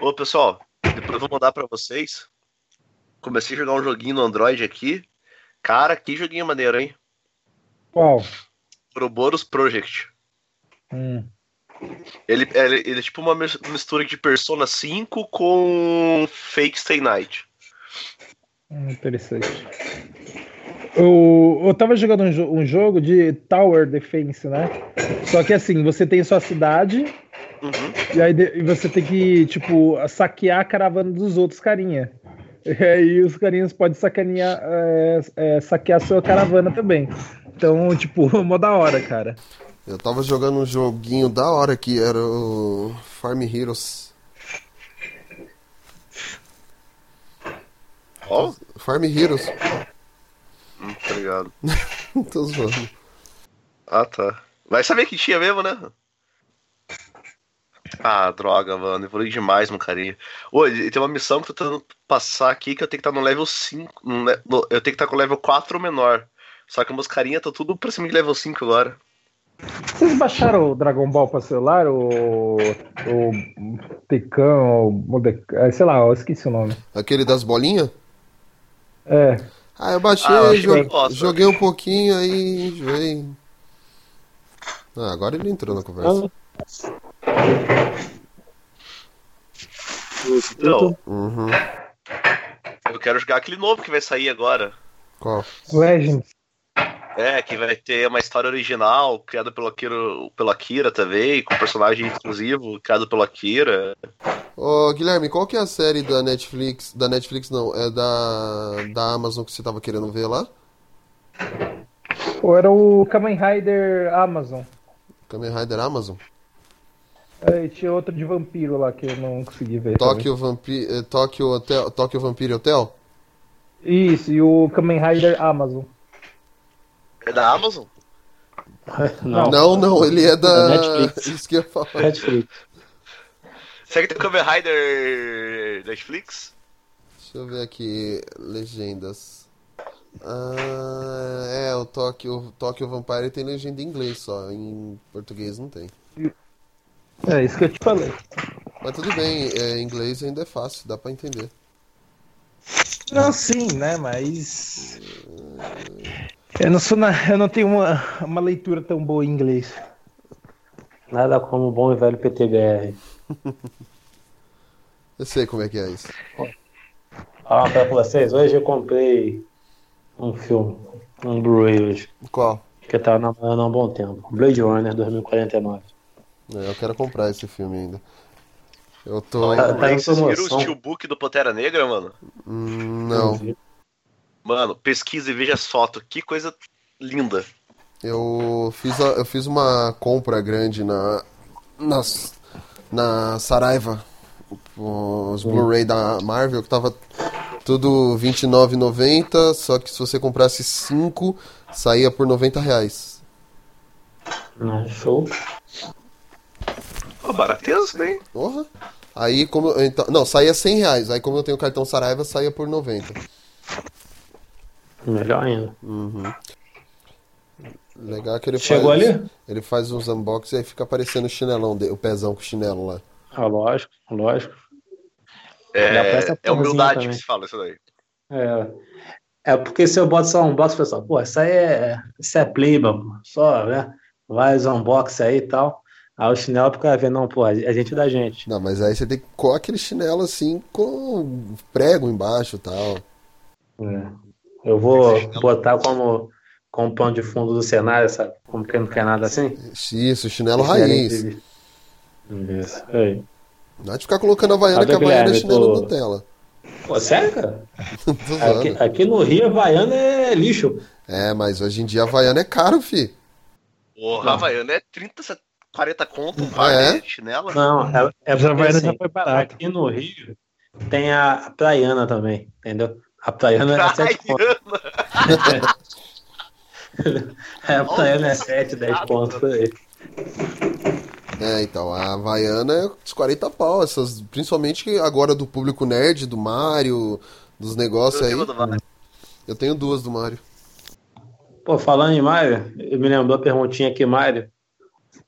Ô, pessoal, depois eu vou mandar pra vocês. Comecei a jogar um joguinho no Android aqui. Cara, que joguinho maneiro, hein? Qual? Ouroboros Project. Hum. Ele, ele, ele é tipo uma mis- mistura de Persona 5 com Fake Stay Night. Hum, Interessante. Eu, eu tava jogando um, um jogo de Tower Defense, né? Só que assim, você tem sua cidade Uhum. e aí e você tem que, tipo, saquear a caravana dos outros carinha. E aí os carinhas podem sacanear, é, é, saquear a sua caravana também. Então, tipo, mó da hora, cara. Eu tava jogando um joguinho da hora que era o Farm Heroes. Ó, Farm Heroes. hum, tá ligado. Tô zoando. Ah, tá. Vai saber que tinha mesmo, né? Ah, droga, mano. Evolui demais, meu carinha. Ô, e tem uma missão que eu tô tentando passar aqui que eu tenho que estar no level 5. no no- eu tenho que estar com o level 4 ou menor. Só que meus carinha tá tudo pra cima de level 5 agora. Vocês baixaram o Dragon Ball pra celular? O. O. Tekken, o. É, Sei lá, eu esqueci o nome. Aquele das bolinhas? É. Ah, eu baixei, Ah, eu acho jo- que eu gosto. joguei um pouquinho aí enjoei. Ah, agora ele entrou na conversa. Não, Uhum. eu quero jogar aquele novo que vai sair agora. Qual? Legends. É, que vai ter uma história original, criada pelo Akira, pelo Akira também, com personagem exclusivo, criado pelo Akira. Ô, Guilherme, qual que é a série da Netflix? Da Netflix não, é da, da Amazon que você tava querendo ver lá? Ou era o Kamen Rider Amazon. Kamen Rider Amazon? É, e tinha outro de vampiro lá que eu não consegui ver. Tokyo, Vampi eh, Tokyo, Hotel, Tokyo Vampire Hotel? Isso, e o Kamen Rider Amazon. É da Amazon? Não, Não, não, ele é da. Da Netflix. Isso que eu ia falar. Netflix. Será que tem o Kamen Rider Netflix? Deixa eu ver aqui. Legendas. Ah, é, o Tokyo, Tokyo Vampire tem legenda em inglês só, em português não tem. É isso que eu te falei. Mas tudo bem, é, em inglês ainda é fácil, dá pra entender. Não, sim, né? Mas. Eu não, sou na... eu não tenho uma, uma leitura tão boa em inglês. Nada como o bom e velho PTBR. Eu sei como é que é isso. Falar pra vocês, hoje eu comprei um filme, um Blu-ray hoje, Qual? que eu tava namorando há um bom tempo. Blade Runner 2049. É, eu quero comprar esse filme ainda. Eu tô. Tá- tá em Vocês viram o steelbook do Pantera Negra, mano? Hum, não. Mano, pesquisa e veja as fotos. Que coisa linda. Eu fiz, a- eu fiz uma compra grande na, nas, na Saraiva, os Blu-ray da Marvel, que tava tudo R$29,90, só que se você comprasse 5, saía por 90 reais. Né, Show. Barateiro isso daí. Porra! Aí, como eu- então, não, saía 100 reais, aí como eu tenho cartão Saraiva, saía por 90. Melhor ainda. Legal que ele Chegou faz, ali? Ele faz uns unboxings e aí fica aparecendo o chinelão, dele, o pezão com o chinelo lá. Ah, lógico, lógico. É, é humildade também. que se fala isso daí. É, é porque se eu boto só um unboxing, pessoal, pô, isso aí é, isso é pleiba, pô. Só, né? Vai os unboxing aí e tal. Aí o chinelo cara ver, não, pô, a gente é da gente. Não, mas aí você tem que colar aquele chinelo assim com prego embaixo e tal. É. Eu vou botar como, como pano de fundo do cenário, sabe? Como quem não quer nada assim. Isso, chinelo raiz. Isso. Aí. Não é de ficar colocando a Havaiana Sabe, que a Havaiana é chinelo tô- Nutella. Pô, sério, cara? Aqui, aqui no Rio, Havaiana é lixo. É, mas hoje em dia a Havaiana é caro, fi. Porra, Havaiana é 30, 40 conto um Ah, par é? de chinela. Não, é, é Já porque vai, assim, já foi barato. aqui no Rio tem a Praiana também, entendeu? A Praiana é 7 pontos. Praiana. É, a Praiana é 7, 10 pontos por aí. É, então, a Havaiana é uns 40 pau. Essas, principalmente agora do público nerd, do Mario, dos negócios aí. Mario. Eu tenho duas do Mario. Pô, falando em Mário, eu me lembrou a perguntinha aqui, Mário.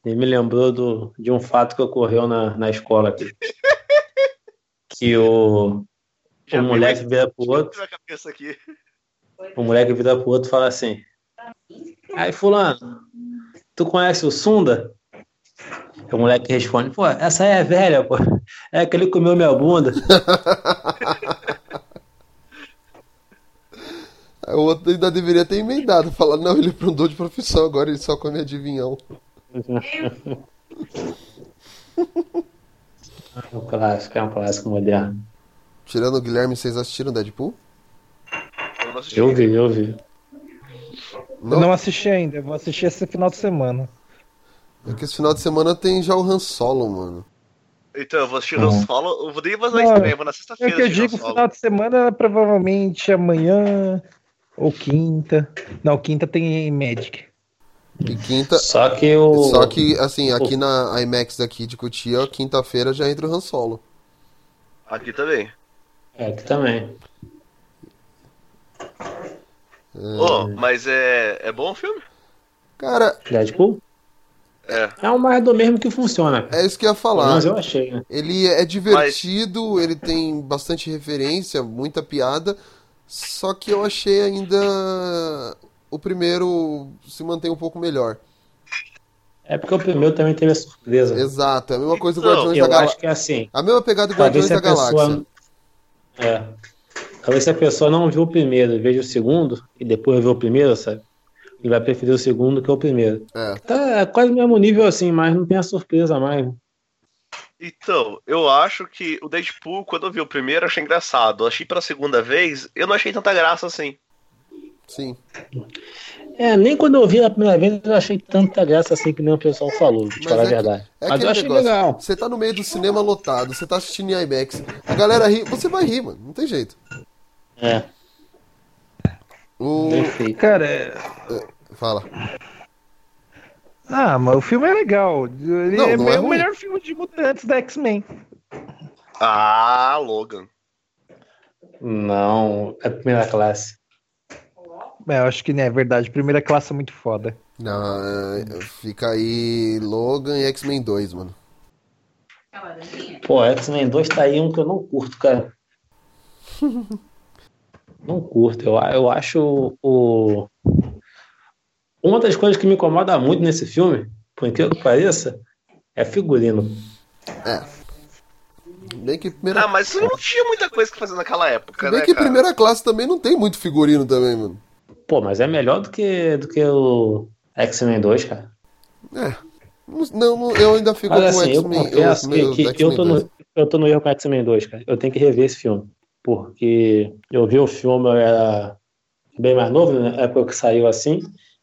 E me lembrou do, de um fato que ocorreu na, na escola aqui. que o, Já o moleque mas- vira pro outro, o moleque vira pro outro e fala assim: Aí, Fulano, tu conhece o Sunda? O moleque responde: Pô, essa aí é velha, pô. É aquele que comeu minha bunda. O outro ainda deveria ter emendado, falar, não, ele mudou de profissão, agora ele só come adivinhão. É um clássico, é um clássico moderno. Tirando o Guilherme, vocês assistiram Deadpool? Eu não assisti. Eu vi, eu vi. Eu não assisti ainda, eu vou assistir esse final de semana. É que esse final de semana tem já o Han Solo, mano. Então, eu vou assistir o Solo. Eu vou nem Não, eu vou na É sexta-feira. o que eu digo, Han final de semana, provavelmente amanhã ou quinta. Não, quinta tem Magic. E quinta. Só que o. Só que, assim, aqui na IMAX daqui de Cotia, quinta-feira já entra o Han Solo. Aqui também. É, aqui também. Ô, mas é, é bom o filme? Cara, Deadpool? É. É um mais do mesmo que funciona. é isso que eu ia falar. menos eu achei, né? Ele é divertido, ele tem bastante referência, muita piada. Só que eu achei ainda o primeiro se mantém um pouco melhor. É porque o primeiro também teve a surpresa. Exato, é a mesma coisa do Guardiões Eu da Galáxia. acho que é assim. A mesma pegada do Talvez Guardiões se da a Galáxia. pessoa. É. Talvez se a pessoa não viu o primeiro e veja o segundo, e depois vê o primeiro, sabe? Ele vai preferir o segundo que o primeiro. É. Tá é quase o mesmo nível assim, mas não tem a surpresa mais. Então, eu acho que o Deadpool, quando eu vi o primeiro, eu achei engraçado. Eu achei pela segunda vez, eu não achei tanta graça assim. Sim. É, nem quando eu vi a primeira vez eu achei tanta graça assim que nem o pessoal falou, de falar é a que- verdade. É mas eu achei negócio. legal. Você tá no meio do cinema lotado, você tá assistindo em IMAX, a galera ri, você vai rir, mano. Não tem jeito. É, O... perfeito. Cara, é- Fala. ah, mas o filme é legal. Ele Não, é, não é o ruim. melhor filme de mutantes da X-Men. Ah, Logan. Não, é primeira classe. É, eu acho que não é verdade. Primeira classe é muito foda. Não, é, fica aí Logan e X-Men 2, mano. Pô, X-Men 2 tá aí um que eu não curto, cara. Não curto. Eu, eu acho o. Uma das coisas que me incomoda muito nesse filme, por incrível que pareça, é figurino. Bem que primeira, Ah, mas não tinha muita coisa que fazer naquela época, bem né, que cara? primeira classe também não tem muito figurino também, mano. Pô, mas é melhor do que, do que o X-Men 2, cara. É. Não, não, eu ainda fico Mas com assim, eu X-Men. confesso eu- que, meu, que eu, tô 2. no, eu tô no erro com X-Men 2, cara. Eu tenho que rever esse filme. Porque eu vi o filme, eu era bem mais novo, né? Na época que saiu assim.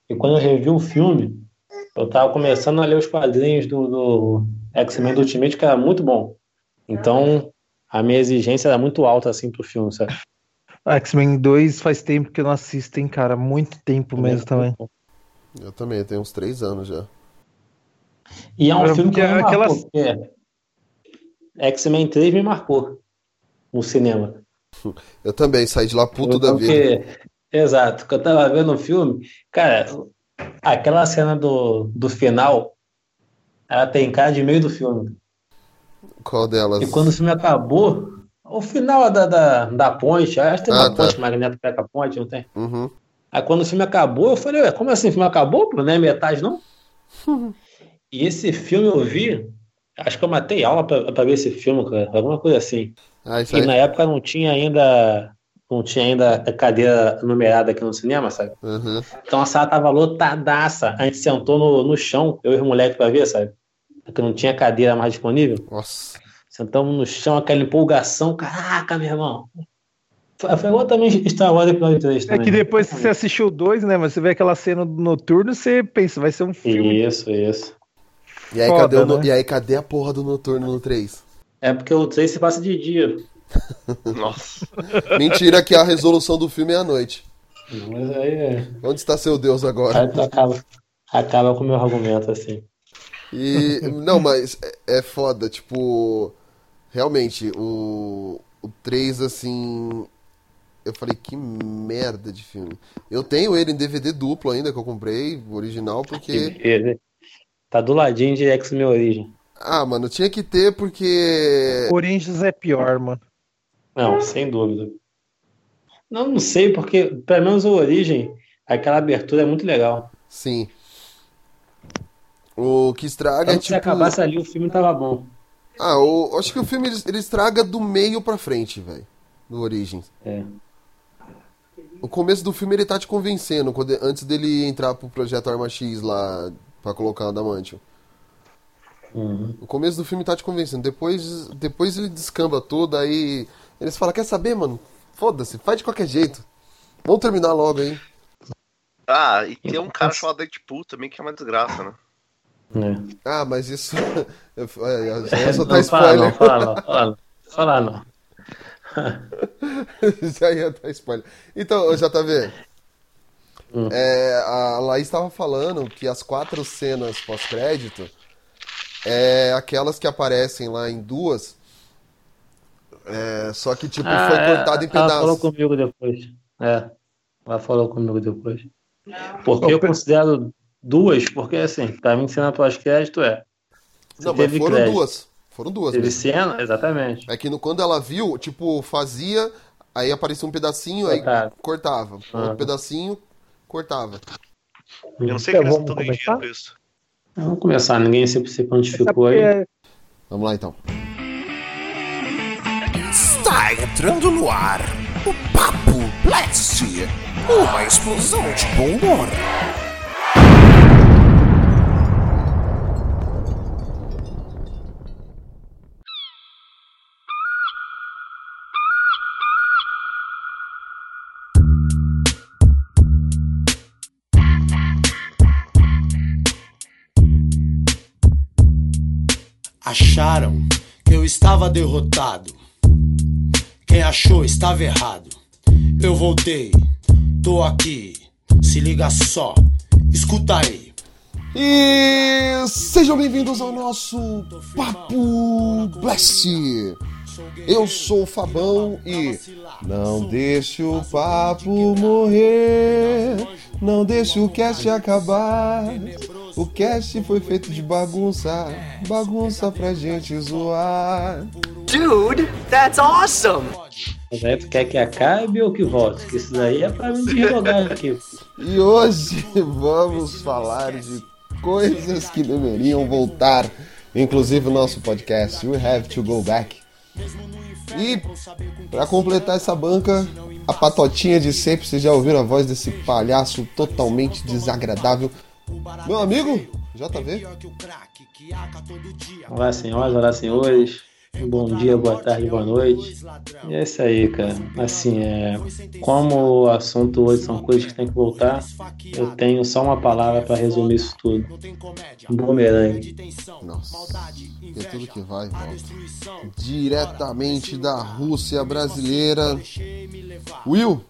E quando eu revi o filme, eu tava começando a ler os quadrinhos do, do X-Men do Ultimate, que era muito bom. Então, a minha exigência era muito alta, assim, pro filme, sabe? X-Men 2 faz tempo que eu não assisto, hein, cara. Muito tempo mesmo também. Eu também, eu tenho uns três anos já. E é um Eu- filme que me porque marcou, porque X-Men 3 me marcou no cinema. Eu também saí de lá puto da vida. Porque, exato, que eu tava vendo o filme, cara, aquela cena do, do final, ela tem cara de meio do filme. Qual delas? E quando o filme acabou, o final da, da, da ponte, acho que tem uma Ah, tá. ponte, Magneto pega a ponte, não tem? Uhum. Aí quando o filme acabou, eu falei, ué, como assim, o filme acabou? Não é metade, não? E esse filme eu vi, acho que eu matei aula pra, pra ver esse filme, cara, alguma coisa assim. Ah, E na época não tinha ainda, não tinha ainda cadeira numerada aqui no cinema, sabe? Uhum. Então a sala tava lotadaça. A gente sentou no, no chão, eu e o moleque pra ver, sabe? Porque não tinha cadeira mais disponível. Nossa. Sentamos no chão, aquela empolgação. Caraca, meu irmão. Foi, igual também Star Wars episódio 3 É também. que depois que você assistiu o 2, né? Mas você vê aquela cena do noturno, você pensa, vai ser um filme. Isso, isso. E aí, Foda, cadê o no- né? e aí, cadê a porra do noturno no 3? É porque o 3 se passa de dia. Nossa. Mentira que a resolução do filme é à noite. Mas aí, é- Onde está seu Deus agora? aí tu acaba, acaba com o meu argumento, assim. E. Não, mas é, é foda, tipo. Realmente, o. O 3, assim. Eu falei, que merda de filme. Eu tenho ele em DVD duplo ainda, que eu comprei, o original, Que porque. Tá do ladinho de X-Men Origem. Ah, mano, tinha que ter porque. Origins é pior, mano. Não, sem dúvida. Não, não sei, porque pelo menos a origem, aquela abertura é muito legal. Sim. O que estraga Então, é se tipo. acabasse ali, o filme tava bom. Ah, o... acho que o filme ele, ele estraga do meio pra frente, velho. Do Origins. É. O começo do filme ele tá te convencendo, quando- antes dele entrar pro projeto Arma X lá pra colocar o Adamantium. Uhum. O começo do filme tá te convencendo. Depois, depois ele descamba tudo, aí eles falam, quer saber, mano? Foda-se, faz de qualquer jeito. Vamos terminar logo aí. Ah, e tem um cara chamado Deadpool também que é uma desgraça, né? É. Ah, mas isso. eu- Já só tá Não, fala não, spoiler. fala não, fala não. Fala não. Já ia dar spoiler. Então, JV. Hum. É, a Laís estava falando que as quatro cenas pós-crédito é aquelas que aparecem lá em duas. é, só que, tipo, Ah, foi é, cortado em Ela falou pedaços. comigo depois. É. Ela falou comigo depois. Porque eu considero duas, porque assim, pra mim cena pós-crédito é. Não, mas teve foram crédito, duas. Foram duas Teve mesmo. cena, exatamente. É que no- quando ela viu, tipo, fazia, aí aparecia um pedacinho, aí Cortava. cortava. Outro Ah. pedacinho, cortava. Eu não sei Então, que eles vamos estão ganhando dinheiro isso. Vamos começar, ninguém se, se É prontificou aí. Vamos lá então. Está entrando no ar o Papo Blast, uma explosão de bom humor. Acharam que eu estava derrotado. Quem achou estava errado. Eu voltei, tô aqui. Se liga só, escuta aí. E sejam bem-vindos ao nosso Papo Blast. Eu sou o Fabão e não deixe o papo morrer, não deixe o cast acabar. O cast foi feito de bagunça, bagunça pra gente zoar. Dude, that's awesome! Mas aí tu quer que acabe ou que volte? Que isso daí é pra mim jogar aqui. E hoje vamos falar de coisas que deveriam voltar, inclusive o nosso podcast We Have to Go Back. E para completar essa banca, a patotinha de sempre, vocês já ouviram a voz desse palhaço totalmente desagradável. Meu amigo, JV. Olá, senhoras, olá, senhores. Bom dia, boa tarde, boa noite. E é isso aí, cara. Assim, é, como o assunto hoje são coisas que tem que voltar, eu tenho só uma palavra para resumir isso tudo. Bumerangue. Nossa, é tudo que vai, volta. Diretamente da Rússia brasileira. Will,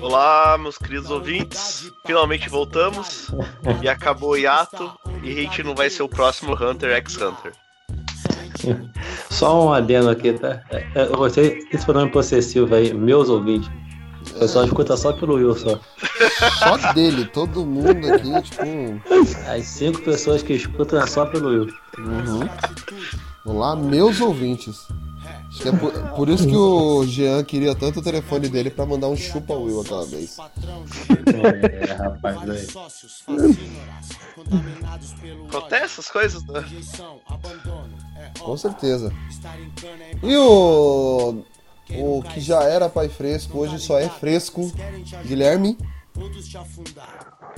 Olá, meus queridos ouvintes. Finalmente voltamos. E acabou o hiato. E a gente não vai ser o próximo Hunter x Hunter. Só um adendo aqui, tá? É, é, Eu gostei desse pronome possessivo aí, meus ouvintes. O pessoal escuta só pelo Will só. só dele, todo mundo aqui, tipo. As cinco pessoas que escutam é só pelo Will. Olá, meus ouvintes. Acho que é por, por isso que o Jean queria tanto o telefone dele pra mandar um chupa Will aquela vez. É, rapaz, aí. Acontece essas coisas, né? Com certeza. E o. O que já era pai fresco, hoje só é fresco. Guilherme.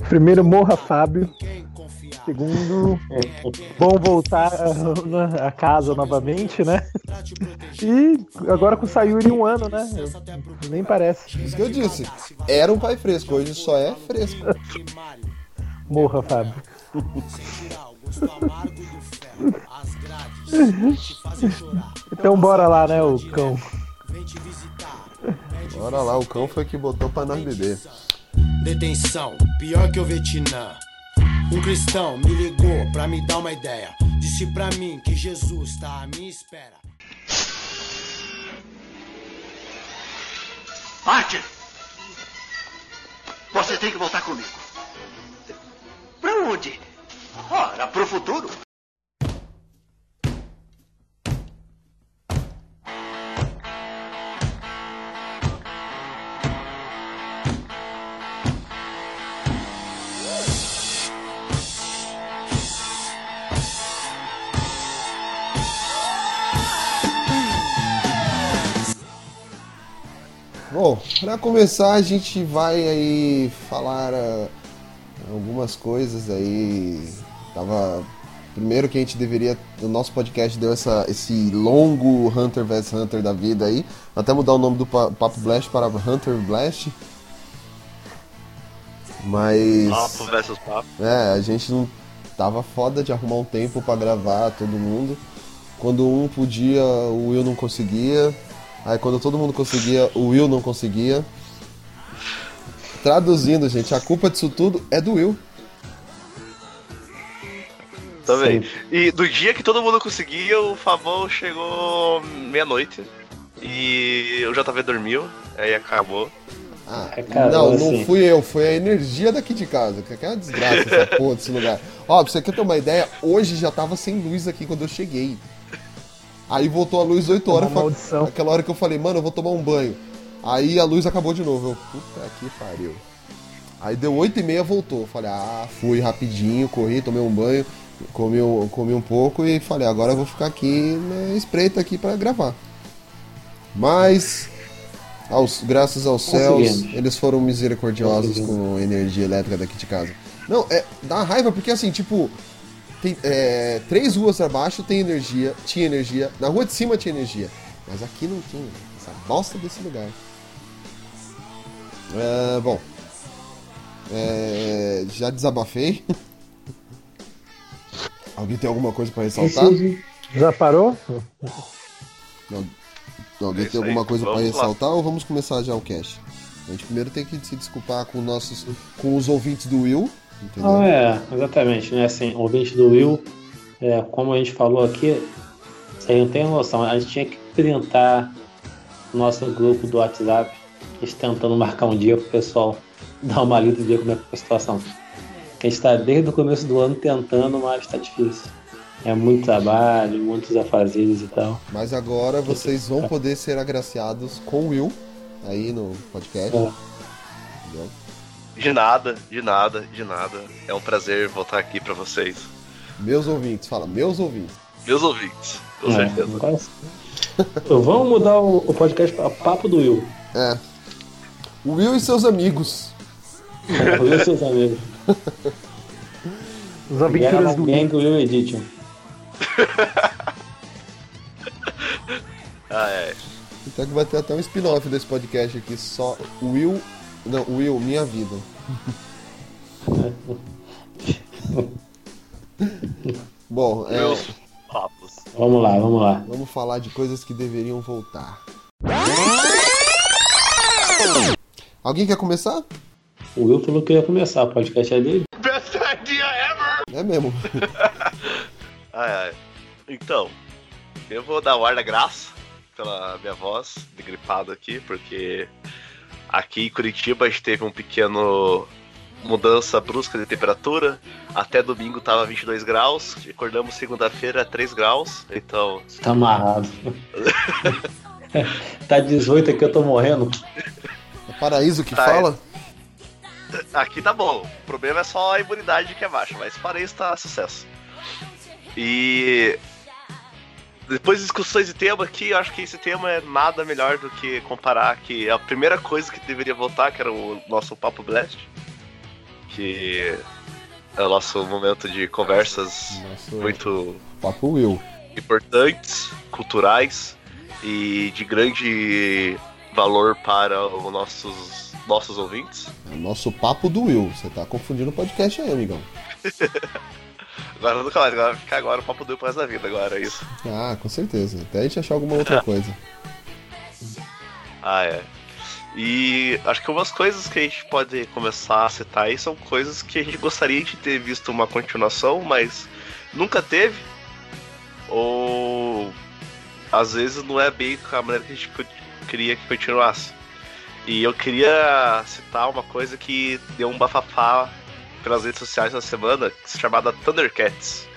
Primeiro morra Fábio. Segundo, bom voltar a casa novamente, né? E agora com o Sayuri um ano, né? Nem parece. Isso que eu disse. Era um pai fresco, hoje só é fresco. Morra, Fábio. Então bora lá, né, o cão. Bora lá, o cão foi que botou pra nós beber. Detenção, pior que o Vietnã. Um cristão me ligou pra me dar uma ideia. Disse pra mim que Jesus tá à minha espera. Arte! Você tem que voltar comigo. Pra onde? Ora, pro futuro. Bom, para começar a gente vai aí falar ah, algumas coisas aí. Tava primeiro que a gente deveria, o nosso podcast deu essa, esse longo Hunter vs Hunter da vida aí, até mudar o nome do Pa- Papo Blast para Hunter Blast. Mas Papo versus papo. é, a gente não tava foda de arrumar um tempo pra gravar todo mundo. Quando um podia, o Will não conseguia. Aí quando todo mundo conseguia, o Will não conseguia. Traduzindo, gente, a culpa disso tudo é do Will. Também. E do dia que todo mundo conseguia, o Fabão chegou meia-noite. E o JV dormiu, aí acabou. Ah, É, cara, não, não assim- fui eu, foi a energia daqui de casa. Que é uma desgraça essa porra desse lugar. Ó, pra você quer ter uma ideia, hoje já tava sem luz aqui quando eu cheguei. Aí voltou a luz 8 horas, Uma fa- maldição. aquela hora que eu falei, mano, eu vou tomar um banho. Aí a luz acabou de novo. Eu, puta que pariu. Aí deu 8 e meia, voltou. Eu Falei, ah, fui rapidinho, corri, tomei um banho, comi, um- comi um pouco e falei, agora eu vou ficar aqui na espreita aqui pra gravar. Mas, aos, graças aos céus, eles foram misericordiosos com a energia elétrica daqui de casa. Não, é, dá raiva porque assim, tipo, tem, é, três ruas abaixo tem energia, tinha energia, na rua de cima tinha energia, mas aqui não tinha, essa bosta desse lugar. É, bom, é, já desabafei. Alguém tem alguma coisa pra ressaltar? Já parou? Não, alguém É tem alguma coisa lá. ressaltar ou vamos começar já o cast? A gente primeiro tem que se desculpar com nossos, com os ouvintes do Will, entendeu? Não, é, exatamente, né? Assim, ouvinte do Will, é, como a gente falou aqui, vocês não tem noção, a gente tinha que printar o nosso grupo do WhatsApp, a gente tentando marcar um dia pro pessoal dar uma lida e ver como é que foi a situação. A gente está desde o começo do ano tentando, mas está difícil. É muito trabalho, muitos afazeres e tal. Mas agora vocês vão poder ser agraciados com o Will aí no podcast. É. Entendeu? De nada, de nada, de nada. É um prazer voltar aqui pra vocês. Meus ouvintes, fala, meus ouvintes. Meus ouvintes, com É, certeza. Vamos mudar o, o podcast para Papo do Will. É. O Will e seus amigos. O Will e seus amigos. As aventuras do Gang Will Edition. Ah, é. Então que vai ter até um spin-off desse podcast aqui, só Will. Não, Will, minha vida. Bom, é, Meus papos. Vamos lá, vamos lá. vamos falar de coisas que deveriam voltar. Alguém quer começar? O Will falou que ia começar o podcast é dele. Best idea ever! É mesmo. Ai, ai. Então, eu vou dar o ar da graça pela minha voz, de gripado aqui, porque aqui em Curitiba a gente teve um pequeno mudança brusca de temperatura. Até domingo tava 22 graus, acordamos segunda-feira a 3 graus, então Tá amarrado. tá 18 aqui, eu tô morrendo. É paraíso que Tá, fala? aqui tá bom. O problema é só a imunidade que é baixa, mas para isso tá sucesso. E depois de discussões de tema aqui, eu acho que esse tema é nada melhor do que comparar que a primeira coisa que deveria voltar, que era o nosso Papo Blast, que é o nosso momento de conversas Nosso muito papo Will. importantes, culturais e de grande valor para os nossos, nossos ouvintes. É o nosso papo do Will. Você tá confundindo o podcast aí, amigão. Agora nunca mais, agora vai ficar agora o papo do pro resto da vida, agora é isso. Ah, com certeza. Até a gente achar alguma outra coisa. Ah, é. E acho que umas coisas que a gente pode começar a citar aí são coisas que a gente gostaria de ter visto uma continuação, mas nunca teve. Ou às vezes não é bem a maneira que a gente queria que continuasse. E eu queria citar uma coisa que deu um bafafá pelas redes sociais na semana, chamada Thundercats.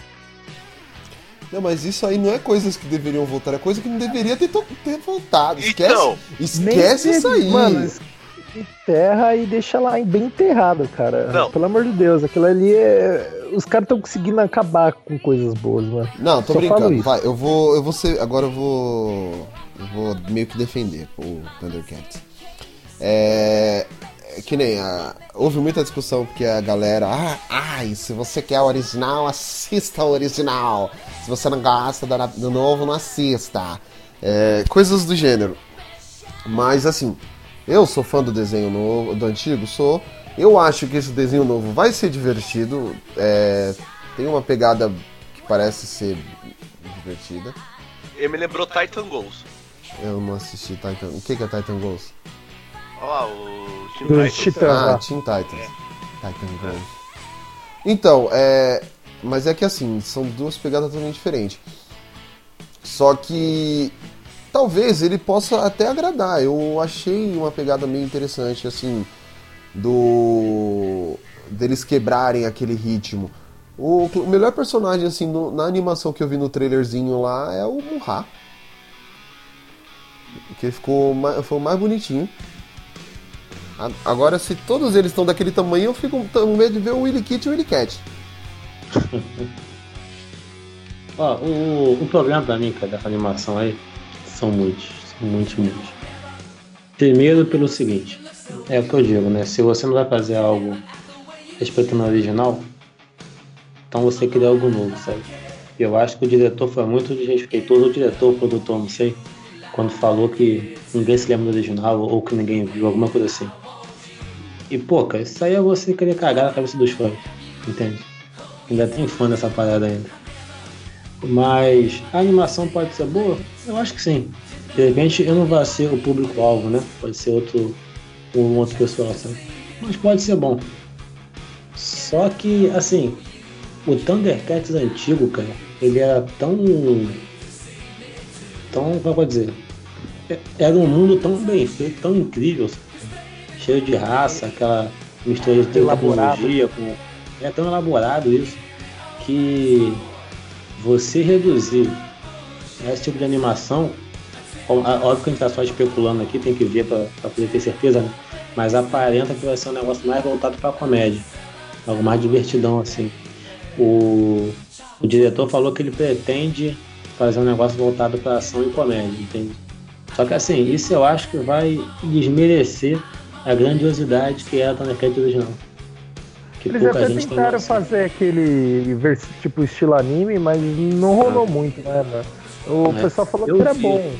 Não, mas isso aí não é coisas que deveriam voltar, é coisa que não deveria ter, ter voltado. Esquece, Então, esquece isso aí. Mano, enterra e deixa lá bem enterrado, cara. Não. Pelo amor de Deus, aquilo ali é. Os caras estão conseguindo acabar com coisas boas, mano. Não, tô Só brincando. Vai, eu vou. Eu vou ser. Agora eu vou. Eu vou meio que defender o Thundercats. É, é que nem a, houve muita discussão porque a galera, ah, ai, se você quer o original, assista o original. Se você não gosta do, novo, não assista. É, coisas do gênero. Mas assim, eu sou fã do desenho novo, do antigo, sou. Eu acho que esse desenho novo vai ser divertido. É, tem uma pegada que parece ser divertida. Ele me lembrou Titan Goals. Eu não assisti Titan. O que, que é Titan Goals? Ó, o Teen Titans. Titãs Ah, lá. Teen Titans. Titan Goals. Então, é. Mas é que assim, são duas pegadas totalmente diferentes. Só que. Talvez ele possa até agradar. Eu achei uma pegada meio interessante, assim. Do. deles quebrarem aquele ritmo. O, o melhor personagem, assim, no- na animação que eu vi no trailerzinho lá é o Murra. Que ficou foi o mais bonitinho. Agora, se todos eles estão daquele tamanho, eu fico com medo de ver o Willy Kit e o Willy Cat. Ó, o, o problema pra mim, cara, dessa animação aí, são muitos, são muitos, muitos. Primeiro pelo seguinte, é o que eu digo, né? Se você não vai fazer algo respeitando o original, então você cria algo novo, sabe? Eu acho que o diretor foi muito desrespeitoso, o diretor, o produtor, não sei, quando falou que ninguém se lembra do original ou que ninguém viu, alguma coisa assim. E pô, cara, isso aí é você querer cagar na cabeça dos fãs, entende? Ainda tem fã dessa parada ainda. Mas a animação pode ser boa? Eu acho que sim. De repente eu não vou ser o público-alvo, né? Pode ser outro, um outro pessoal, sabe? Mas pode ser bom. Só que, assim, o Thundercats antigo, cara, ele era tão. tão. como eu vou dizer? Era um mundo tão bem feito, tão incrível, sabe? Cheio de raça, aquela mistura de tecnologia com. É tão elaborado isso que você reduzir esse tipo de animação, óbvio que a gente está só especulando aqui, tem que ver para poder ter certeza, né? mas aparenta que vai ser um negócio mais voltado para comédia, algo mais divertidão assim. O, o diretor falou que ele pretende fazer um negócio voltado para ação e comédia, entende? Só que assim, isso eu acho que vai desmerecer a grandiosidade que é a Thundercat original. Que Eles pouca até tentaram fazer aquele tipo estilo anime, mas não rolou muito, né? O É, pessoal falou eu que era vi. bom.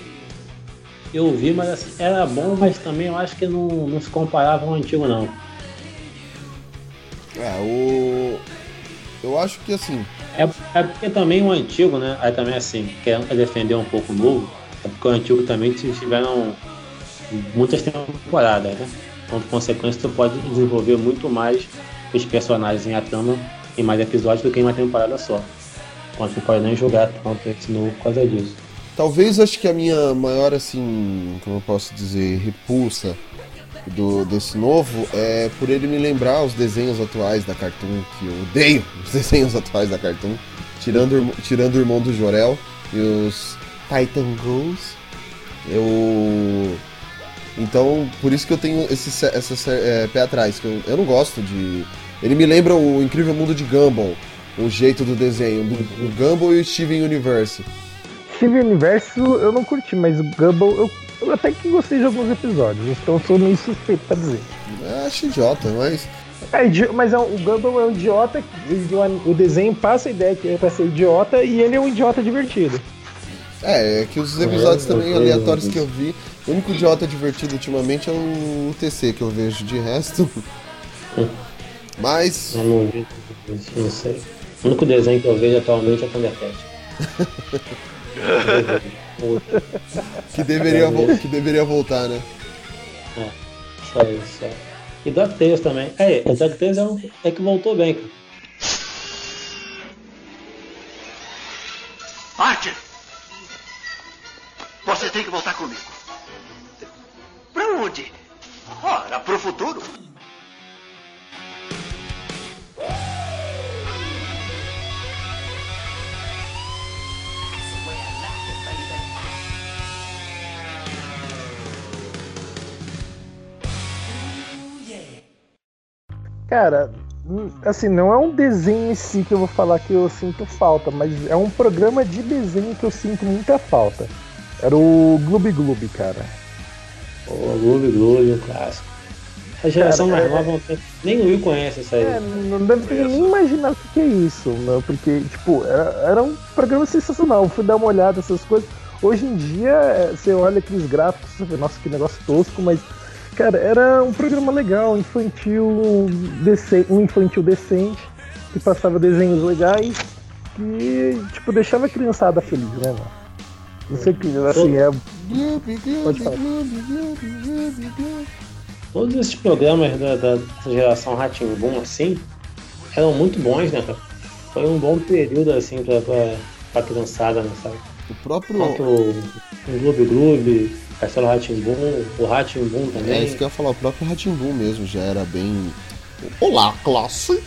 Eu vi, mas assim, era bom, mas também eu acho que não, não se comparava ao antigo, não. É, o. Eu acho que assim. É, é porque também o antigo, né? Aí também assim, querendo defender um pouco o novo, é porque o antigo também tiveram muitas temporadas, né? Então, por consequência, tu pode desenvolver muito mais os personagens em a trama em mais episódios do que em uma temporada só. Então tu pode nem jogar tanto esse novo por causa disso. Talvez acho que a minha maior, assim, como eu posso dizer, repulsa do, desse novo é por ele me lembrar os desenhos atuais da Cartoon, que eu odeio os desenhos atuais da Cartoon, tirando, tirando o irmão do Jorel e os Titan Girls. Eu. Então, por isso que eu tenho esse essa, é, pé atrás, que eu, eu não gosto de. Ele me lembra o incrível mundo de Gumball, o jeito do desenho, do, do Gumball e o Steven Universe. Steven Universo eu não curti, mas o Gumball eu, eu até que gostei de alguns episódios, então sou meio suspeito pra dizer. Eu acho idiota, mas. É, mas é o Gumball é um idiota, o- o desenho passa a ideia que é pra ser idiota e ele é um idiota divertido. É, é que os episódios É, também eu- aleatórios que eu vi, o único idiota divertido ultimamente é o TC que eu vejo de resto. Mas. Eu não vi, não sei. O único desenho que eu vejo atualmente é Thundercat. Que deveria, vo- que deveria voltar, né? Só isso, só. E DuckTales também. É, o DuckTales é, um, é que voltou bem, cara. Archer! Você tem que voltar comigo. Pra onde? Ora, pro futuro. Cara, hum, assim, não é um desenho em si que eu vou falar que eu sinto falta, mas é um programa de desenho que eu sinto muita falta. Era o Gloob Gloob, cara. O Gloob Gloob, um clássico. A geração Cara, mais é- nova tem- nem o Will conhece isso aí. É, não deve ter nem imaginar o que é isso, meu, porque, tipo, era, era um programa sensacional. Fui dar uma olhada nessas coisas. Hoje em dia, é, você olha aqueles gráficos, você vê, nossa, que negócio tosco, mas, cara, era um programa legal, infantil, decente, um infantil decente, que passava desenhos legais, que, tipo, deixava a criançada feliz, né, mano? Não sei o que, assim, é. Pode falar. Todos esses programas da, da geração Boom assim, eram muito bons, né, cara? Foi um bom período, assim, pra, pra, pra criançada, né, sabe? O próprio. Tanto o o Gloob Gloob, Castelo Boom, o Boom É também. isso que eu ia falar, o próprio Ratimbun mesmo já era bem. Olá, classe!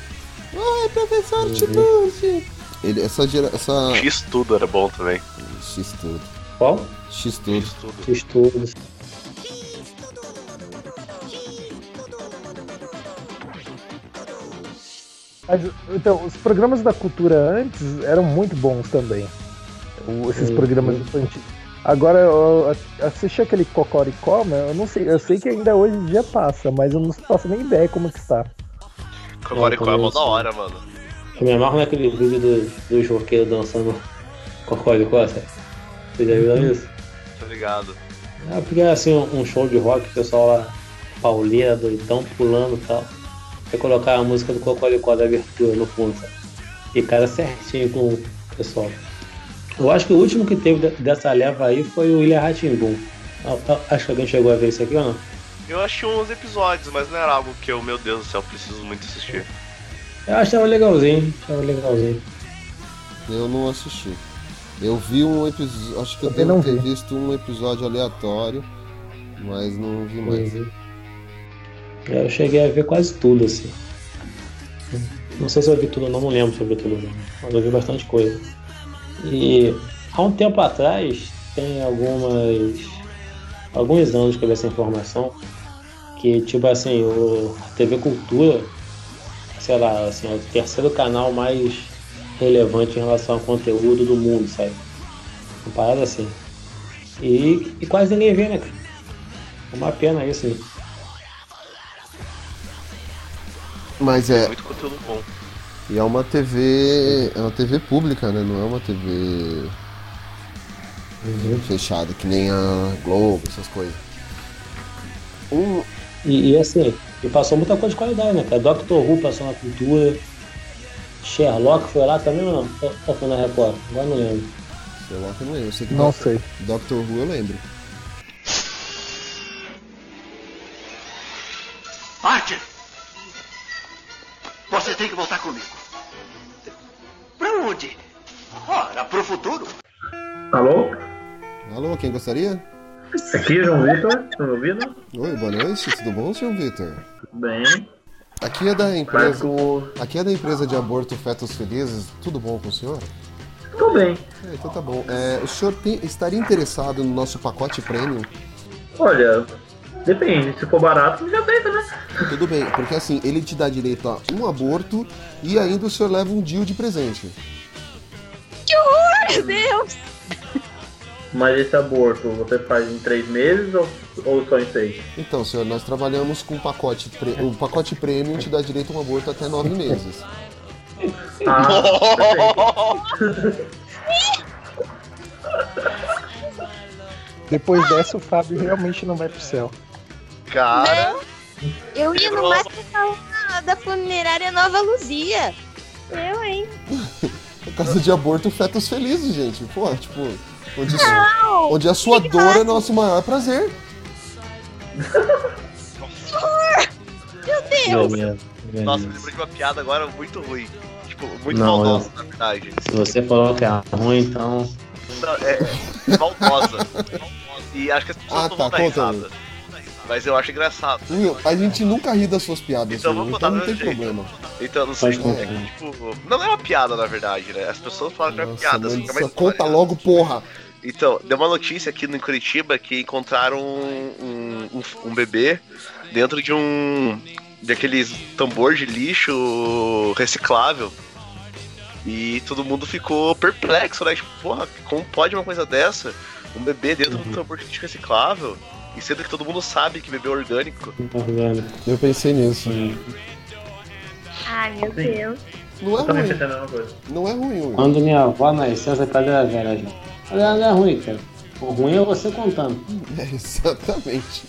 Ai, professor Tiburcio! Ele, essa gera. Essa. X tudo era bom também. X tudo. Qual? X tudo. X tudo. Estudos. Mas, então, os programas da cultura antes eram muito bons também. O- esses programas infantis. Agora, eu assisti aquele Cocoricó, né? Eu não sei, eu sei que ainda hoje em dia passa, mas eu não faço nem ideia como que está. Cocoricó é mó da hora, mano. Eu me amarro naquele vídeo do, do joqueiro dançando Cocó de Costa. Vocês já viram isso? Tá ligado? É porque assim um show de rock, o pessoal lá, pauleira, doidão, pulando e tal. Aí colocar a música do Cocoricó da abertura no fundo, sabe? E cara certinho com o pessoal. Eu acho que o último que teve de- dessa leva aí foi o Ilha Ratimbum. Acho que alguém chegou a ver isso aqui ou não? Eu achei uns episódios, mas não era algo que eu, meu Deus do céu, preciso muito assistir. Eu achava legalzinho, achava legalzinho. Eu não assisti. Eu vi um episódio. Acho que eu Também devo não ter vi. visto um episódio aleatório, mas não vi mais. Uhum. Eu cheguei a ver quase tudo, assim. Não sei se eu vi tudo não, não lembro se eu vi tudo não, mas eu vi bastante coisa. E há um tempo atrás, tem algumas. alguns anos que eu vi essa informação, que tipo assim, o a TV Cultura, sei lá, assim, é o terceiro canal mais relevante em relação ao conteúdo do mundo, sabe? Uma parada assim. E, e quase ninguém vê, né, cara? É uma pena isso, né? Mas é, Muito conteúdo bom. e é uma TV. É uma TV pública, né? Não é uma TV fechada, que nem a Globo, essas coisas. Um, E, e, assim, e passou muita coisa de qualidade, né, cara? Doctor Who passou na cultura. Sherlock foi lá também ou não? Ou- foi na Record? Agora não lembro. que eu não lembro. Eu sei que Não Doctor- sei. Doctor Who eu lembro. Archer! Você tem que voltar comigo. Pra onde? Ora, pro futuro. Alô? Alô, quem gostaria? Aqui é João Vitor, tá me ouvindo? Oi, boa noite, tudo bom, senhor Vitor? Tudo bem. Aqui é da empresa. Aqui é da empresa de aborto Fetos Felizes. Tudo bom com o senhor? Tô bem. É, então tá bom. É, o senhor tem- estaria interessado no nosso pacote premium? Olha, depende. Se for barato, já tenta, né? Tudo bem, porque assim, ele te dá direito a um aborto e ainda o senhor leva um deal de presente. Meu Deus! Mas esse aborto você faz em três meses ou, ou só em seis? Então, senhor, nós trabalhamos com um pacote. Pre... O pacote premium te dá direito a um aborto até nove meses. Ah. Depois dessa, o Fábio realmente não vai pro céu. Cara, Eu ia no máximo da, da funerária Nova Luzia. Eu, hein? Casa de aborto fetos felizes, gente. Pô, tipo, onde, Não! onde a sua Que dor é nosso maior prazer. Meu Deus! Beleza. nossa, me lembrei de uma piada agora muito ruim. Tipo, muito Não, maldosa, na verdade. Se você falou que é ruim, então. Não, é, é maldosa. E acho que as pessoas Ah, tá, vão dar conta, risada. Mas eu acho engraçado. Will, a gente nunca ri das suas piadas, Então vamos então não tem jeito. problema. Então, não sei, é que, tipo, não é uma piada, na verdade, né? As pessoas falam que é uma Nossa, piada, só conta logo, porra. Então, deu uma notícia aqui no Curitiba que encontraram um, um, um- um bebê dentro de um. daqueles tambor de lixo reciclável. E todo mundo ficou perplexo, né? Tipo, porra, como pode uma coisa dessa? Um bebê dentro de um tambor de lixo reciclável? E sendo que todo mundo sabe que bebê é orgânico. Orgânico. Eu pensei nisso. Ai, meu Sim. Deus. Não é ruim. pensei a mesma coisa. Não é ruim. Quando minha avó nasceu, essa pedra era velha já. Aliás, não é ruim, cara. O ruim é você contando. É, exatamente.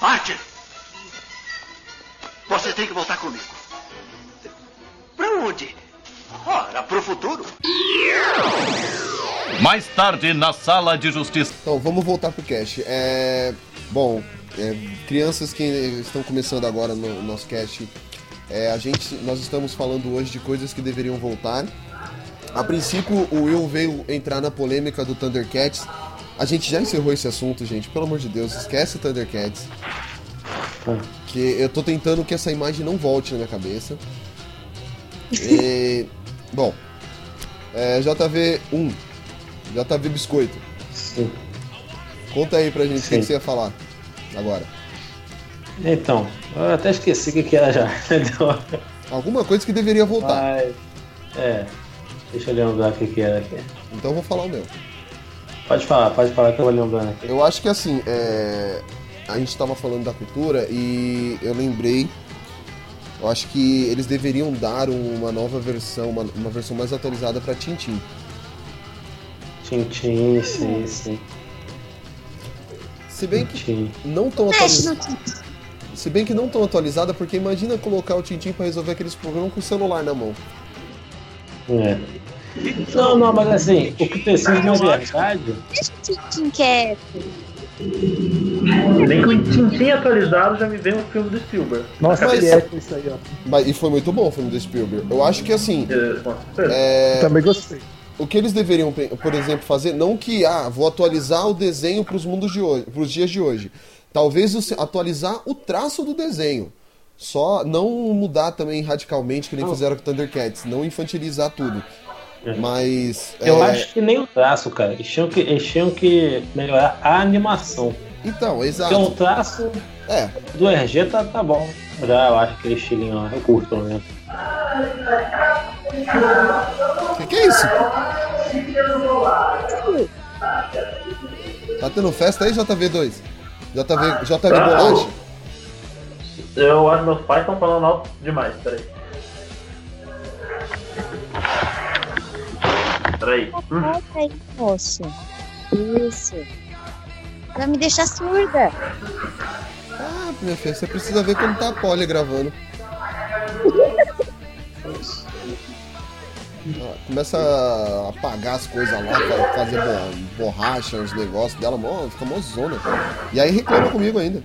Archer! Você tem que voltar comigo. Pra onde? Ora, pro futuro. Mais tarde, na sala de justiça. Então, vamos voltar pro cast. É. Bom, é, crianças que estão começando agora no nosso cast, é, a gente, nós estamos falando hoje de coisas que deveriam voltar. A princípio, o Will veio entrar na polêmica do Thundercats. A gente já encerrou esse assunto, gente. Pelo amor de Deus, esquece o Thundercats. Que eu tô tentando que essa imagem não volte na minha cabeça. E, bom, é, JV1, JV Biscoito. Sim. Conta aí pra gente o que, que você ia falar agora. Então, eu até esqueci o que, que era já. Alguma coisa que deveria voltar. Mas, é, deixa eu lembrar o que, que era aqui. Então eu vou falar o meu. Pode falar, pode falar que eu vou lembrando aqui. Eu acho que assim, é, a gente tava falando da cultura e eu lembrei. Eu acho que eles deveriam dar uma nova versão, uma, uma versão mais atualizada pra Tintin. Tintin, sim, sim. Se bem que não tão Mexe no atualizada. Se bem que não tão atualizada, porque imagina colocar o Tintin pra resolver aqueles problemas com o celular na mão. É. Não, não, mas assim, o que precisa na verdade. Deixa o Tintin quieto. Nem que o Tintin atualizado já me vem um filme do Spielberg. Nossa, Mas- que é isso aí, ó. Mas, e foi muito bom o filme do Spielberg. Eu acho que assim, com certeza. é, Também gostei. O que eles deveriam, por exemplo, fazer, não que ah, vou atualizar o desenho para os mundos de hoje, para os dias de hoje. Talvez o- atualizar o traço do desenho. Só não mudar também radicalmente que nem Não. fizeram com Thundercats, não infantilizar tudo. Mas Eu é, acho que nem o traço, cara. Eles tinham que, eles tinham que melhorar a animação. então, Porque o exato. traço É, do RG tá, tá bom. Já eu acho aquele estilinho lá, eu curto pelo menos. Que que é isso? Tá tendo festa aí, JV2? JV, JV Bolacha. Eu acho que meus pais estão falando alto demais, peraí. Peraí. Hum, Volta aí, moço. Isso. Vai me deixar surda. Ah, minha filha, você precisa ver quando tá a Polly gravando. Começa a apagar as coisas lá, fa- fazer bo- borracha, os negócios dela, mó, fica mó zona. E aí reclama comigo ainda.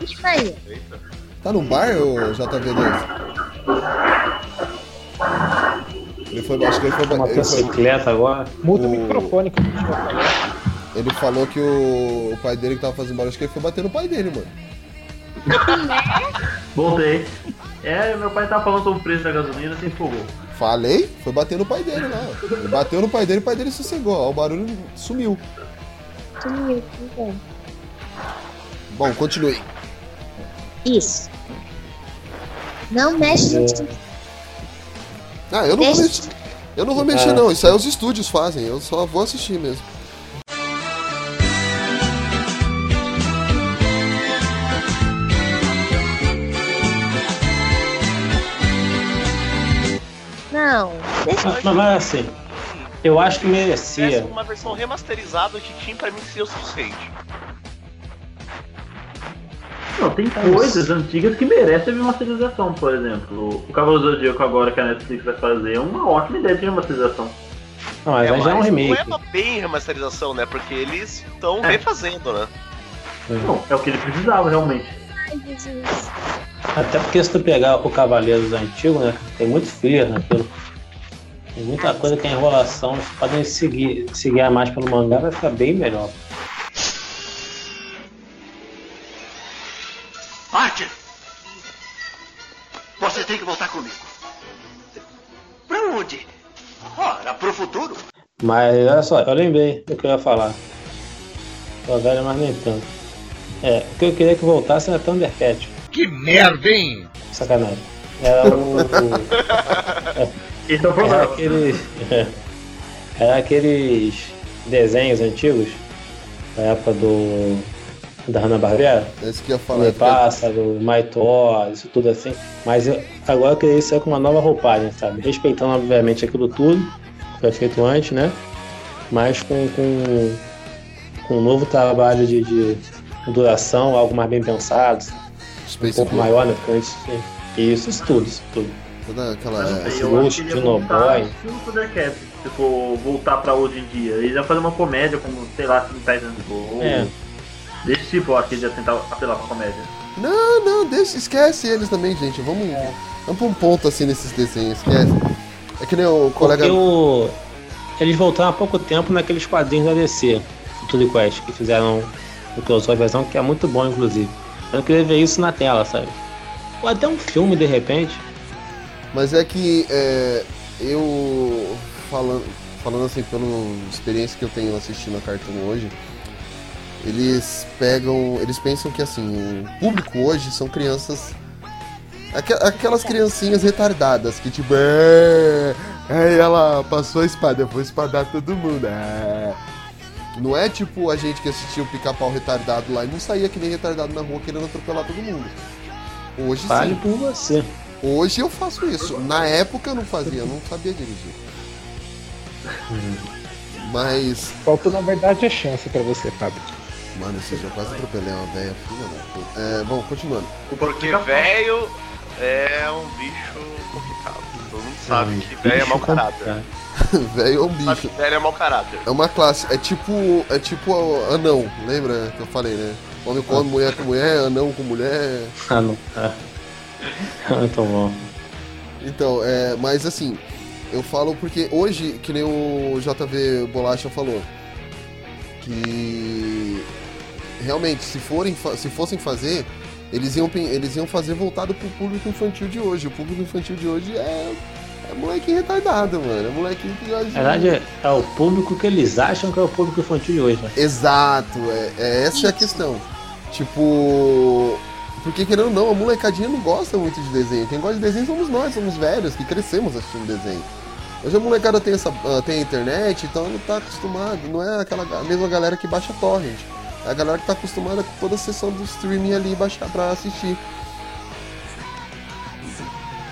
Isso aí. Tá no bar, ô JV2? Ele foi, acho que ele foi, Uma ele foi, bicicleta agora. Muta o microfone que falar. ele falou que o, o pai dele que tava fazendo barulho, acho que ele foi bater no pai dele, mano. voltei. É, meu pai tava falando sobre o preço da gasolina, se empolgou. Falei, foi bater no pai dele lá. Ele bateu no pai dele, o pai dele sossegou, ó, o barulho sumiu. Sumiu, tudo bem. Bom, continue. Isso. Não mexe no Tintin. Ah, eu não vou Deixa- mexer. Eu não vou mexer, não. Isso aí os estúdios fazem. Eu só vou assistir mesmo. Não. Deixa Mas, mas assim, eu acho que Se merecia. uma versão remasterizada de Tintin pra mim seria o suficiente. Não, tem coisas antigas que merecem uma remasterização, por exemplo. O Cavalo do Zodíaco agora que a Netflix vai fazer é uma ótima ideia de remasterização. Não, mas aí já é um mas remake. Não é uma bem remasterização, né? Porque eles estão refazendo, né? Não, é o que ele precisava realmente. Ai, Jesus. Até porque se tu pegar o Cavaleiros antigo, né? Tem muito filler naquilo. Tem muita coisa que é enrolação. Eles podem seguir, seguir mais pelo mangá, vai ficar bem melhor. Archer! Você tem que voltar comigo. Pra onde? Ora, pro futuro. Mas olha só, eu lembrei do que eu ia falar. Tô velho, mas nem tanto. É, o que eu queria que voltasse era Thundercat. Que merda, hein? Sacanagem. Era o. o Esse é o era aqueles. Era aqueles desenhos antigos da época do. da Hanna-Barbera. É isso que eu ia falar. Meu fica- Pássaro, Maitó, isso tudo assim. Mas eu, agora eu queria isso com uma nova roupagem, sabe? Respeitando, obviamente, aquilo tudo que foi feito antes, né? Mas com, com, com um novo trabalho de, de duração, algo mais bem pensado, um Space pouco Ghost. maior, né? Isso, isso tudo, isso tudo. Toda aquela. Esse Eu Ghost, acho que ele ia Dino voltar Boy. estilo Thundercats, se for voltar pra hoje em dia. Eles iam fazer uma comédia como, sei lá, Teen Titans Go. É. Desse tipo, eu acho que eles iam tentar apelar pra comédia. Não, não, deixa, esquece eles também, gente. Vamos, vamos pra um ponto assim nesses desenhos, esquece. É que nem o colega. Porque o... eles voltaram há pouco tempo naqueles quadrinhos da DC, do Tully Quest, que fizeram o crossover versão, que é muito bom, inclusive. Eu queria ver isso na tela, sabe? Ou até um filme, de repente. Mas é que é, eu falando, falando assim pela experiência que eu tenho assistindo a Cartoon hoje, eles pegam, eles pensam que assim, o público hoje são crianças aqu- aquelas criancinhas retardadas que tipo, é, ela passou a espada, eu vou espadar todo mundo. É. Não é tipo a gente que assistia o pica-pau retardado lá e não saía que nem retardado na rua querendo atropelar todo mundo. Hoje Fale sim. por você. Hoje eu faço isso. Na época eu não fazia, eu não sabia dirigir. Mas, Faltou, na verdade, a chance pra você, Fábio. mano, esse dia eu quase atropelei uma velha filha puta. É, bom, continuando. Porque velho é um bicho complicado. Todo mundo sabe que velho é mau caráter. velho é um Sabe bicho. que velho é mau caráter. É uma classe, é tipo. É tipo anão, lembra que eu falei, né? Homem com homem, mulher com mulher, anão com mulher. Ah, não. Ah. Muito bom. Então, é, mas assim, eu falo porque hoje, que nem o JV Bolacha falou, que realmente, se, forem, se fossem fazer, eles iam, eles iam fazer voltado pro público infantil de hoje. O público infantil de hoje é, é molequinho retardado, mano. É molequinho que. Na verdade, é, é o público que eles acham que é o público infantil de hoje, né? Exato, é, é essa é a questão. Tipo. Porque querendo ou não, a molecadinha não gosta muito de desenho. Quem gosta de desenho somos nós, somos velhos, que crescemos assistindo desenho. Hoje a molecada tem, essa, ah, tem internet, então não tá acostumado. Não é aquela mesma galera que baixa torrent. É a galera que tá acostumada com toda a sessão do streaming ali baixar pra assistir.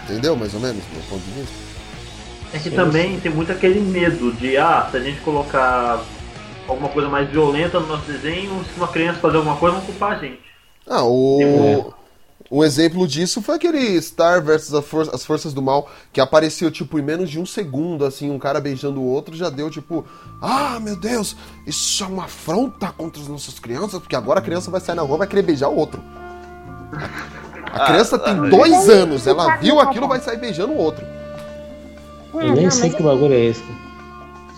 Entendeu mais ou menos meu ponto de vista? É que também tem muito aquele medo de, ah, se a gente colocar alguma coisa mais violenta no nosso desenho, se uma criança fazer alguma coisa, vão culpar a gente. Ah, o. Um exemplo disso foi aquele Star versus a For- as Forças do Mal, que apareceu, tipo, em menos de um segundo, assim, um cara beijando o outro, já deu, tipo, ah, meu Deus, isso é uma afronta contra as nossas crianças, porque agora a criança vai sair na rua e vai querer beijar o outro. A criança tem ah, dois anos, ela viu aquilo, vai sair beijando o outro. Eu nem sei que bagulho é esse.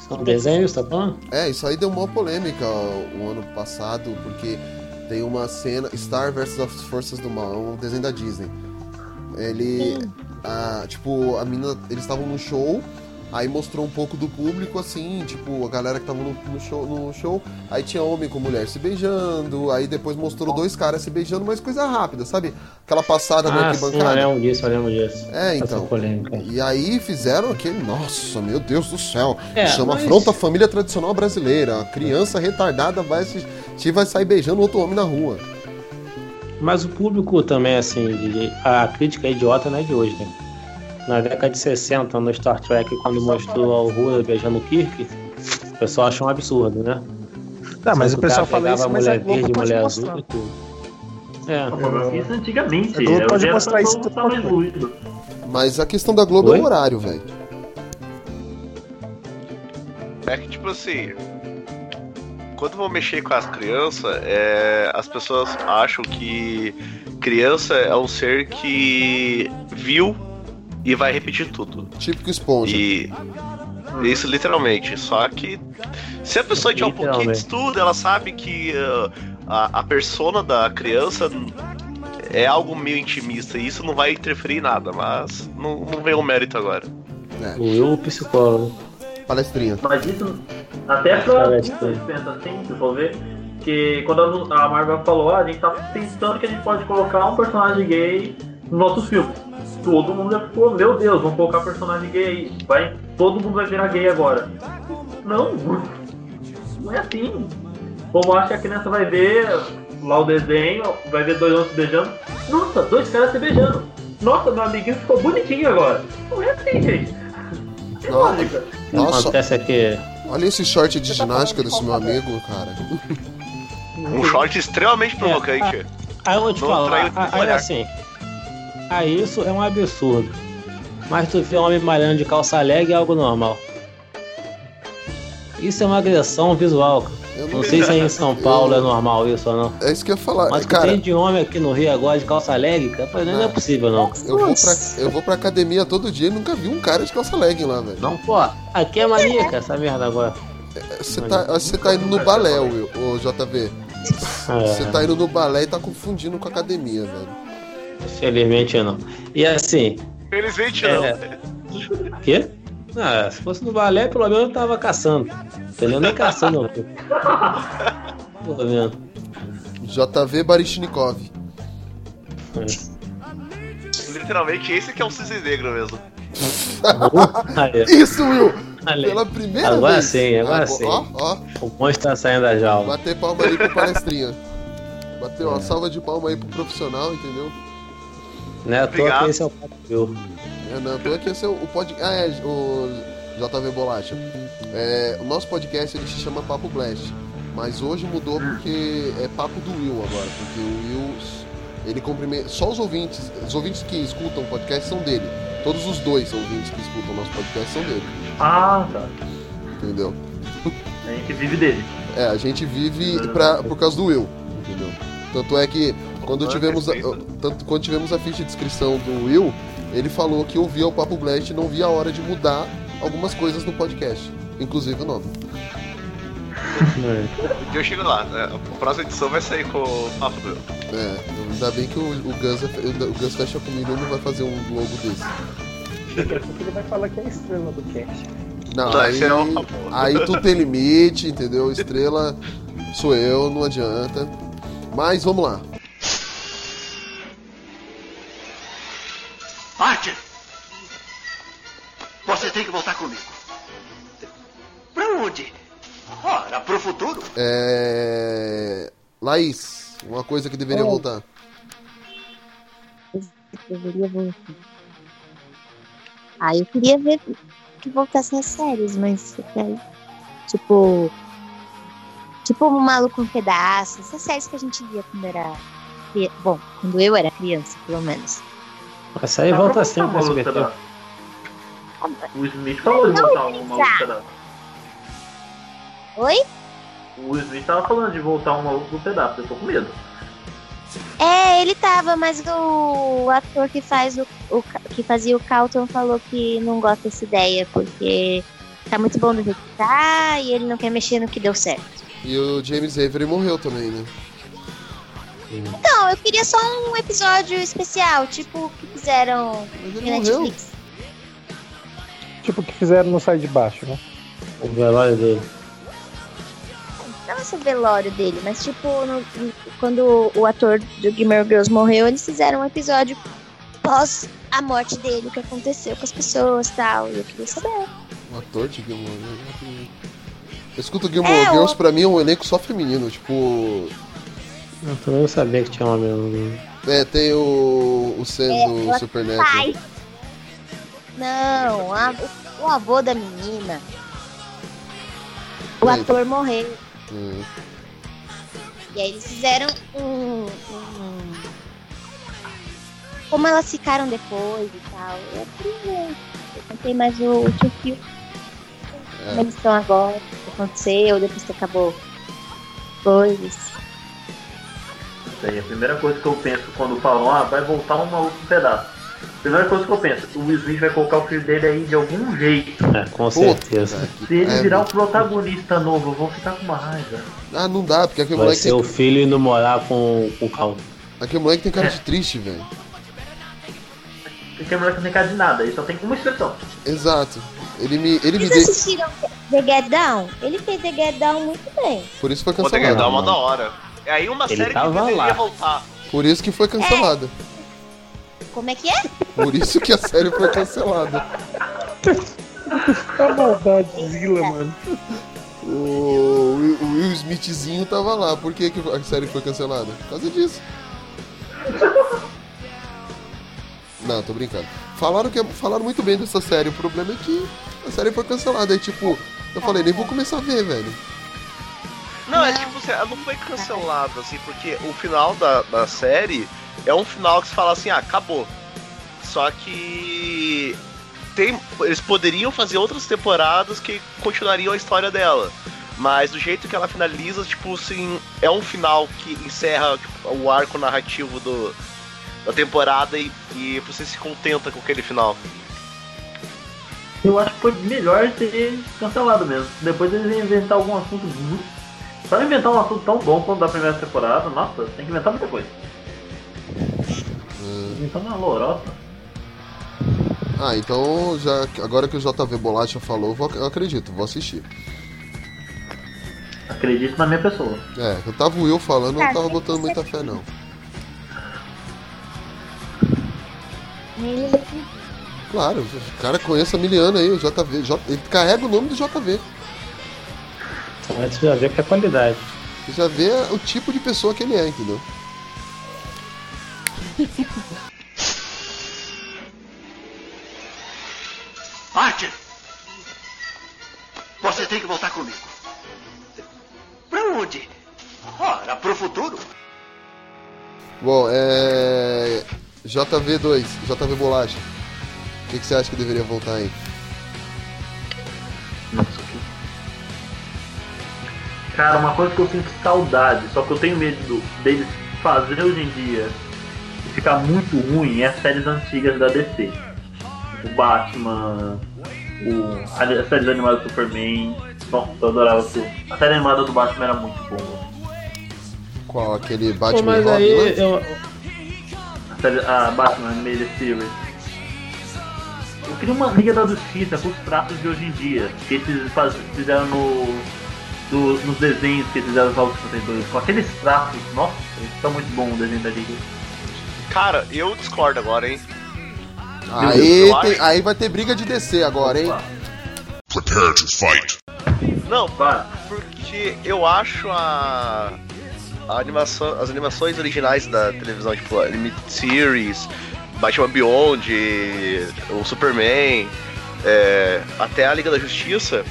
São desenhos, tá bom? É, isso aí deu uma polêmica ó, o ano passado, porque tem uma cena Star versus as Forças do Mal, é um desenho da Disney. Ele, a, tipo, a mina, eles estavam no show, aí mostrou um pouco do público, assim, tipo, a galera que tava no, no show, no show, aí tinha homem com mulher se beijando, aí depois mostrou dois caras se beijando, mas coisa rápida, sabe? Aquela passada na Ah, sim, eu arquibancada. lembro disso, eu lembro disso. É, então. E aí fizeram aquele, nossa, meu Deus do céu. É, chama mas- afronta a família tradicional brasileira. A criança retardada vai assistir, vai sair beijando outro homem na rua. Mas o público também, assim, a crítica idiota não é de hoje, né? Na década de 60, no Star Trek, quando mostrou a Uhura beijando o Kirk, o pessoal achou um absurdo, né? Tá, mas o pessoal fala isso, mas mulher verde, mulher mostrar. azul e tudo. É. Isso antigamente. A Globo pode mostrar era isso pra tudo mais. Mas a questão da Globo é Oi? o horário, velho. É que, tipo assim. Quando vão mexer com as crianças, é, as pessoas acham que criança é um ser que viu e vai repetir tudo. Típico esponja. E. Isso literalmente. Só que se a pessoa tiver um pouquinho de estudo, ela sabe que uh, a, a persona da criança é algo meio intimista e isso não vai interferir em nada, mas não, não vem o mérito agora. O eu, o psicólogo. Palestrinha. Mas isso até pra pensam assim, se for ver, Porque quando a Marvel falou, ah, a gente tá pensando que a gente pode colocar um personagem gay nos nossos filmes. Todo mundo já ficou, meu Deus, vamos colocar personagem gay aí. Vai, todo mundo vai virar gay agora. Não, não é assim. O povo acha que a criança vai ver lá o desenho, vai ver dois homens se beijando. Nossa, dois caras se beijando. Nossa, meu amiguinho ficou bonitinho agora. Não é assim, gente. É lógica. O que Nossa, acontece é que olha esse short de ginástica desse meu amigo, cara. Um short extremamente provocante. Aí eu vou te Não falar, aí, assim. Aí isso é um absurdo. Mas tu vê um homem malhando de calça leg é algo normal. Isso é uma agressão visual. cara. Eu Não sei se aí em São Paulo é normal isso ou não. É isso que eu ia falar. Mas cara, tem de homem aqui no Rio agora de calça leg, cara, eu falei, não é possível não. eu vou, pra, eu vou pra academia todo dia e nunca vi um cara de calça legging lá, velho. Não, pô, aqui é maníaca essa merda agora. Você tá, você tá indo no balé, Will, ô JV. Você É, tá indo no balé e tá confundindo com academia, velho. Felizmente não. E assim, Felizmente É. não. quê? Ah, se fosse no balé, pelo menos eu tava caçando. Entendeu? Nem caçando. menos. JV Barishnikov. Literalmente, esse que é o cisne negro mesmo. Isso, Will! Pela primeira Agora vez. sim, agora sim. Ó, ó, O monstro tá saindo da jaula. bater palma aí pro palestrinha. Bateu É. uma salva de palma aí pro profissional, entendeu? Né? Tô aqui, esse é o papo meu. É, não, tô aqui, esse é o pod... Ah, é, o JV Bolacha. É, o nosso podcast ele se chama Papo Blast. Mas hoje mudou porque é papo do Will agora. Porque o Will, ele cumprimenta. Só os ouvintes, os ouvintes que escutam o podcast são dele. Todos os dois ouvintes que escutam o nosso podcast são dele. Ah, tá. Entendeu? A gente vive dele. É, a gente vive pra, por causa do Will, entendeu? Tanto é que quando tivemos a, tanto, quando tivemos a ficha de inscrição do Will, ele falou que ouvia o Papo Blast e não via a hora de mudar algumas coisas no podcast, inclusive o nome. Dia eu chego lá. né? A próxima edição vai sair com o papo do. É, ainda bem que o, o fecha comigo e não vai fazer um logo desse. Ele vai falar que é a estrela do cast. Não, Tá, aí, esse é aí tudo tem limite, entendeu? Estrela sou eu, não adianta. Mas vamos lá. Archer! Você tem que voltar comigo. Pra onde? Ora, pro futuro. É... Laís, uma coisa que deveria Oi. voltar. Deveria voltar. Ah, eu queria ver que voltassem as séries, mas é, tipo. Tipo o Maluco um Pedaço, essas séries que a gente via quando era. Bom, quando eu era criança, pelo menos. Essa aí volta sempre pro SBT. da- O Smith falou de voltar uma luta da... Oi? O Smith tava falando de voltar uma luta do pedaço, eu tô com medo. É, ele tava, mas o, ator que faz o, o que fazia o Calton falou que não gosta dessa ideia, porque tá muito bom do jeito que tá e ele não quer mexer no que deu certo. E o James Avery morreu também, né? Então, eu queria só um episódio especial, tipo o que fizeram na. Netflix. Tipo o que fizeram no Sai de Baixo, né? O velório dele. Não esse velório dele, mas tipo, no- quando o ator do Gilmore Girls morreu, eles fizeram um episódio pós a morte dele, o que aconteceu com as pessoas e tal. E eu queria saber. O ator de Gilmore Girls. Eu escuto Gilmore É, Girls, o- pra mim é um elenco só feminino. Tipo, Eu também não sabia que tinha um homem. é, tem o, o Sam É, do ela Supernatural. Pai. Não, a- o, avô da menina. O Oi. ator morreu. Hum. E aí eles fizeram um. um- Como elas ficaram depois e tal. Eu ver. Eu contei mais o último filme. Como eles estão agora, o que aconteceu, depois que acabou coisas. Isso aí, a primeira coisa que eu penso quando falam, ah, vai voltar um maluco um pedaço. Primeira coisa que eu penso, o Will Smith vai colocar o filho dele aí de algum jeito. É, com certeza. Se ele É, virar o protagonista novo, eu vou ficar com uma raiva. Ah, não dá, porque aquele Vai moleque, ser tem, o filho indo morar com, com o Caldo. aquele moleque tem cara de triste, velho. Porque a mulher que não tem cara de nada, ele só tem uma expressão. Exato. Ele me, ele me Vocês deu. assistiram The Get Down? Ele fez The Get Down muito bem. Por isso foi Pô, tem que cancelado. dar uma da hora. É aí uma Ele série que tava deveria lá. voltar. Por isso que foi cancelada. Como é que é? Por isso que a série foi cancelada. A maldade, Zila, mano. O, Will- o Will Smithzinho tava lá. Por que, que a série foi cancelada? Por causa disso. Não, tô brincando. Falaram, que, falaram muito bem dessa série. O problema é que a série foi cancelada. Aí, tipo, eu falei, nem vou começar a ver, velho. Não, é tipo, ela não foi cancelada, assim, porque o final da, da série é um final que se fala assim, ah, acabou. Só que tem, eles poderiam fazer outras temporadas que continuariam a história dela. Mas do jeito que ela finaliza, tipo assim, é um final que encerra tipo, o arco narrativo do, da temporada e, e você se contenta com aquele final. Eu acho que foi melhor ter cancelado mesmo. Depois eles iam inventar algum assunto muito. Pra inventar um assunto tão bom quanto da primeira temporada, nossa, tem que inventar muita coisa. Inventar uma lorota. Ah, então, já, agora que o JV Bolacha falou, vou- eu acredito, vou assistir. Acredito na minha pessoa. É, eu tava o Will falando, eu não Ah, tava botando muita fé, não. Ele Claro, o cara conhece a Miliana aí, o JV. J- ele carrega o nome do JV. Você já vê que é qualidade. Você já vê o tipo de pessoa que ele é, entendeu? Archer! Você tem que voltar comigo. Pra onde? Ora, pro futuro. Bom, é. JV2, JV Bolacha. O que, que você acha que deveria voltar aí? Nossa. Cara, uma coisa que eu sinto saudade, só que eu tenho medo do- deles fazer hoje em dia e ficar muito ruim é as séries antigas da DC. O Batman, o, as séries animadas do Superman. Nossa, eu adorava tudo. A série animada do Batman era muito boa. Qual? Aquele Pô, Batman mas e Robin aí lá? eu, A, série, a Batman Animated Series. Eu queria uma Liga da Justiça com os traços de hoje em dia, que eles fizeram no, do- nos desenhos que eles fizeram nos Jogos 52. Com aqueles traços, nossa, tá muito bom o desenho da Liga. Cara, eu discordo agora, hein? Aí, eu tem- aí vai ter briga de DC agora, hein? Prepare to fight. Não, Para. porque eu acho a, a animação, as animações originais da televisão, tipo Limited Series, Batman Beyond, o Superman, é, até a Liga da Justiça,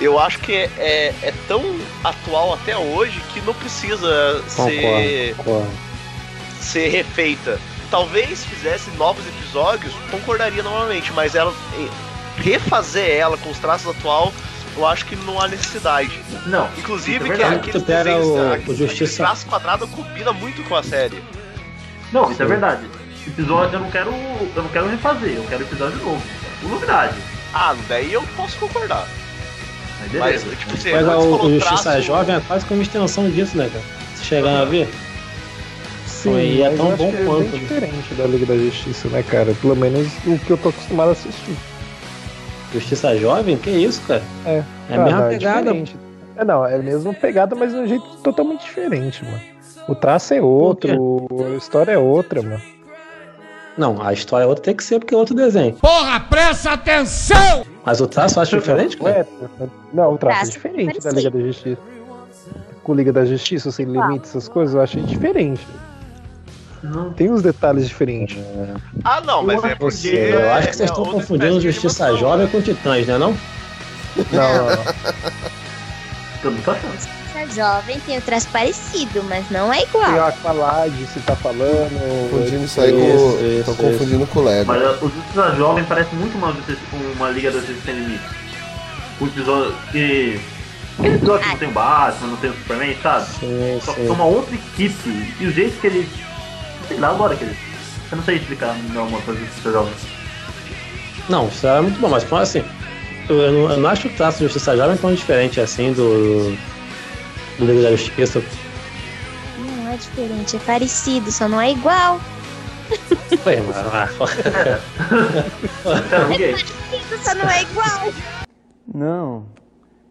eu acho que é, é, é tão atual até hoje que não precisa ser, concordo, concordo. ser refeita. Talvez fizesse novos episódios, concordaria novamente, mas ela refazer ela com os traços atual, eu acho que não há necessidade. Não, Inclusive, é que verdade. aqueles desenhos, o- aqueles- o Justiça- aqueles traços quadrados combina muito com a série. Não, isso é verdade. Episódio eu não quero. Eu não quero refazer, eu quero episódio novo. Novidade. Ah, daí eu posso concordar. Mas Mas, beleza. tipo, você, Mas o, o Justiça traço- Jovem é quase que uma extensão disso, né, cara? Se chegar a ver. Sim, E é tão eu acho bom que é quanto, bem diferente da Liga da Justiça, né, cara? Pelo menos o que eu tô acostumado a assistir. Justiça Jovem? Que isso, cara? É, É a mesma não, pegada. diferente. É, não, é a mesma pegada, mas de um jeito totalmente diferente, mano. O traço é outro, a história é outra, mano. Não, a história é outra tem que ser porque é outro desenho. Porra, presta atenção! Mas o traço eu acho diferente, Não, cara? é, não, o traço é Traço diferente da. Liga da Justiça. Com Liga da Justiça, sem limites, essas coisas, eu achei diferente. Não. Tem uns detalhes diferentes. Ah, não, mas é porque. Você, eu acho que vocês é estão confundindo Justiça Jovem né? com Titãs, né não? Não, não, não. Mundo tá jovem tem o traço parecido, mas não é Tem igual. a Aqualad, você tá falando. Confundindo isso aí com. isso, Tô isso. confundindo com o Lego. Mas uh, o Justiça Jovem parece muito uma, uma Liga da Justiça Sem Limites. O episódio que. Aquele episódio que não tem o Batman, não tem o Superman, sabe? Sim, Só que sim. são uma outra equipe. E o jeito que eles. Sei lá, agora que eles. Eu não sei explicar não, uma coisa Justiça Jovem. Não, isso é muito bom, mas assim. Eu, eu não, eu não acho o traço de Justiça Jovem tão diferente assim do. Do Liga da Justiça. Não é diferente, é parecido, só não é igual. Foi, mano. ah, É. Isso só não é igual. Não.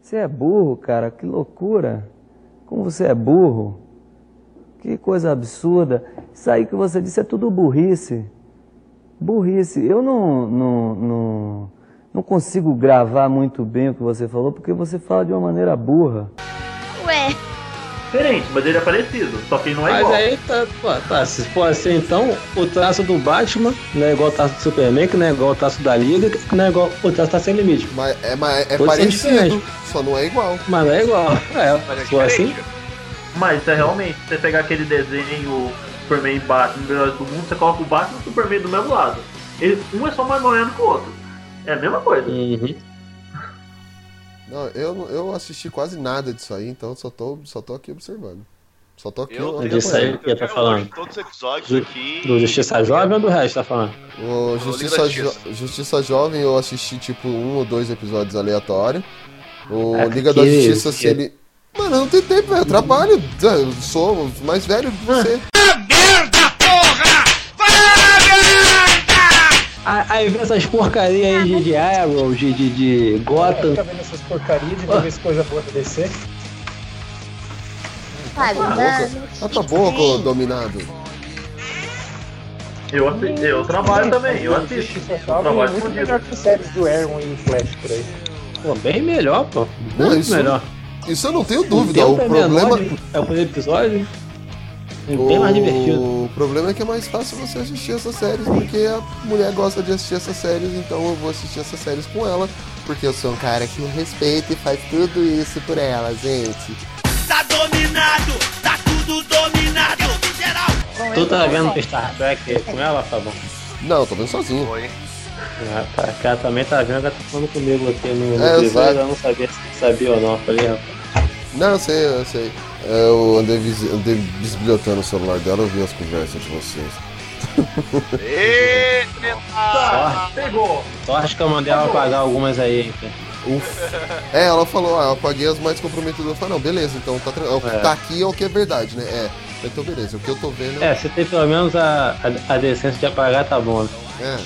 Você é burro, cara. Que loucura. Como você é burro. Que coisa absurda. Isso aí que você disse é tudo burrice. Burrice. Eu não, não, não, não consigo gravar muito bem o que você falou porque você fala de uma maneira burra. Ué, Diferente, mas ele é parecido. Só que não é Mas igual. aí tá, pô, tá, se for assim, então o traço do Batman não é igual o traço do Superman, que não é igual o traço da Liga, que não é igual o traço tá sem limite. Mas é, mas é Todos parecido, só não é igual. Mas não é igual. É, Mas é se assim. Mas é realmente, você pegar aquele desenho Superman e Batman, melhores do mundo, você coloca o Batman e o Superman do mesmo lado. Eles, um é só mais moreno que o outro. É a mesma coisa. uhum. Não, eu, não- eu assisti quase nada disso aí, então só tô, só tô aqui observando. Só tô aqui. Eu, eu, disse aí que eu falando. hoje todos os episódios Do- aqui. do Justiça Jovem ou do resto, tá falando? O Justiça, Jo- Justiça Jovem eu assisti tipo um ou dois episódios aleatórios. O É, Liga da que- Justiça, se que- ele. Mano, eu não tenho tempo, velho. Eu trabalho. Eu sou mais velho que você. Aí, aí vem essas porcarias aí de, de Arrow, de, de, de Gotham. Fica vendo essas porcarias de ver se coisa boa pra descer. Fábio, mano. Ah, tá boa, dominado. Eu, assi- eu trabalho também, eu assisto. Eu trabalho muito melhor que séries do Arrow e Flash por aí. Pô, bem melhor, pô. Não, Muito isso- melhor. Isso eu não tenho dúvida. O problema. é o primeiro episódio. É bem mais divertido. O problema é que é mais fácil você assistir essas séries porque a mulher gosta de assistir essas séries, então eu vou assistir essas séries com ela, porque eu sou um cara que respeita e faz tudo isso por ela, gente. Tá dominado, tá tudo dominado. Geral. Tu tá vendo Star Trek com ela, Fabão? Não, tô vendo sozinho. Oi. A cara também tá vendo, ela tá falando comigo aqui no, no É, eu privado, sei. eu não sabia se sabia ou não. Eu Falei, rapaz. Não, eu sei, eu sei. Eu andei, andei bisbilhotando o celular dela, eu vi as conversas de vocês. Eita! Tá, pegou. Só acho que eu mandei ela pagar algumas aí. Ufa. É, ela falou, ah, eu apaguei as mais comprometidas. Eu falei, não, beleza, então tá, tran- o que É. tá aqui é o que é verdade, né? É. Então beleza, o que eu tô vendo É, se tem pelo menos a, a, a decência de apagar, tá bom. né? é.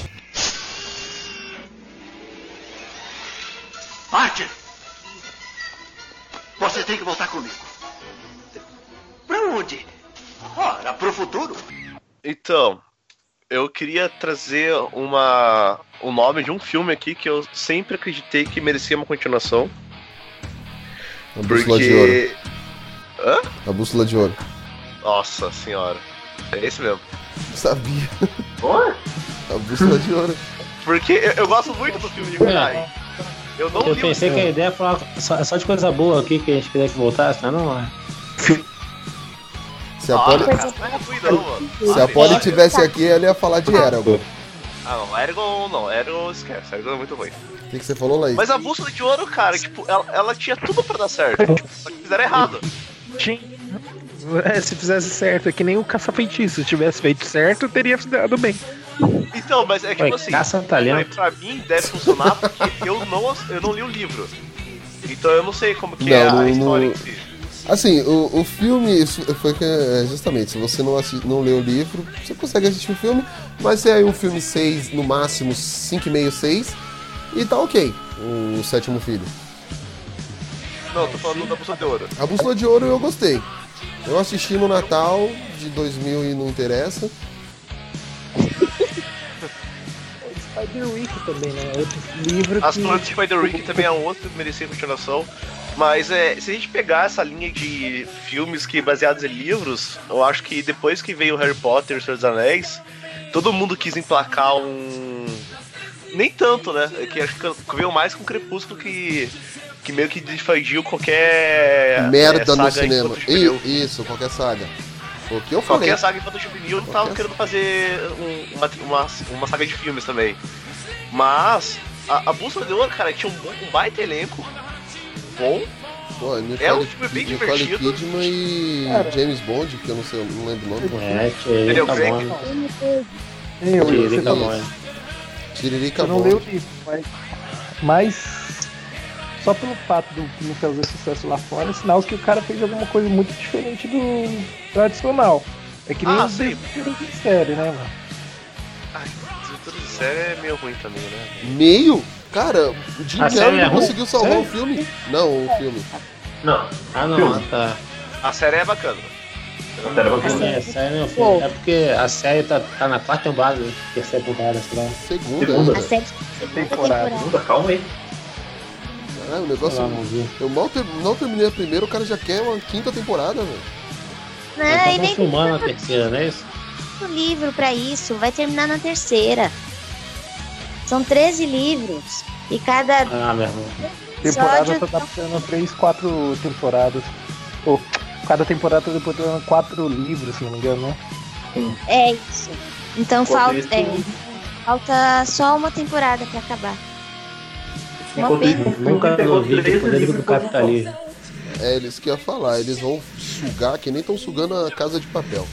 Archer! Você tem que voltar comigo. Pra onde? Ora, pro futuro. Então, eu queria trazer uma o nome de um filme aqui que eu sempre acreditei que merecia uma continuação. A bússola de ouro. Porque. Hã? A bússola de ouro. Nossa senhora. É esse mesmo. Sabia. Oi? A bússola de ouro. Porque eu, eu gosto muito do filme de Mirai. Eu não Eu pensei que a ideia foi falar só, só de coisa boa aqui que a gente queria que voltasse, mas não é. Se a Ah, Polly, é se a Polly tivesse aqui, ela ia falar de Eragon. Ah, não, Ergon não, Ergon esquece, Ergon é muito ruim. O que, que você falou, Laís? Mas a bússola de ouro, cara, tipo, ela, ela tinha tudo pra dar certo. Só que fizeram errado. É, se fizesse certo, é que nem o caça-feitiço. Se tivesse feito certo, teria dado bem. Então, mas é tipo Ué, assim. caça talento. Pra mim deve funcionar porque eu não, eu não li o livro. Então eu não sei como que Não, é a não- história não- em si. Assim, o, o filme foi que, é, justamente, se você não, assi- não lê o livro, você consegue assistir o filme, vai ser aí um filme 6, no máximo 5,5, 6, e tá ok, o sétimo filho. Não, tô falando da bússola de ouro. A Bússola de Ouro eu gostei. Eu assisti no Natal de 2000 e não interessa. Spider-Week também, né? Outro livro As que... Plantas de Spider-Rick também é um outro que merecia continuação. Mas é, se a gente pegar essa linha de filmes que baseados em livros, eu acho que depois que veio Harry Potter e o Senhor dos Anéis, todo mundo quis emplacar um. Nem tanto, né? É que acho que veio mais com Crepúsculo que. que meio que difundiu qualquer. Merda é, no cinema. I- isso, qualquer saga. O que eu falei. Qualquer saga infantil juvenil tava querendo fazer um- uma, uma, uma saga de filmes também. Mas a, a Bússola de Ouro, cara, tinha um, um baita elenco. Bom. Pô, É um Nicole, filme bem Nicole divertido. Kidman e Cara. James Bond, que eu não sei, eu não lembro o nome. É, Ele é que o tá Craig. né? Eu, Que bom. né? Tiririca eu não leio o Bond. livro, mas... mas só pelo fato do filme fazer sucesso lá fora, é sinal que o cara fez alguma coisa muito diferente do tradicional. É que nem Ah, os de série, né, mano? Estrutura de série é meio ruim também, né? Meio? Cara, o Jim A série Carrey é conseguiu salvar Sério? o filme. Não, o filme. Não. Ah, não, Filme. tá. A série é bacana. A série é bacana. É, série foi. É porque a série tá, tá na quarta temporada, terceira temporada, sei lá. Segunda. Segunda. A série Temporada. Segunda, calma aí. Caralho, o negócio. Lá. Eu mal ter- não terminei a primeira, o cara já quer uma quinta temporada, velho. Não, Então e tá nem filmando a terceira, não é isso? tem livro pra isso. Vai terminar na terceira. São 13 livros. E cada Ah, meu irmão. Temporada episódio. tá adaptando três, quatro temporadas. Ou cada temporada tá depois dando quatro livros, se não me engano, né? É isso. Então falta, isso- é, falta só uma temporada pra acabar. Uma Enquanto pena. o Nunca ouvi poder livros do colocou. capitalismo. É eles que ia falar, eles vão sugar que nem estão sugando a casa de papel.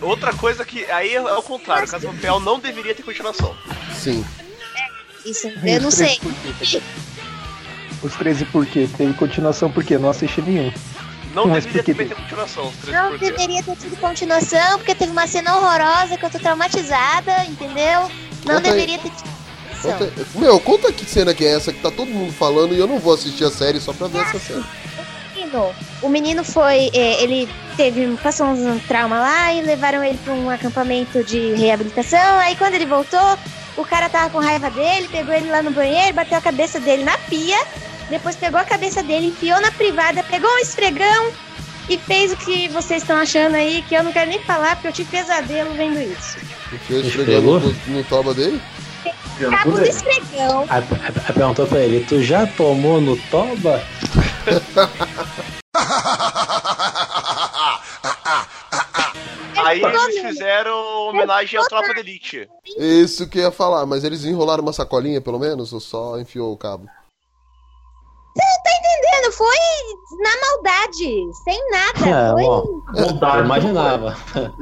Outra coisa que. Aí é o contrário, Casa do Papel não deveria ter continuação. Sim. Isso, eu não 13 sei. Os 13 por quê? Teve continuação por quê? Não assisti nenhum. Não Mas deveria tem? ter continuação, os três Não por quê? deveria ter tido continuação, porque teve uma cena horrorosa que eu tô traumatizada, entendeu? Não Conta aí. deveria ter tido continuação. Conta- Meu, conta que cena que é essa que tá todo mundo falando e eu não vou assistir a série só pra ver essa série. Menino. O menino foi. é, ele teve. Passou um trauma lá e levaram ele pra um acampamento de reabilitação. Aí quando ele voltou, o cara tava com raiva dele, pegou ele lá no banheiro, bateu a cabeça dele na pia. Depois pegou a cabeça dele, enfiou na privada, pegou um esfregão e fez o que vocês estão achando aí, que eu não quero nem falar, porque eu tive pesadelo vendo isso. Esfregou? esfregando no, no toba dele? Cabo do esfregão. A, a, a perguntou pra ele, tu já tomou no toba? Aí Todo eles fizeram homenagem à tropa de elite. Isso que eu ia falar, mas eles enrolaram uma sacolinha pelo menos ou só enfiou o cabo? Tá entendendo? Foi na maldade, sem nada. É, foi. eu imaginava.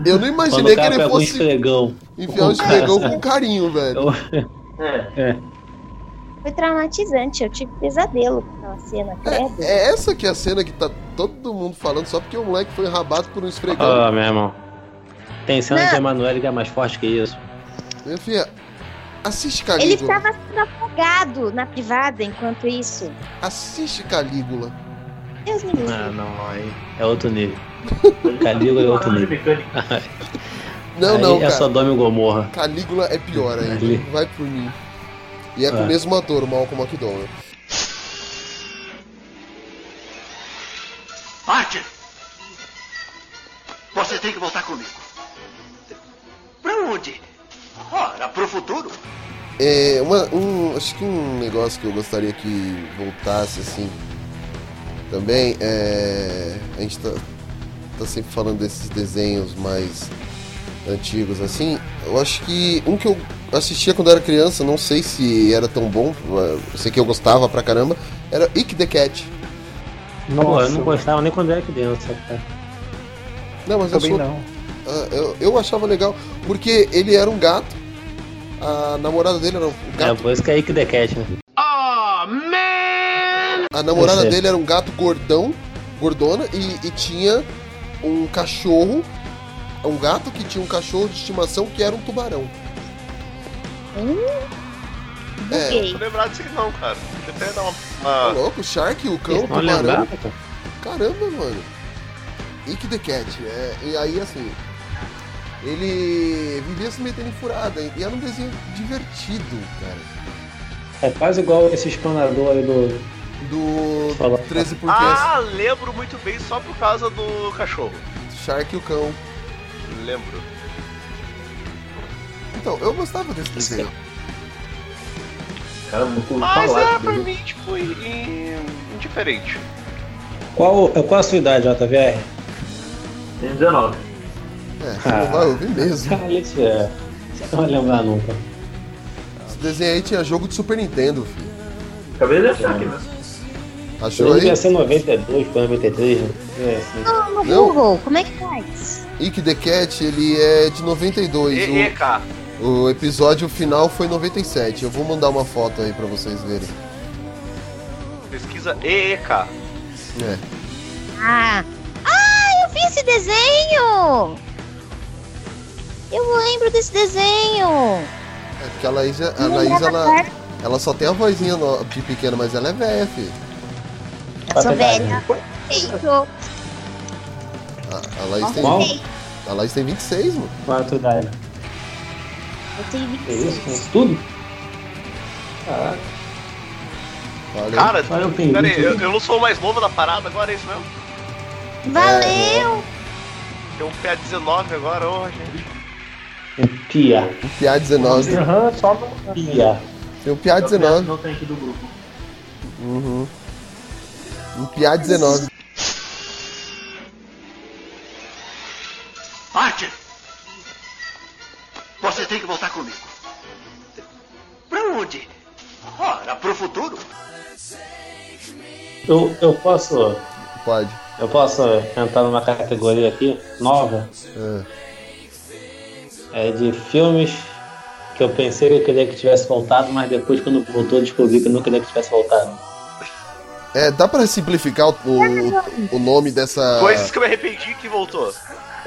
Eu não imaginei que ele um fosse esfregão. enfiar um esfregão com carinho, velho. Eu- É. Foi traumatizante, eu tive pesadelo com aquela cena, credo. É essa que é a cena que tá todo mundo falando só porque o moleque foi rabado por um esfregão. Ah, meu irmão. Tem cena Não. de Emanuele que é mais forte que isso. Minha filha, assiste Ele Calígula. estava sendo afogado na privada enquanto isso. Assiste Calígula. Deus me livre. Ah, não, aí é outro nível. Calígula é outro nível. Não, aí não, é cara. Sodoma e Gomorra. Calígula é pior ainda. Ali. Vai por mim. E é com Ah. o mesmo ator, o Malcolm McDowell. Archer! Você tem que voltar comigo. Pra onde? Ora, pro futuro. É, uma, um, acho que um negócio que eu gostaria que voltasse assim também é. A gente tá, tá sempre falando desses desenhos mais antigos assim. Eu acho que um que eu assistia quando era criança, não sei se era tão bom, eu sei que eu gostava pra caramba, era Ick the Cat. Pô, eu não gostava nem quando era criança, cara. Não, mas eu Também sou, não. Ah, eu, eu achava legal, porque ele era um gato, a namorada dele era um É, gato, por isso que é Ike the Cat, né? a namorada Eu sei. dele era um gato gordão, gordona, e, e tinha um cachorro, um gato que tinha um cachorro de estimação que era um tubarão. Hum, É. Não lembrar disso aqui não, cara. Deixa eu até dar uma. tá uma- louco, o Shark, o cão, o tubarão. lembrava. Caramba, mano. Ick the Cat. É, e aí, assim, ele vivia se metendo em furada, e era um desenho divertido, cara. É quase igual esse explanador aí do. Do Fala. 13 porquês. Ah, lembro muito bem só por causa do cachorro. Shark e o cão. Lembro. Então, eu gostava desse desenho. Cara, ouvi Mas falar. é pra mim, tipo, in- indiferente. Qual, qual a sua idade, JVR? Tem 19. É, não vai ouvir mesmo. Alex, é. Você não vai lembrar nunca. Esse desenho aí tinha jogo de Super Nintendo, filho. Acabei de achar aqui, né? Achou aí? devia ser 92, foi 93, né? É, assim. Não, no Não. Google, como é que faz? Ick the Cat, ele é de 92. E. O, o episódio final foi 97. Eu vou mandar uma foto aí pra vocês verem. Pesquisa EEK. É. Ah, ah, eu vi esse desenho! Eu lembro desse desenho. É porque a Laís, a Não Laís ela, ela só tem a vozinha de pequena, mas ela é velha, filho. Eu sou velha. Feito. A, a Laís tem. Qual? A Laís tem 26, mano. Qual é a tua idade? Eu tenho Que isso? 26. Com tudo? Caraca. Aí. Cara, Olha, eu tenho pera aí, eu, eu não sou o mais novo da parada agora, é isso mesmo? Valeu! Tem um PA19 agora, ô, gente. Um pia. Um PA 19. Aham, só no pia. Tem um PA 19. Não tem aqui do grupo. Uhum. Um PA 19. Archer! Você tem que voltar comigo. Pra onde? Ora, pro futuro. Eu, eu posso. Pode. Eu posso entrar numa categoria aqui, nova, É. é de filmes que eu pensei que eu queria que tivesse voltado, mas depois quando voltou eu descobri que eu não queria que tivesse voltado. É, dá pra simplificar o, o, o nome dessa. Coisas que eu me arrependi que voltou.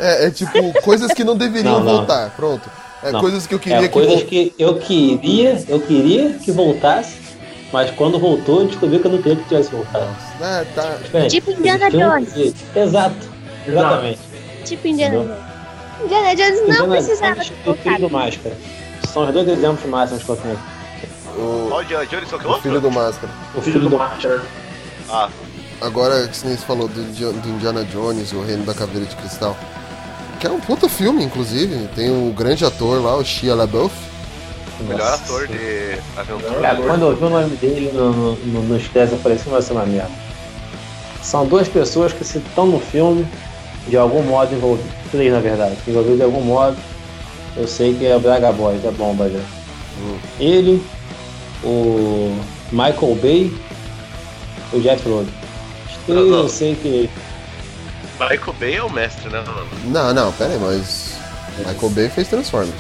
É, é tipo, coisas que não deveriam Não, não. voltar. Pronto. É Não. coisas que eu queria é, que coisas vol- que eu queria, eu queria que voltasse, mas quando voltou eu descobri que eu não queria que tivesse voltado. É, tá. Diferente. Tipo Indiana Filme Jones. que- Exato, exatamente. Tipo Indiana? Jones. Indiana Jones não Indiana precisava Jones ter o Filho voltado. do Máscara. São os dois exemplos máximos que eu tenho. O, o Johnny Jones, qual que é o outro? filho do Máscara. O Filho do Máscara. Ah, Agora, que você falou do, do Indiana Jones, o Reino da Caveira de Cristal. Que é um puta filme, inclusive. Tem o grande ator lá, o Shia LaBeouf. melhor ator de aventura. Cara, quando eu vi o nome dele no, no, no, nos créditos, eu falei assim, vai ser uma merda. São duas pessoas que se estão no filme, de algum modo envolvidas, três na verdade, envolvidas de algum modo, eu sei que é o Braga Boys, é bomba já. Ele, o Michael Bay, o Jeff Road. Os três eu sei que. Michael Bay é o mestre, né, mano? Não, não, pera aí, mas. Michael Bay fez Transformers.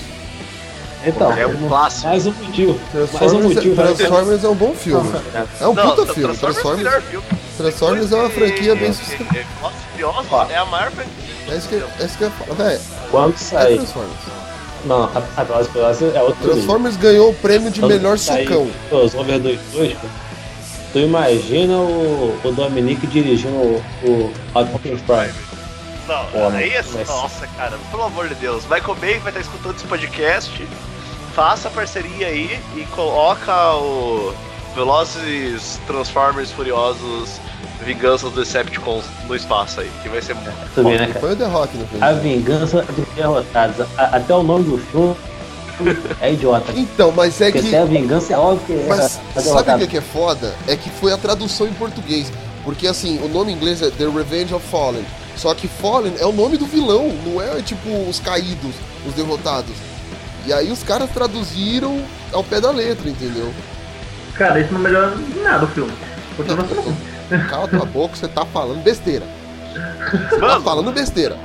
Então, É um clássico. mais um motivo. Mais um Transformers, motivo pra Transformers é um bom filme. É um Não, puta filme. Transformers é Transformers. Transformers é uma franquia bem sucedida. sucedida. Furiosa é a maior franquia. É isso que, é isso que eu falar, velho. Quando É sair. Transformers. Não, a, a é outro. Transformers ganhou o prêmio de Quando melhor socão. Dos dois, cara. Tu imagina o, o Dominique dirigindo o, o Optimus Prime. Não, Pô, aí é. mas- Nossa, cara, pelo amor de Deus. Michael Bay vai estar escutando esse podcast. Faça a parceria aí e coloca o Velozes Transformers Furiosos Vingança dos Decepticons no espaço aí, que vai ser muito. Vê, né, cara? Foi o The Rock no filme. A vingança dos derrotados. Até o nome do filme é idiota. Então, mas é Porque que. se é a vingança, é óbvio que é Mas a sabe o derrotada. que que é foda? É que foi a tradução em português. Porque assim, o nome em inglês é The Revenge of Fallen. Só que Fallen é o nome do vilão, não é tipo os caídos, os derrotados. E aí os caras traduziram ao pé da letra, entendeu? Cara, isso não melhora nada o filme. Continua sendo ruim. Cala tua boca, você tá falando besteira. Você tá falando besteira.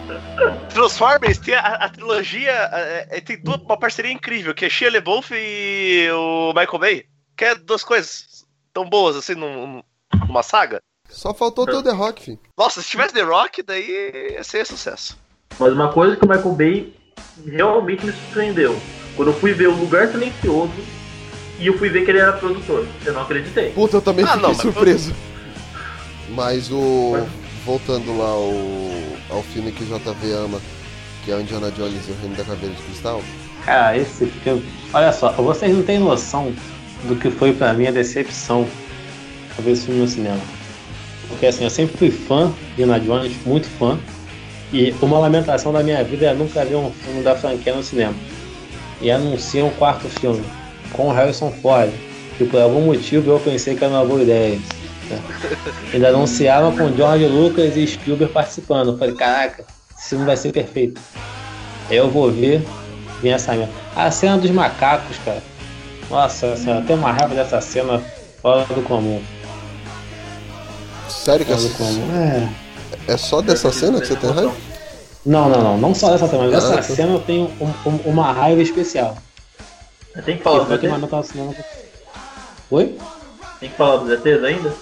Transformers tem a, a trilogia. é, é, tem duas- uma parceria incrível, que é Shia LaBeouf e o Michael Bay. Que é duas coisas tão boas assim num- numa saga. Só faltou ter o The Rock, filho. Nossa, se tivesse The Rock, daí ia ser sucesso. Mas uma coisa que o Michael Bay realmente me surpreendeu. Quando eu fui ver o Lugar Silencioso e eu fui ver que ele era produtor. Eu não acreditei. Puta, eu também Ah, fiquei não, mas surpreso. Mas o. Voltando lá ao, ao filme que o JV ama, que é o Indiana Jones e o Reino da Caveira de Cristal. Cara, esse filme. Olha só, vocês não têm noção do que foi pra mim a decepção ao ver esse filme no cinema. Porque assim, eu sempre fui fã de Indiana Jones, muito fã. E uma lamentação da minha vida é nunca ver um filme da franquia no cinema. E anunciam um quarto filme com o Harrison Ford. Que por algum motivo eu pensei que era uma boa ideia. Né? Ainda anunciaram com George Lucas e Spielberg participando. Eu falei, caraca, esse filme vai ser perfeito. Eu vou ver Vem essa merda. A cena dos macacos, cara. Nossa senhora, tem uma raiva dessa cena fora do comum. Sério que Fora do essa... comum. É. é só dessa cena que você tem raiva? Não, não, não. Não só dessa cena, mas Ah, dessa tá. cena eu tenho um- um- uma raiva especial. Tem que falar que ETs? Oi? Tem que falar dos ETs ainda?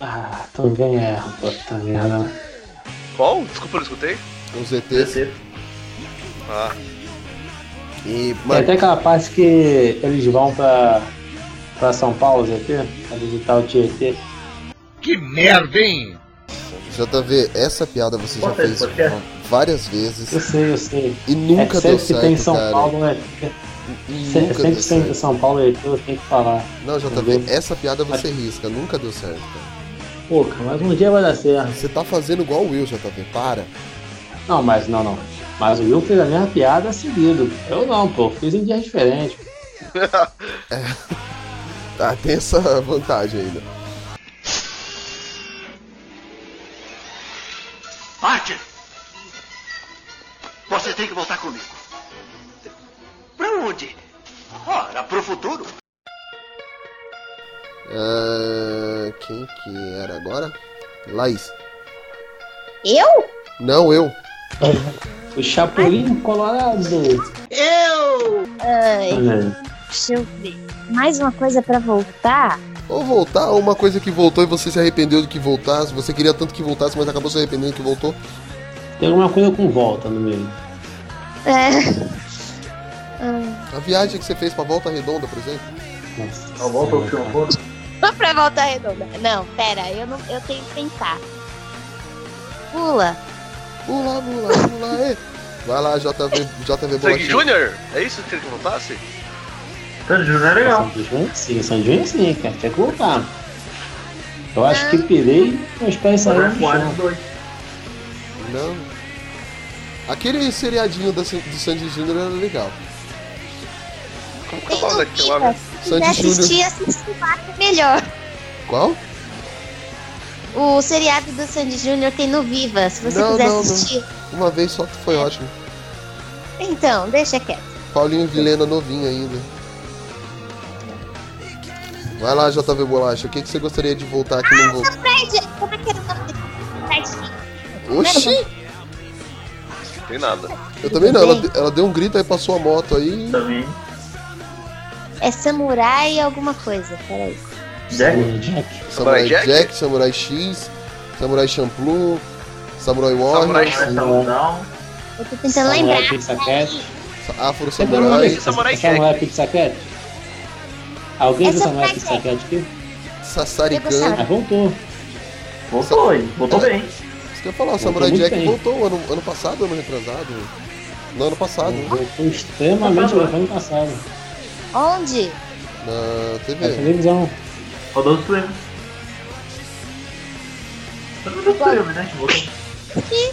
Ah, também é. Puta merda. Qual? Desculpa, eu não escutei. Os ETs. ET. Ah, E, Tem mano, até aquela parte que eles vão pra, pra São Paulo, ZT, pra visitar o Tietê. Que merda, hein? JV, essa piada você já Pode ser, fez várias Eu vezes sei, eu sei. e nunca é deu sempre que tem em certo, São cara. Paulo, né? Se- Nunca Sempre deu tem certo. São Paulo, eu tenho que falar. Não, JV, Entendeu? essa piada você risca, nunca deu certo, cara. Pô, cara, mas um dia vai dar certo. Você tá fazendo igual o Will, JV, para. Não, mas não, não. Mas o Will fez a mesma piada seguido. Eu não, pô. Fiz em dias diferentes. Tá, tem essa vantagem ainda. Archer! Você tem que voltar comigo. Pra onde? Ora, pro futuro. Ah, quem que era agora? Laís. Eu? Não, eu. O Chapolin Colorado. Eu! Ai, deixa eu ver. Mais uma coisa pra voltar? Ou voltar, ou uma coisa que voltou e você se arrependeu de que voltasse. Você queria tanto que voltasse, mas acabou se arrependendo que voltou. Tem alguma coisa com volta no meio. É. A viagem que você fez pra Volta Redonda, por exemplo. Nossa. A volta ao pô. Vamos pra volta redonda. Não, pera, eu, não, eu tenho que pensar. Pula. Pula, pula, pula, é. Vai lá, JV, JV Sangue. Júnior? É isso que você quer que voltasse? Sandy Júnior é legal. Sandy Júnior sim, Sandy Júnior sim, cara. Tinha que voltar. Eu acho que pirei, meus pés saíram do chão. 2. Não. Aquele seriadinho da, do Sandy Júnior era legal. Como que é o nome no Sandy assistir, assiste o Vaca melhor. Qual? O seriado do Sandy Júnior tem no Viva, se você Não, quiser não, não. assistir. Uma vez só que foi ótimo. Então, deixa quieto. Paulinho Vilena novinho ainda. Vai lá, JV Bolacha. O que, que você gostaria de voltar que não voltou? Fred, como é que era o nome dele? Oxi! Não tem nada. Eu também não. Ela, ela deu um grito aí, passou a moto aí. Também. É samurai alguma coisa, peraí. Jack. Jack. Samurai Jack? Jack, Samurai X, Samurai Shampoo, Samurai Warrior, Samurai Countdown. Eu tô tentando lembrar. Samurai Pizza Cat. Afro Samurai, Samurai Samurai. Pizza Cat? Alguém viu Samurai Pizza Cat aqui? Sassarican. Ah, voltou. Voltou, hein? Voltou bem. Isso que eu ia falar, o Samurai Jack bem. voltou ano, ano passado, ano retrasado. No ano passado, né? Voltou extremamente bem. Foi ano passado. Onde? na Na TV. televisão. Rodou os filmes. Rodou os filmes, né? Voltou. Que?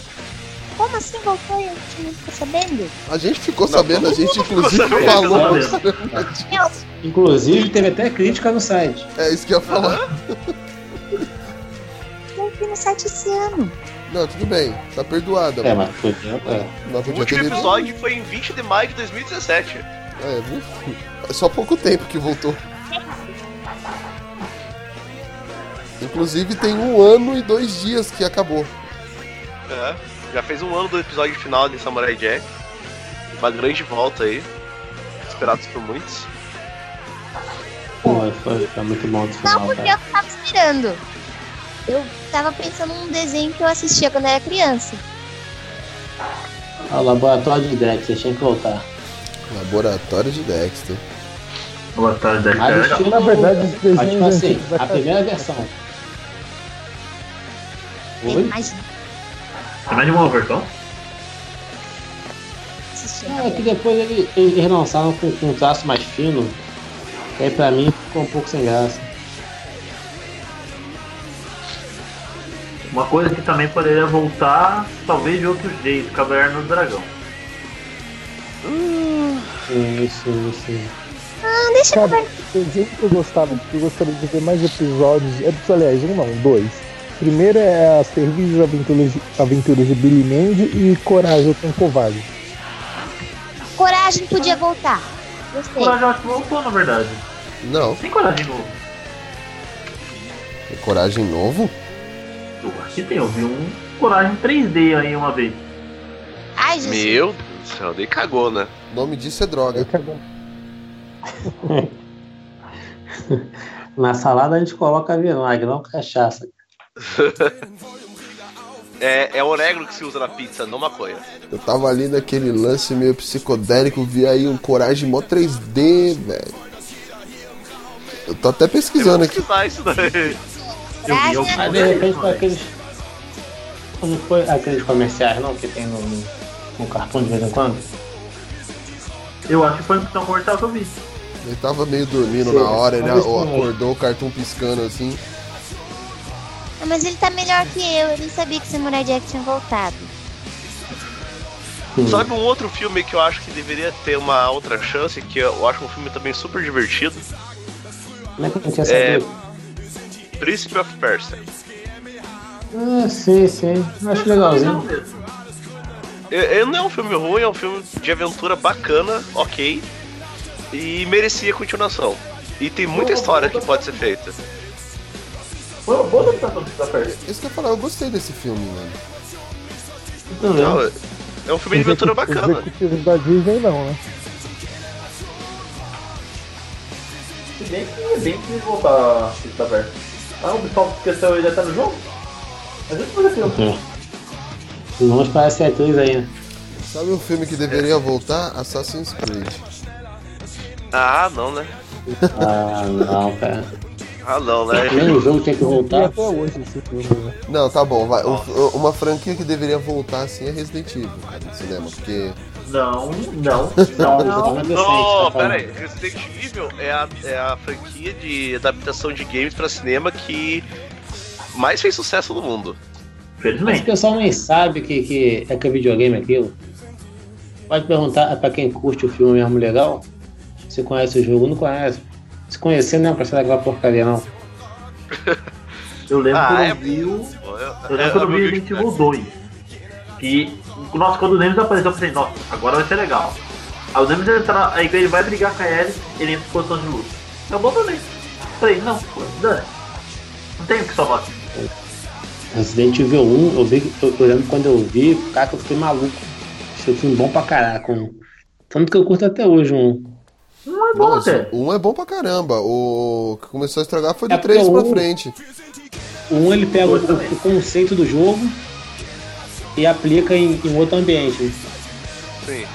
Como assim voltou e a gente não ficou sabendo? A gente ficou sabendo, a gente inclusive sabendo, falou. Inclusive, teve até crítica no site. É isso que eu ia falar. eu vi no site esse ano. Não, tudo bem, tá perdoada. É, mano. mas foi. É. Mas O podia último ter. episódio foi em 20 de maio de 2017. É, viu? É só pouco tempo que voltou. Inclusive tem um ano e dois dias que acabou. É. Já fez um ano do episódio final de Samurai Jack. Uma grande volta aí. Esperados por muitos. Foi, foi, foi muito bom Não, final, porque cara. eu tava esperando. Eu tava pensando num desenho que eu assistia quando era criança. Ah, o laboratório de Dexter, tinha que voltar. Laboratório de Dexter. Boa tarde, Deck. Mas É estilo... Na verdade, os desenhos Mas, tipo assim, a primeira versão. Nem Oi? Tem mais de uma versão? É que depois ele- eles lançaram com, com um traço mais fino. E aí pra mim ficou um pouco sem graça. Uma coisa que também poderia voltar, talvez de outro jeito, Caverna do Dragão. Sim, sim, sim. Ah, deixa eu Cara, ver. o desenho que eu gostava, que eu gostaria de ver mais episódios, episódios, aliás, um não, dois. Primeiro é as terríveis aventuras de, aventuras de Billy Mandy e Coragem, o Cão Covarde. Coragem podia voltar. Gostei. Coragem eu acho que voltou, na verdade. Não, Tem coragem novo. tem coragem novo? Eu acho que tem, eu vi um Coragem 3D aí uma vez. Ai, Jesus. Meu Deus do céu, nem cagou, né? O nome disso é droga. Na salada a gente coloca vinagre, não cachaça. É, é orégano que se usa na pizza, não maconha. Eu tava ali naquele lance meio psicodélico, vi aí um coragem mó 3D, velho. Eu tô até pesquisando aqui. Pesquisar isso daí. Eu vi, eu Graças a Mas de repente foi aqueles. Não foi aqueles comerciais não que tem no, no, no cartão de vez em quando? Eu acho que foi um comercial que eu vi. Ele tava meio dormindo Sim, na hora, ele acordou, o cartão piscando assim. Ah, Mas ele tá melhor que eu, ele sabia que Samurai Jack tinha voltado. Hum. Sabe um outro filme que eu acho que deveria ter uma outra chance, que eu acho um filme também super divertido? Como é que eu não tinha É. Príncipe of Persia. Ah, sim, sim. Eu Acho legalzinho. É- é- não é um filme ruim, é um filme de aventura bacana, ok. E merecia continuação. E tem muita história que pode ser feita. Foi uma boa adaptação do. Isso que eu ia falar, eu gostei desse filme, mano. Eu também. Não, é- é um filme de aventura bacana. executivos da Disney não, né? Se bem que é bem que voltar a Persia. Ah, o pessoal esqueceu ele até no jogo? A gente fazer filme. Os nomes parecem atriz aí, né? Sabe um filme que deveria voltar? Assassin's Creed. Ah, não, né? Ah, não, cara. Ah, não, né? Nem o jogo tem que voltar. até hoje esse filme, né? Não, tá bom, vai. O- uma franquia que deveria voltar assim é Resident Evil, cara, no cinema, porque. Não, não, Não, não, não, pera aí. Resident Evil é a, é a franquia de adaptação de games pra cinema que mais fez sucesso no mundo. Mas o pessoal nem sabe que, que é que é videogame aquilo. Pode perguntar pra quem curte o filme mesmo legal. Se conhece o jogo, não conhece. Se conhecer não é pra ser daquela porcaria, não. Eu lembro Ah, quando é eu vi o. Eu, Eu lembro quando eu vi Resident Evil 2. Que. Nossa, quando o Nemesis apareceu, eu pensei, nossa, agora vai ser legal. Aí o Nemesis entra, aí ele vai brigar com a Ellie, ele entra em posição de luta. Eu bom também. Falei, não, pô, dane. Não tem o que salvar aqui. Resident Evil 1, eu, vi, eu, eu lembro quando eu vi, cara, que eu fiquei maluco. Achei um filme bom pra caraca. Um... Tanto que eu curto até hoje um. Não é bom Nossa, até. um é bom pra caramba. O que começou a estragar foi do É porque 3 pra o- frente. Um ele pega o, o conceito do jogo e aplica em, em outro ambiente. Sim.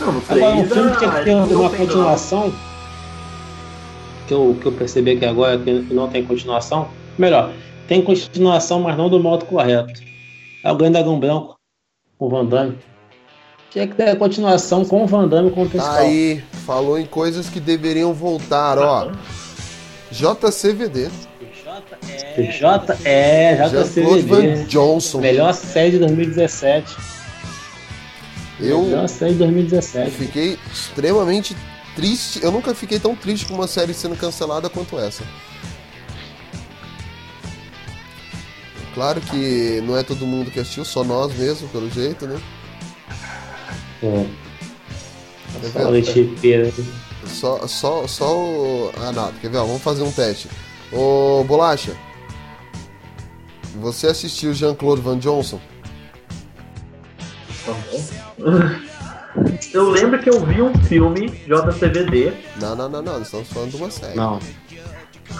Não, Agora, um 3, filme que tinha que ter uma continuação, que eu, que eu percebi aqui agora é que não tem continuação, melhor, tem continuação, mas não do modo correto. É o Grande Dragão Branco, com o Van Damme. Tinha que ter a continuação com o Van Damme como principal. Aí, falou em coisas que deveriam voltar, ó. JCVD. J é Jean-Claude Van JCVD. Johnson. Melhor série de 2017. Eu Melhor série de 2017. fiquei extremamente triste. Eu nunca fiquei tão triste com uma série sendo cancelada quanto essa. Claro que não é todo mundo que assistiu, só nós mesmo, pelo jeito, né? É. Tá Só pera. Só, só, só o. Ah, nada, quer ver? ó, Vamos fazer um teste. Ô, Bolacha, você assistiu Jean-Claude Van Johnson? Eu lembro que eu vi um filme JCVD. Não, não, não, não, nós estamos falando de uma série. Não.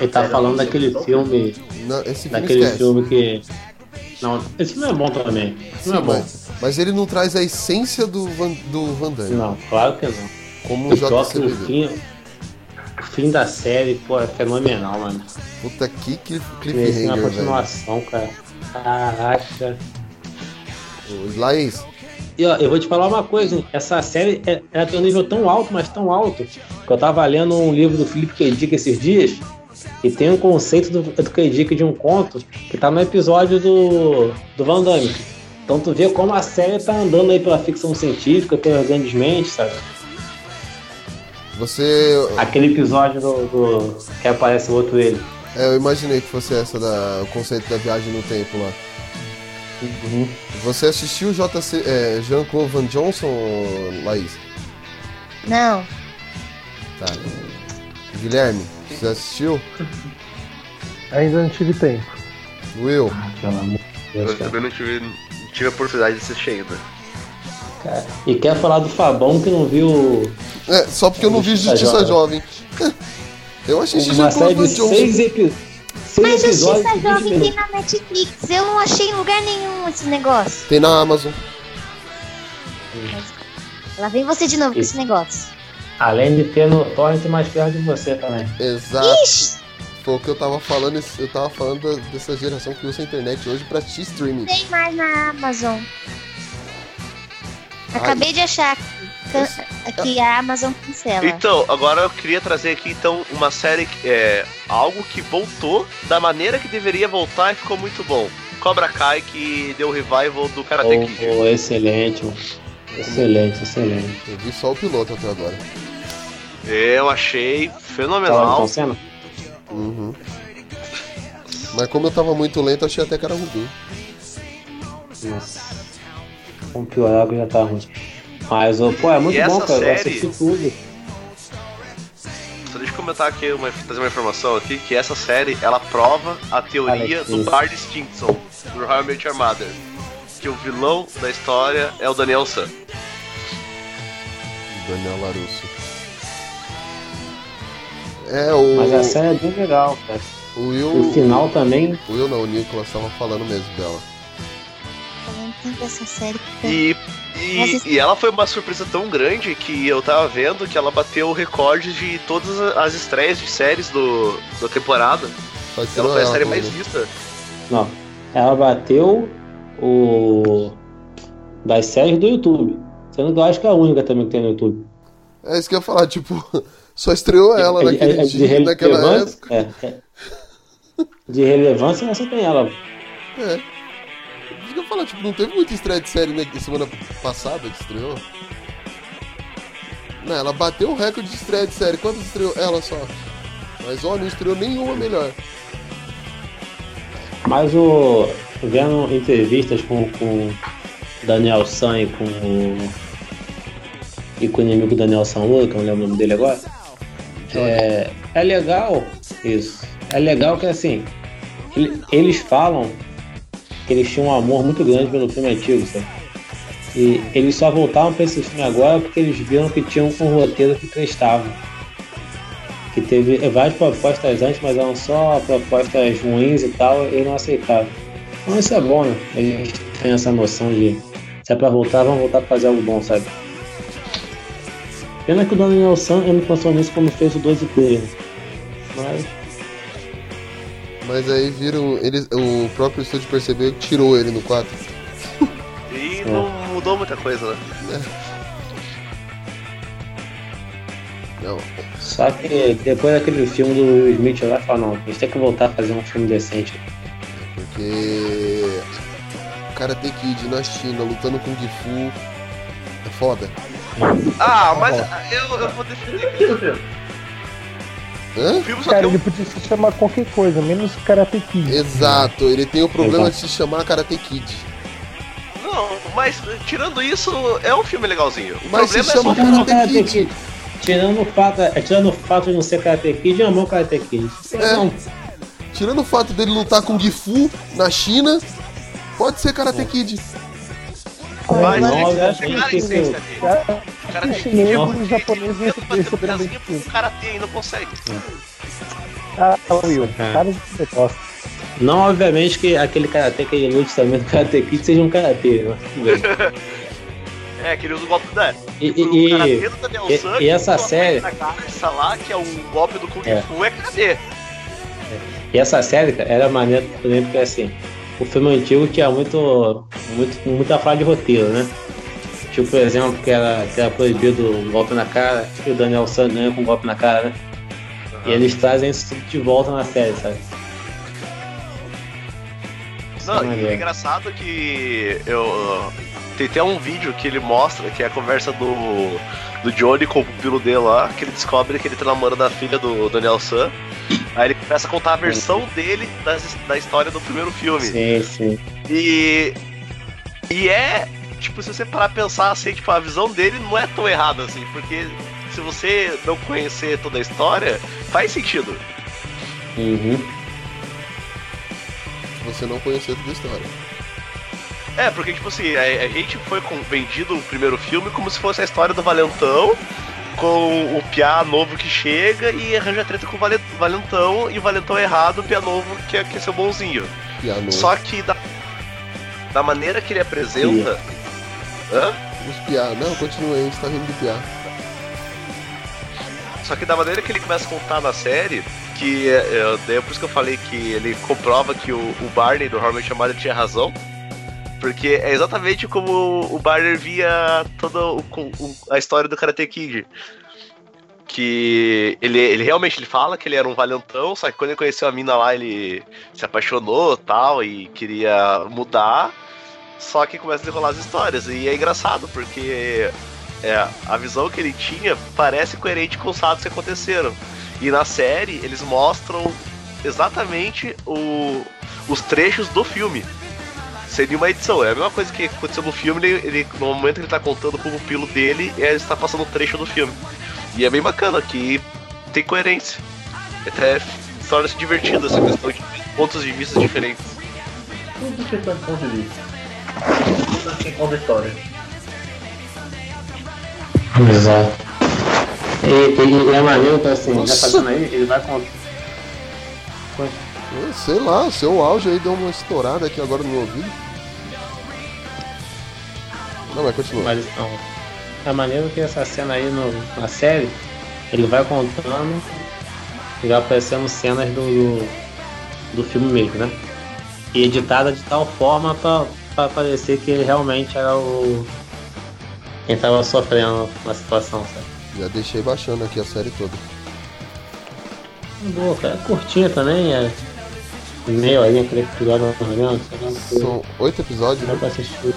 Ele tá falando daquele filme. Não, esse filme Daquele esquece. filme que. Não, esse filme é bom também. Esse Sim, filme é bom. mas, mas ele não traz a essência do Van, do Van Damme. Não, claro que não. Como Só que o JCVD. fim, o fim da série, pô, é fenomenal, mano. Puta que cliff- Merece uma cliffhanger, velho. continuação, cara. Caraca. Laís, E ó, eu vou te falar uma coisa, hein? essa série é- ela tem um nível tão alto, mas tão alto, que eu tava lendo um livro do Felipe K. Dick esses dias, e tem um conceito do, do K. Dick de um conto que tá no episódio do, do Van Damme. Então tu vê como a série tá andando aí pela ficção científica, pelas grandes mentes, sabe? você. Aquele episódio do, do- que aparece o outro ele. É, eu imaginei que fosse essa da, o conceito da viagem no tempo lá. Uhum. Você assistiu JC, é, Jean-Claude Van Johnson, Laís? Não. Tá. Guilherme, você assistiu? Ainda não tive tempo. Will, Pelo amor de Deus, Eu também não tive, não tive a oportunidade de assistir ainda. Cara, E quer falar do Fabão que não viu é, só porque eu não vi Justiça Justiça Jovem. Eu assisti uma série de seis, epi- Seis Mas episódios Justiça de 20 Jovem tem na Netflix. Eu não achei em lugar nenhum esse negócio. Tem na Amazon. Lá vem você de novo com esse negócio. Além de ter no torrent mais perto de você também. Exato. Ixi, Foi o que eu tava falando, eu tava falando dessa geração que usa a internet hoje pra assistir streaming. tem mais na Amazon. Acabei de achar aqui, que a Amazon cancela. Então, agora eu queria trazer aqui então uma série que é algo que voltou da maneira que deveria voltar e ficou muito bom. Cobra Kai que deu o revival do Karate Oh, Kid. oh, excelente, mano. Excelente, excelente. Eu vi só o piloto até agora. Eu achei fenomenal. então, cena? Uhum. Mas como eu tava muito lento, achei até que era ruim. Nossa. Com piorar que já tá ruim. Mas, pô, é muito E bom, cara. Eu série- assisti tudo. Só deixa eu comentar aqui, uma, trazer uma informação aqui, que essa série, ela prova a teoria Alex, do. Bard Stinson, do Met Your Mother. Que o vilão da história é o Daniel San. Daniel Larusso. É, o. Mas a série é bem legal, cara. O Will. O final também. O Will não, o Nicolas tava falando mesmo dela. Falando tanto dessa série que E, e, e ela foi uma surpresa tão grande que eu tava vendo que ela bateu o recorde de todas as estreias de séries do, da temporada. Ela foi a série mais vista. Não. Ela bateu o. Das séries do YouTube. Sendo que eu acho que é a única também que tem no YouTube. É isso que eu ia falar, tipo, só estreou ela É- é- naquele é de dia, naquela relevância- época. é, é. De relevância, você tem ela. É. Isso que eu ia falar, tipo, não teve muita estreia de série né, semana passada que estreou. Não, ela bateu o recorde de estreia de série. Quantas estreou? Ela só. Mas ó, não estreou nenhuma melhor. Mas o. Vendo entrevistas com, com Daniel San e com o. E com o inimigo Daniel Sanlua, que eu não lembro o nome dele agora. É, é legal isso. É legal que assim. ele- Eles falam que eles tinham um amor muito grande pelo filme antigo, sabe? E eles só voltaram pra esse filme agora porque eles viram que tinham um roteiro que prestava. Que teve várias propostas antes, mas eram só propostas ruins e tal, e não aceitaram. Então isso é bom, né? A gente tem essa noção de se é pra voltar, vamos voltar pra fazer algo bom, sabe? Pena que o Daniel San ele não pensou nisso como fez o 12 Player. né? Mas Mas aí viram. Eles, o próprio estúdio percebeu que tirou ele no 4. E É. não mudou muita coisa, né? Não. Só que depois daquele filme do Will Smith lá, fala, não, a gente tem que voltar a fazer um filme decente. Porque. Karate Kid na China lutando com Gifu. É foda. Ah, mas eu, eu vou defender que Hã? o filme só Cara, tem um ele podia se chamar qualquer coisa, menos Karate Kid. Exato, ele tem o problema Exato. de se chamar Karate Kid. Não, mas tirando isso, é um filme legalzinho. O Mas se problema chama é só o Karate Kid. Tirando o fato, é, tirando o fato de não ser Karate Kid, amou Karate Kid. É. Não, Tirando o fato dele lutar com Gifu na China, pode ser Karate Kid. Mas não, tem que eu acho que essência isso- dele. Cara, O cara o tem chinês e o japonês tenta bater o receberam bem pezinho filme. pro karatê e não consegue. Ah, Will, É. cara de você gosta. não, obviamente, que aquele Karate que ele lute também do Karate Kid seja um Karate. né? Tudo bem. É, que ele usa o golpe da. E, o e- do Daniel e- San, e que essa série- a cabeça lá, que é o golpe do Kung É. Fu, é karatê. E essa série, cara, era maneira também porque assim, o filme antigo tinha muito, muito, muita falha de roteiro, né? Tipo, por exemplo, que era, que era proibido o golpe na cara, que o Daniel San ganha com um golpe na cara, né? E eles trazem isso tudo de volta na série, sabe? É Não, e é engraçado que eu. Tem até um vídeo que ele mostra que é a conversa do, do Johnny com o pupilo dele lá, que ele descobre que ele tá namorando a filha do Daniel San. Aí ele começa a contar a versão dele das, da história do primeiro filme. Sim, sim. E. E é. Tipo, se você parar pra pensar assim, tipo, a visão dele não é tão errada assim, porque se você não conhecer toda a história, faz sentido. Uhum. Se você não conhecer toda a história. É, porque, tipo assim, a, a gente foi com- vendido o primeiro filme como se fosse a história do Valentão com o Piá novo que chega e arranja treta com o Vale- Valentão e o Valentão errado, o Piá novo que é, que é seu bonzinho. Piá novo. Só que da, da maneira que ele apresenta. Hã? Os piá. Não, continua aí, a gente tá rindo de piá. Só que da maneira que ele começa a contar na série, que é, é, é por isso que eu falei que ele comprova que o, o Barney do Horror chamado tinha razão. Porque é exatamente como o Barney via toda a história do Karate Kid. Que ele, ele realmente ele fala que ele era um valentão, só que quando ele conheceu a mina lá, ele se apaixonou tal, e queria mudar. Só que começa a desenrolar as histórias. E é engraçado, porque é, a visão que ele tinha parece coerente com os fatos que aconteceram. E na série eles mostram exatamente o- os trechos do filme. Seria uma edição, é a mesma coisa que aconteceu no filme, ele, ele- no momento que ele tá contando com o pupilo dele, ele está passando um trecho do filme. E é bem bacana, que tem coerência. Até torna-se divertido essa questão de pontos de vista diferentes. Tudo questão de ponto de vista. Tudo conta a história. Exato. E, e, e é maneiro que assim, Nossa. nessa cena aí, ele vai contar. É, Sei lá, seu áudio aí deu uma estourada aqui agora no meu ouvido. Não, mas continua. Mas não. É maneiro que essa cena aí no, na série, ele vai contando e vai aparecendo cenas do, do, do filme mesmo, né? E editada de tal forma pra, pra parecer que ele realmente era o. quem tava sofrendo na situação, sabe? Já deixei baixando aqui a série toda. Boa, cara. É curtinha também, é. Meio aí, aquele episódio menos, sei lá, São oito episódios, né? pra assistir.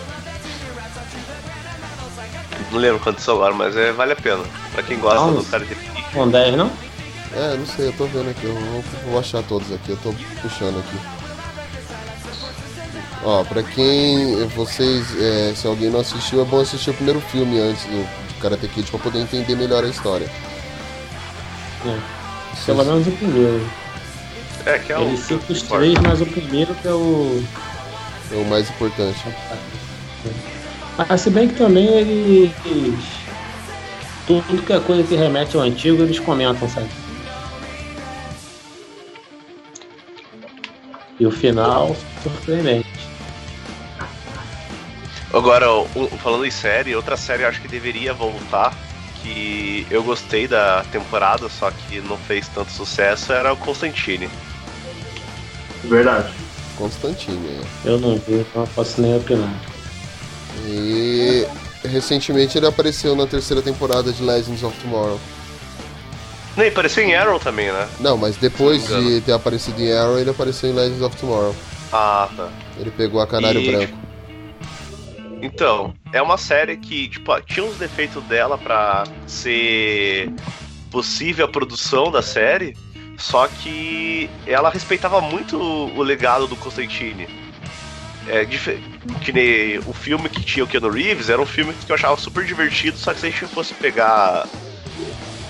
Não lembro quantos são agora, mas é, vale a pena. Pra quem gosta Não, do cara de Kid. Com 10, não? É, não sei, eu tô vendo aqui, eu vou, vou achar todos aqui, eu tô puxando aqui. Ó, pra quem vocês, é, se alguém não assistiu, é bom assistir o primeiro filme antes do Karate Kid pra poder entender melhor a história. É. Pelo menos o primeiro. É, que é o. Ele cita os três, mas o primeiro que é o. É o mais importante. Mas se bem que também eles. Tudo que é coisa que remete ao antigo, eles comentam, sabe? E o final, surpreendente. Agora, falando em série, outra série eu acho que deveria voltar, que eu gostei da temporada, só que não fez tanto sucesso, era o Constantine. Verdade. Constantine, é. Eu não vi, não posso nem opinar. E recentemente ele apareceu na terceira temporada de Legends of Tomorrow. Nem apareceu em Arrow também, né? Não, mas depois não de ter aparecido em Arrow, ele apareceu em Legends of Tomorrow. Ah, tá. Ele pegou a Canário E- Branco. Então, é uma série que, tipo, tinha uns defeitos dela pra ser possível a produção da série, só que ela respeitava muito o o legado do Constantine. É, que nem o filme que tinha o Keanu Reeves era um filme que eu achava super divertido, só que se a gente fosse pegar.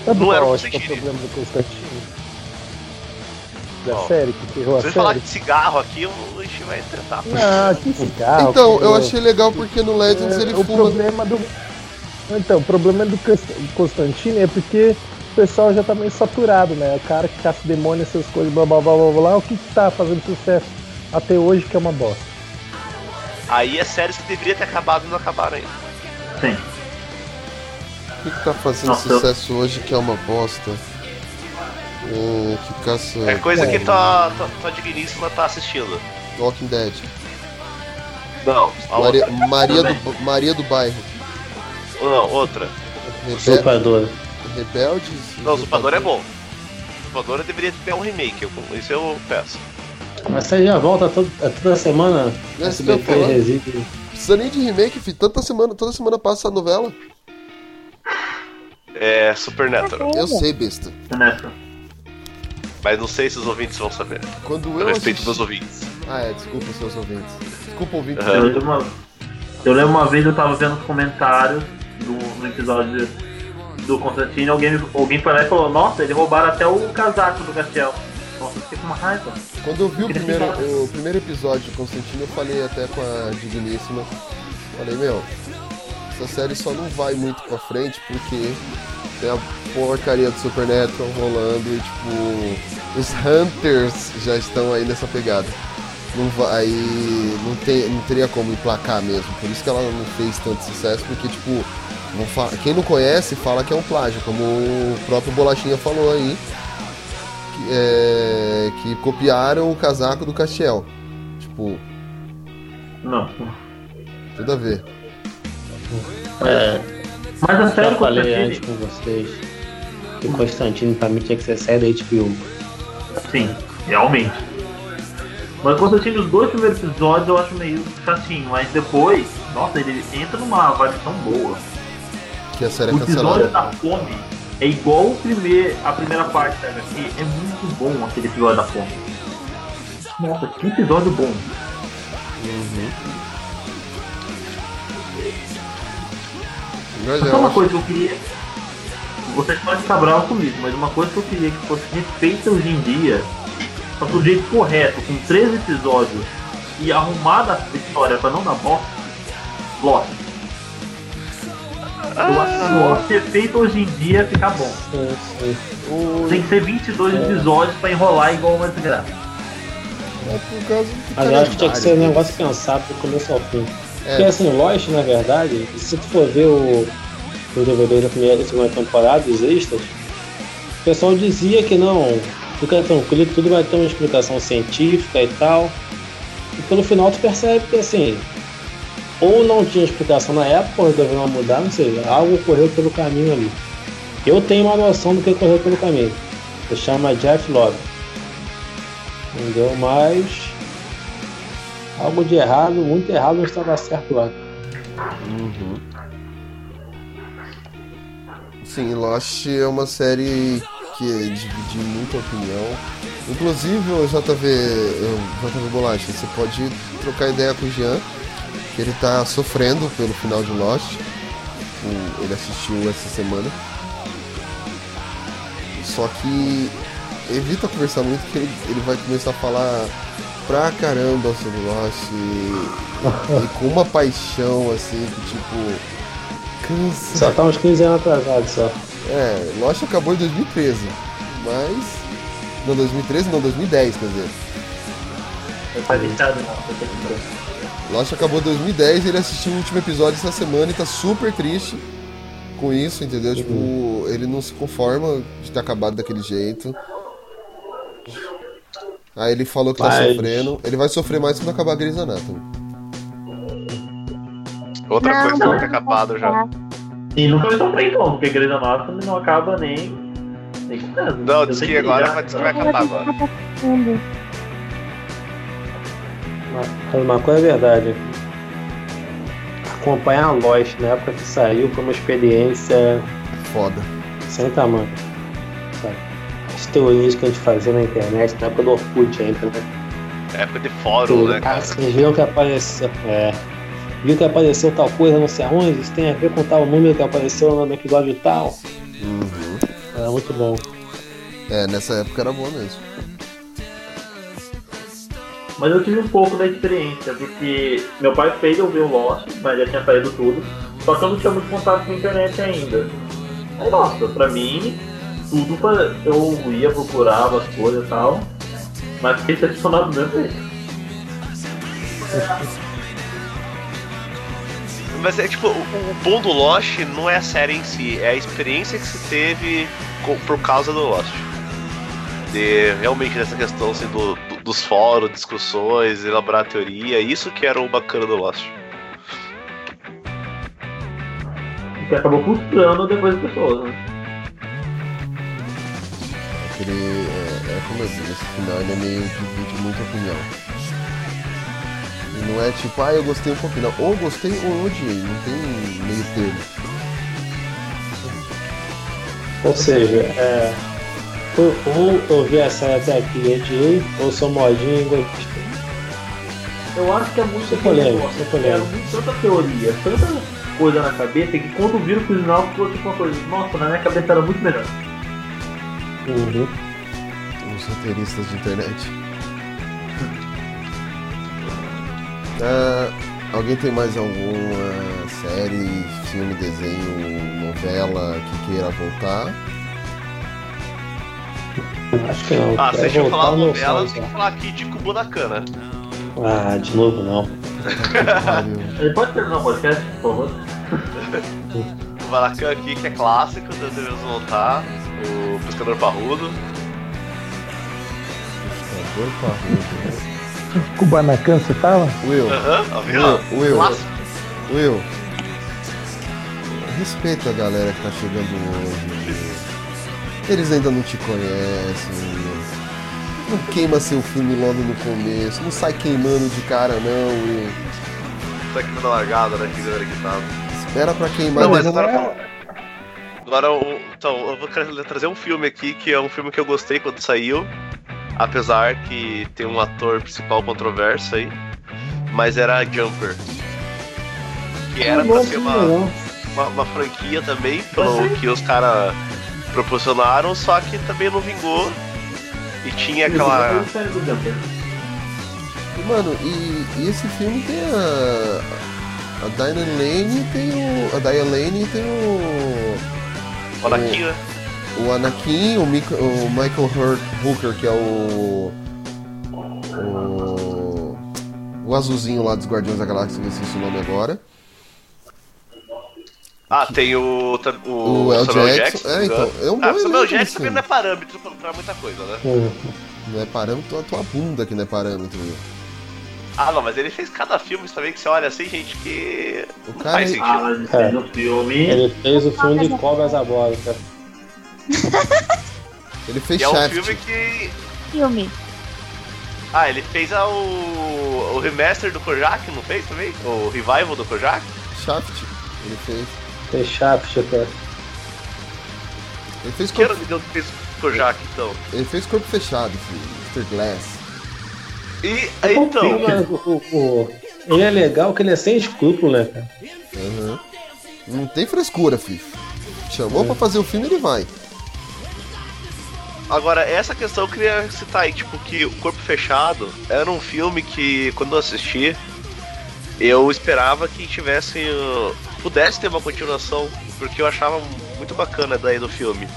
Sabe Não era acho que é o problema do Constantine? Da série, que ferrou a Se você falar de cigarro aqui, eu- a gente vai tentar. Ah, que cigarro. Então, que eu achei legal porque no Legends É, ele o fuma. problema do então o problema do Cons- Constantine é porque o pessoal já tá meio saturado né o cara que caça demônio essas coisas blá blá blá blá blá o que que tá fazendo sucesso até hoje que é uma bosta Aí é séries que deveria ter acabado e não acabaram ainda. Sim. O que, que tá fazendo Nossa, eu- sucesso hoje que é uma bosta? Hum, que caça. É coisa que É. tua, tua, tua digníssima tá assistindo. Walking Dead. Não, a Maria, outra. Maria, do, Maria do Bairro. Não, outra. Rebe Usurpador. Rebeldes. Não, o Usurpador é bom. O Usurpador deveria ter um remake, eu, isso eu peço. Mas você já volta todo, é toda semana É ia SBT reside. Precisa nem de remake, filho. Tanta semana, toda semana passa a novela. É Supernatural. Eu sei, besta. Mas não sei se os ouvintes vão saber. Quando Eu eu respeito assisti... meus ouvintes. Ah, é, desculpa seus ouvintes. Desculpa ouvintes. Aham. Eu lembro, uma, eu lembro uma vez eu tava vendo os comentários do, no episódio do Constantine, alguém, alguém foi lá e falou, nossa, eles roubaram até o casaco do Castiel. Fiquei com uma raiva. Quando eu vi o primeiro, o primeiro episódio de Constantino, eu falei até com a Digníssima. Falei, meu, essa série só não vai muito pra frente porque Tem a porcaria do Supernatural rolando e, tipo, os Hunters já estão aí nessa pegada. Não vai. Não, tem, não teria como emplacar mesmo. Por isso que ela não fez tanto sucesso, porque, tipo, quem não conhece fala que é um plágio, como o próprio Bolachinha falou aí. Que, é, que copiaram o casaco do Castiel. Tipo, Não. tudo a ver. É, Mas a eu série já falei antes com vocês que Constantino pra mim tinha que ser série da HBO. Sim, realmente. Mas Constantine, os dois primeiros episódios eu acho meio chatinho, mas depois, nossa, ele entra numa vibe tão boa. Que a série é o episódio cancelada. da fome é igual o primeir, a primeira parte da HQ, é muito bom aquele episódio da fome. Nossa, que episódio bom. Mas Só uma coisa que eu queria. Vocês podem ficar bravos comigo, mas uma coisa que eu queria que fosse refeita hoje em dia, só que do jeito correto, com três episódios e arrumada a história pra não dar bosta, Lost. Eu acho que Lost refeito hoje em dia ia ficar bom. Tem que ser 22 episódios pra enrolar igual uma desgraça. É por causa do Mas eu acho que tinha que ser um negócio pensado do começo ao fim. É. Porque assim, Lost, na verdade, se tu for ver o, o DVD da primeira e segunda temporada, os extras, o pessoal dizia que não, fica tranquilo, que tudo vai ter uma explicação científica e tal. E pelo final tu percebe que assim, ou não tinha explicação na época, ou resolveram mudar, não sei, algo correu pelo caminho ali. Eu tenho uma noção do que correu pelo caminho. Se chama Jeff Love. Entendeu? Mas algo de errado, muito errado, não estava certo lá. Uhum. Sim, Lost é uma série que divide muita opinião. Inclusive JV, JV Bolacha, você pode trocar ideia com o Jean, que ele tá sofrendo pelo final de Lost. Ele assistiu essa semana. Só que evita conversar muito que ele, ele vai começar a falar pra caramba sobre Lost e, e com uma paixão assim que tipo. Cansa. Só tá uns 15 anos atrasado só. É, Lost acabou em 2013, mas. Não, 2013, não, 2010, quer dizer. Tá deixado, não, tá deixado. Lost acabou em 2010 ele assistiu o último episódio essa semana e tá super triste com isso, entendeu? Tipo, ele não se conforma de ter acabado daquele jeito. Aí ele falou que tá Mas- sofrendo. Ele vai sofrer mais quando acabar a Grey's Anatomy. Outra Não, coisa que não. não tem acabado já. E nunca me então, porque Grey's Anatomy não acaba nem. nem. Não, Eu diz que agora vai, diz que vai acabar agora. Mas uma coisa é verdade. Acompanhar a Lost na época que saiu foi uma experiência Foda. sem tamanho. Sabe? As teorias que a gente fazia na internet, na época do Orkut ainda, né? Época de fórum, Tudo. né, cara? Ah, Vocês viram que apareceu. É. Viu que apareceu tal coisa, não sei aonde, isso tem a ver com tal número que apareceu no episódio tal. Uhum. Era muito bom. É, nessa época era boa mesmo. Mas eu tive um pouco da experiência, porque meu pai fez eu ver o Lost, mas já tinha saído tudo. Só que eu não tinha muito contato com a internet ainda. Aí, nossa, pra mim, tudo pra... eu ia, procurava as coisas e tal. Mas fiquei decepcionado do mesmo jeito. Mas é tipo, o, o bom do Lost não é a série em si, é a experiência que se teve por causa do Lost. De realmente nessa questão assim, do- dos fóruns, discussões, elaborar teoria, isso que era o bacana do Lost. Que acabou frustrando depois as pessoas, né? Aquele. É, é como eu disse, esse final ele é meio divide muita opinião. E não é tipo, ah, eu gostei um pouquinho. Não, ou gostei ou odiei, não tem meio termo. Ou seja, é. Ou, ou eu vi a série até aqui e odiei, ou sou modinho e gostei. Eu acho que é muito Isso é polêmico, negócio, é polêmico. Era muito tanta teoria, tanta coisa na cabeça que quando viram pro final ficou tipo uma coisa, nossa, na minha cabeça era muito melhor. Uhum. Os roteiristas de internet. Ah, alguém tem mais alguma série, filme, desenho, novela que queira voltar. Acho que não. Ah, se a gente falar no novela, tem que falar aqui de Kubanacan, né? Ah, de novo não. Ele pode terminar o podcast, por favor? Kubanacan aqui, que é clássico, nós devemos voltar. O Pescador Parrudo. Pescador Parrudo. Kubanacan, você tava? Will, Aham, tá vendo? Will, Will, Clássico. Will. Respeita a galera que tá chegando hoje. Eles ainda não te conhecem. Will. Não queima seu filme logo no começo. Não sai queimando de cara, não, Will. Tá aqui na largada, né? Que galera que tava. Espera pra queimar. Não, mas agora. Agora, o- então, eu vou trazer um filme aqui que é um filme que eu gostei quando saiu. Apesar que tem um ator principal controverso aí. Mas era Jumper. Que era pra ser uma, uma, uma franquia também, pelo que os caras proporcionaram, só que também não vingou. E tinha aquela. Mano, e, e esse filme tem a. A Diane Lane tem o. A Diane Lane tem o. O Anakin, né? O Anakin, o, Mica- o Michael Hurt Hooker, que é o. O. O azulzinho lá dos Guardiões da Galáxia, que eu esqueci o nome agora. Ah, tem o. O, O El Samuel Jackson. É, se não me então, é um bom Ah, Samuel elenco Jackson também não é parâmetro pra, pra muita coisa, né? Não é parâmetro, a tua bunda que não é parâmetro. viu? Ah, não, mas ele fez cada filme também que você olha assim, gente, que. O Não cara faz é- sentido. Ah, ele fez um filme. Ele fez o filme de Cobras a Bola, cara. Ele fez E é um filme que. Filme. Ah, ele fez a, o, o remaster do Kojak, não fez também? O revival do Kojak? Shaft. Ele fez. Fez Shaft, cara. Ele fez Que era corpo, o que fez o Kojak, então? ele fez corpo fechado, filho. Mr. Glass. E então. Mas o- o- o- ele é legal que ele é sem escrúpulo, né, cara? Aham. Não tem frescura, filho. Chamou pra fazer o filme, ele vai. Agora, essa questão eu queria citar aí, tipo, que o Corpo Fechado era um filme que, quando eu assisti, eu esperava que tivesse. Pudesse ter uma continuação, porque eu achava muito bacana a ideia do filme.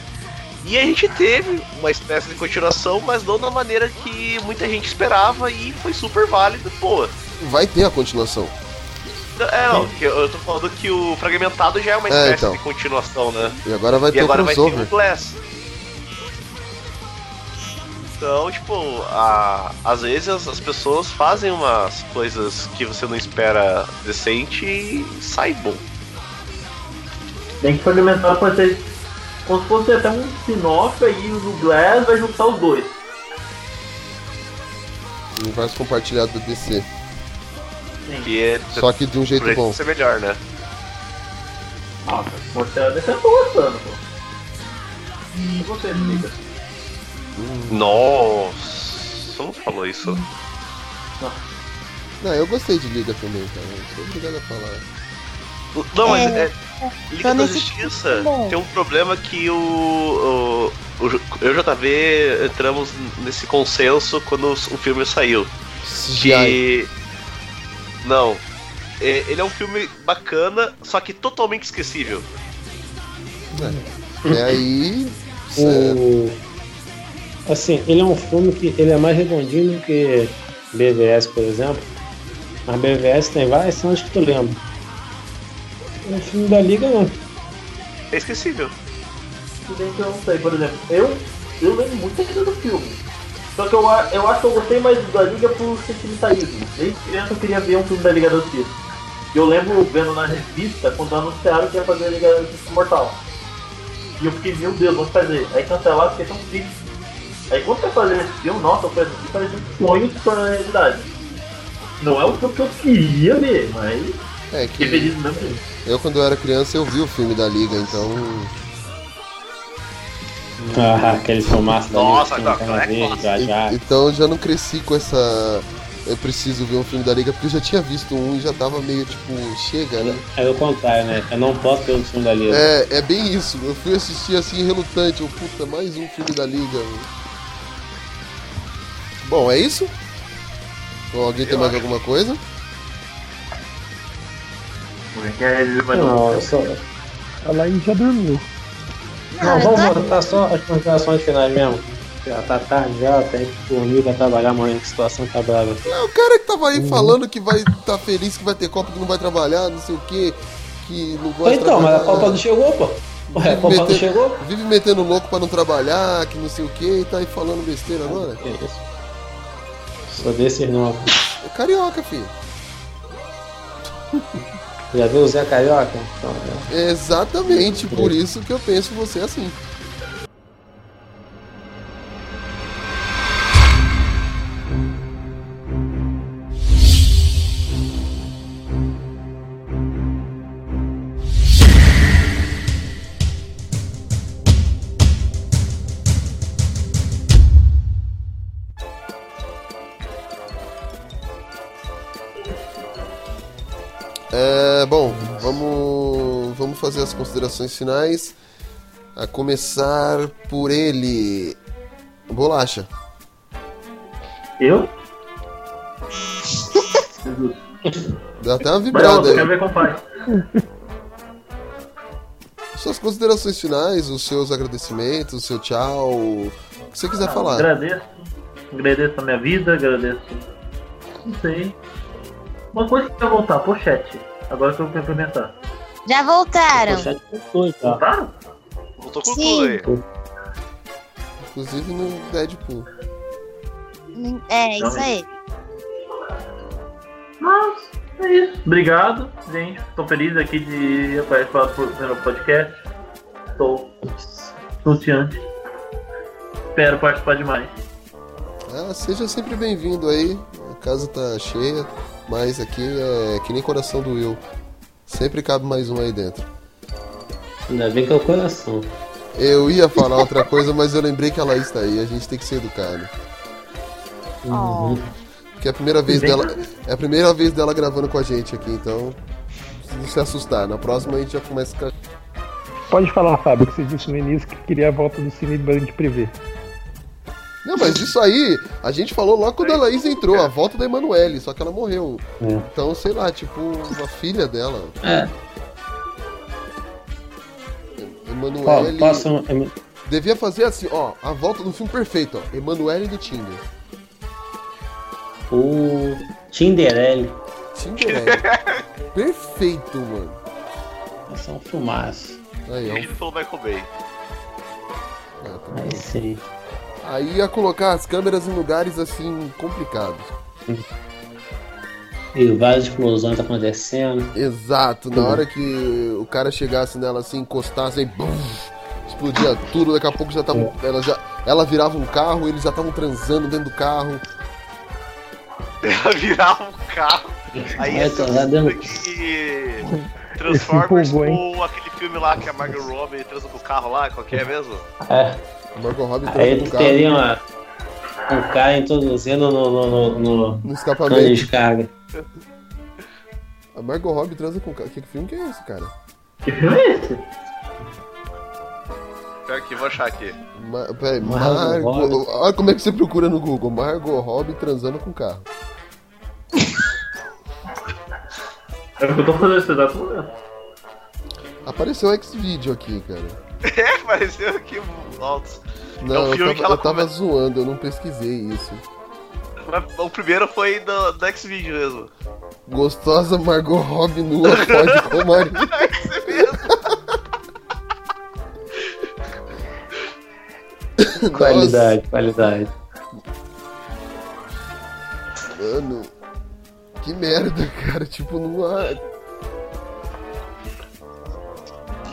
E a gente teve uma espécie de continuação, mas não da maneira que muita gente esperava e foi super válido, boa. Vai ter a continuação. É, não, eu tô falando que o Fragmentado já é uma É, espécie então. de continuação, né? E agora vai e ter agora o vai ter crossover. o Glass. Então, tipo, a- às vezes as, as pessoas fazem umas coisas que você não espera decente e sai bom. Tem que fragmentar pode ser como se fosse até um spin-off aí no Glass vai juntar os dois. Universo compartilhado do DC. Que é Só que de um jeito bom. ser melhor, né? Nossa, você desse eu tô gostando, pô. E você, amiga? Nossa, não falou isso. Não, eu gostei de Liga também, cara. Não sou obrigado a falar. Não, mas É, é, Liga da Justiça tem um problema que o, o, o eu e o JV entramos nesse consenso quando o filme saiu. Que. Não. É- Ele é um filme bacana, só que totalmente esquecível. É aí. O... Assim, ele é um filme que ele é mais redondinho do que BVS, por exemplo. Mas BVS tem várias cenas que tu lembra. O filme da Liga não. É esquecível. Se bem que eu não sei, por exemplo, eu, eu lembro muito ainda do filme. Só que eu, eu acho que eu gostei mais da Liga por sentimentalismo. Desde criança eu queria ver um filme da Liga da Justiça. E eu lembro vendo na revista quando anunciaram que ia fazer a Liga da Justiça Mortal. E eu fiquei, meu Deus, vamos fazer. Aí cancelaram, fiquei tão triste. Aí quando foi fazer esse filme, nossa, foi assim, parecia um sonho se tornar realidade. Não é o filme que eu queria ver, mas É que feliz mesmo. Eu quando eu era criança eu vi o filme da Liga, então. Ah, aquele filmaço da Nossa, Liga, Lanterna é Verde, clássico. Jajá. Então eu já não cresci com essa. Eu preciso ver um filme da Liga, porque eu já tinha visto um e já tava meio tipo, chega, né? É o contrário, né? Eu não posso ver o filme da Liga. É, é bem isso. Eu fui assistir assim, relutante. Eu, puta, mais um filme da Liga. Bom, é isso? Ou alguém tem Eu mais acho. alguma coisa? Porque ele vai Não, eu só, A Laís já dormiu. Não, vamos voltar só as considerações finais mesmo. Já tá tarde já, tem que dormir, vai trabalhar amanhã, que a situação tá brava. É o cara que tava aí falando que vai tá feliz que vai ter Copa, que não vai trabalhar, não sei o que, que não gosta de Então, mas a. Copa não chegou, pô. Ué, a Copa não chegou? Vive metendo louco pra não trabalhar, que não sei o que, e tá aí falando besteira agora. Que isso? Sou desses não. É carioca, filho. Já viu o Zé Carioca? Então, é. Exatamente, por isso que eu penso você assim. Considerações finais. A começar por ele. Bolacha. Eu? Dá até uma vibrada aí. ver com o pai. Suas considerações finais, os seus agradecimentos, o seu tchau, o que você quiser falar. Agradeço. Agradeço a minha vida, agradeço. Não sei. Uma coisa que vai voltar, pochete. Agora que eu quero perguntar. Já voltaram. Voltaram? Voltou com Sim. tudo aí. Inclusive no Deadpool. É, isso aí. Mas é isso. Obrigado, gente. Estou feliz aqui de participar do meu podcast. Estou confiante. Espero participar demais. Ah, seja sempre bem-vindo aí. A casa tá cheia, mas aqui é que nem coração do Will. Sempre cabe mais um aí dentro. Ainda bem que é o coração. Eu ia falar outra coisa, mas eu lembrei que a Laís tá aí. A gente tem que ser educado. Uhum. Que é a primeira vez Bem- dela. É a primeira vez dela gravando com a gente aqui, então. Não se assustar. Na próxima a gente já começa. Pode falar, Fábio, que você disse no início que queria a volta do Cine Band Privé. Não, mas isso aí, a gente falou logo quando a Laís entrou, a volta da Emanuele, só que ela morreu. É. Então, sei lá, tipo, a filha dela. É. Emanuele. posso. Devia fazer assim, ó, a volta do filme perfeito, ó. Emanuele do Tinder. O Tinderelli. Tinderelli. Perfeito, mano. Esse é um filmaço. Aí, ó. Dirigido pelo Michael Bay. Ah, tá Aí bom. sim. Aí ia colocar as câmeras em lugares assim complicados. E várias explosões acontecendo. Exato, na hora que o cara chegasse nela assim, encostasse aí, bum, explodia tudo, daqui a pouco já tava. Ela, já, ela virava um carro, eles já estavam transando dentro do carro. Ela virava um carro. Aí É, tá que Transformers ou aquele filme lá que a Margot Robbie transa com o carro lá, qual que é mesmo? É. A Margot Robbie Aí transa eles com o carro teriam uma, um cara introduzindo no, no, no, no, no cano de escapamento. descarga. A Margot Robbie transa com o carro. Que filme que é esse, cara? Que filme é esse? Pior que vou achar aqui. Ma peraí, Margot Margot. Robbie. Olha como é que você procura no Google. Margot Robbie transando com carro. É o que eu tô fazendo nesse exato momento. Apareceu o X-Video aqui, cara. É, pareceu aqui altos. Não, É um eu, filme tava, que ela eu tava come- zoando, eu não pesquisei isso. O primeiro foi do, do X-Video mesmo. Gostosa Margot Robbie nua pode com marido. Esse mesmo. Qualidade, qualidade. Mano, que merda, cara. Tipo, numa.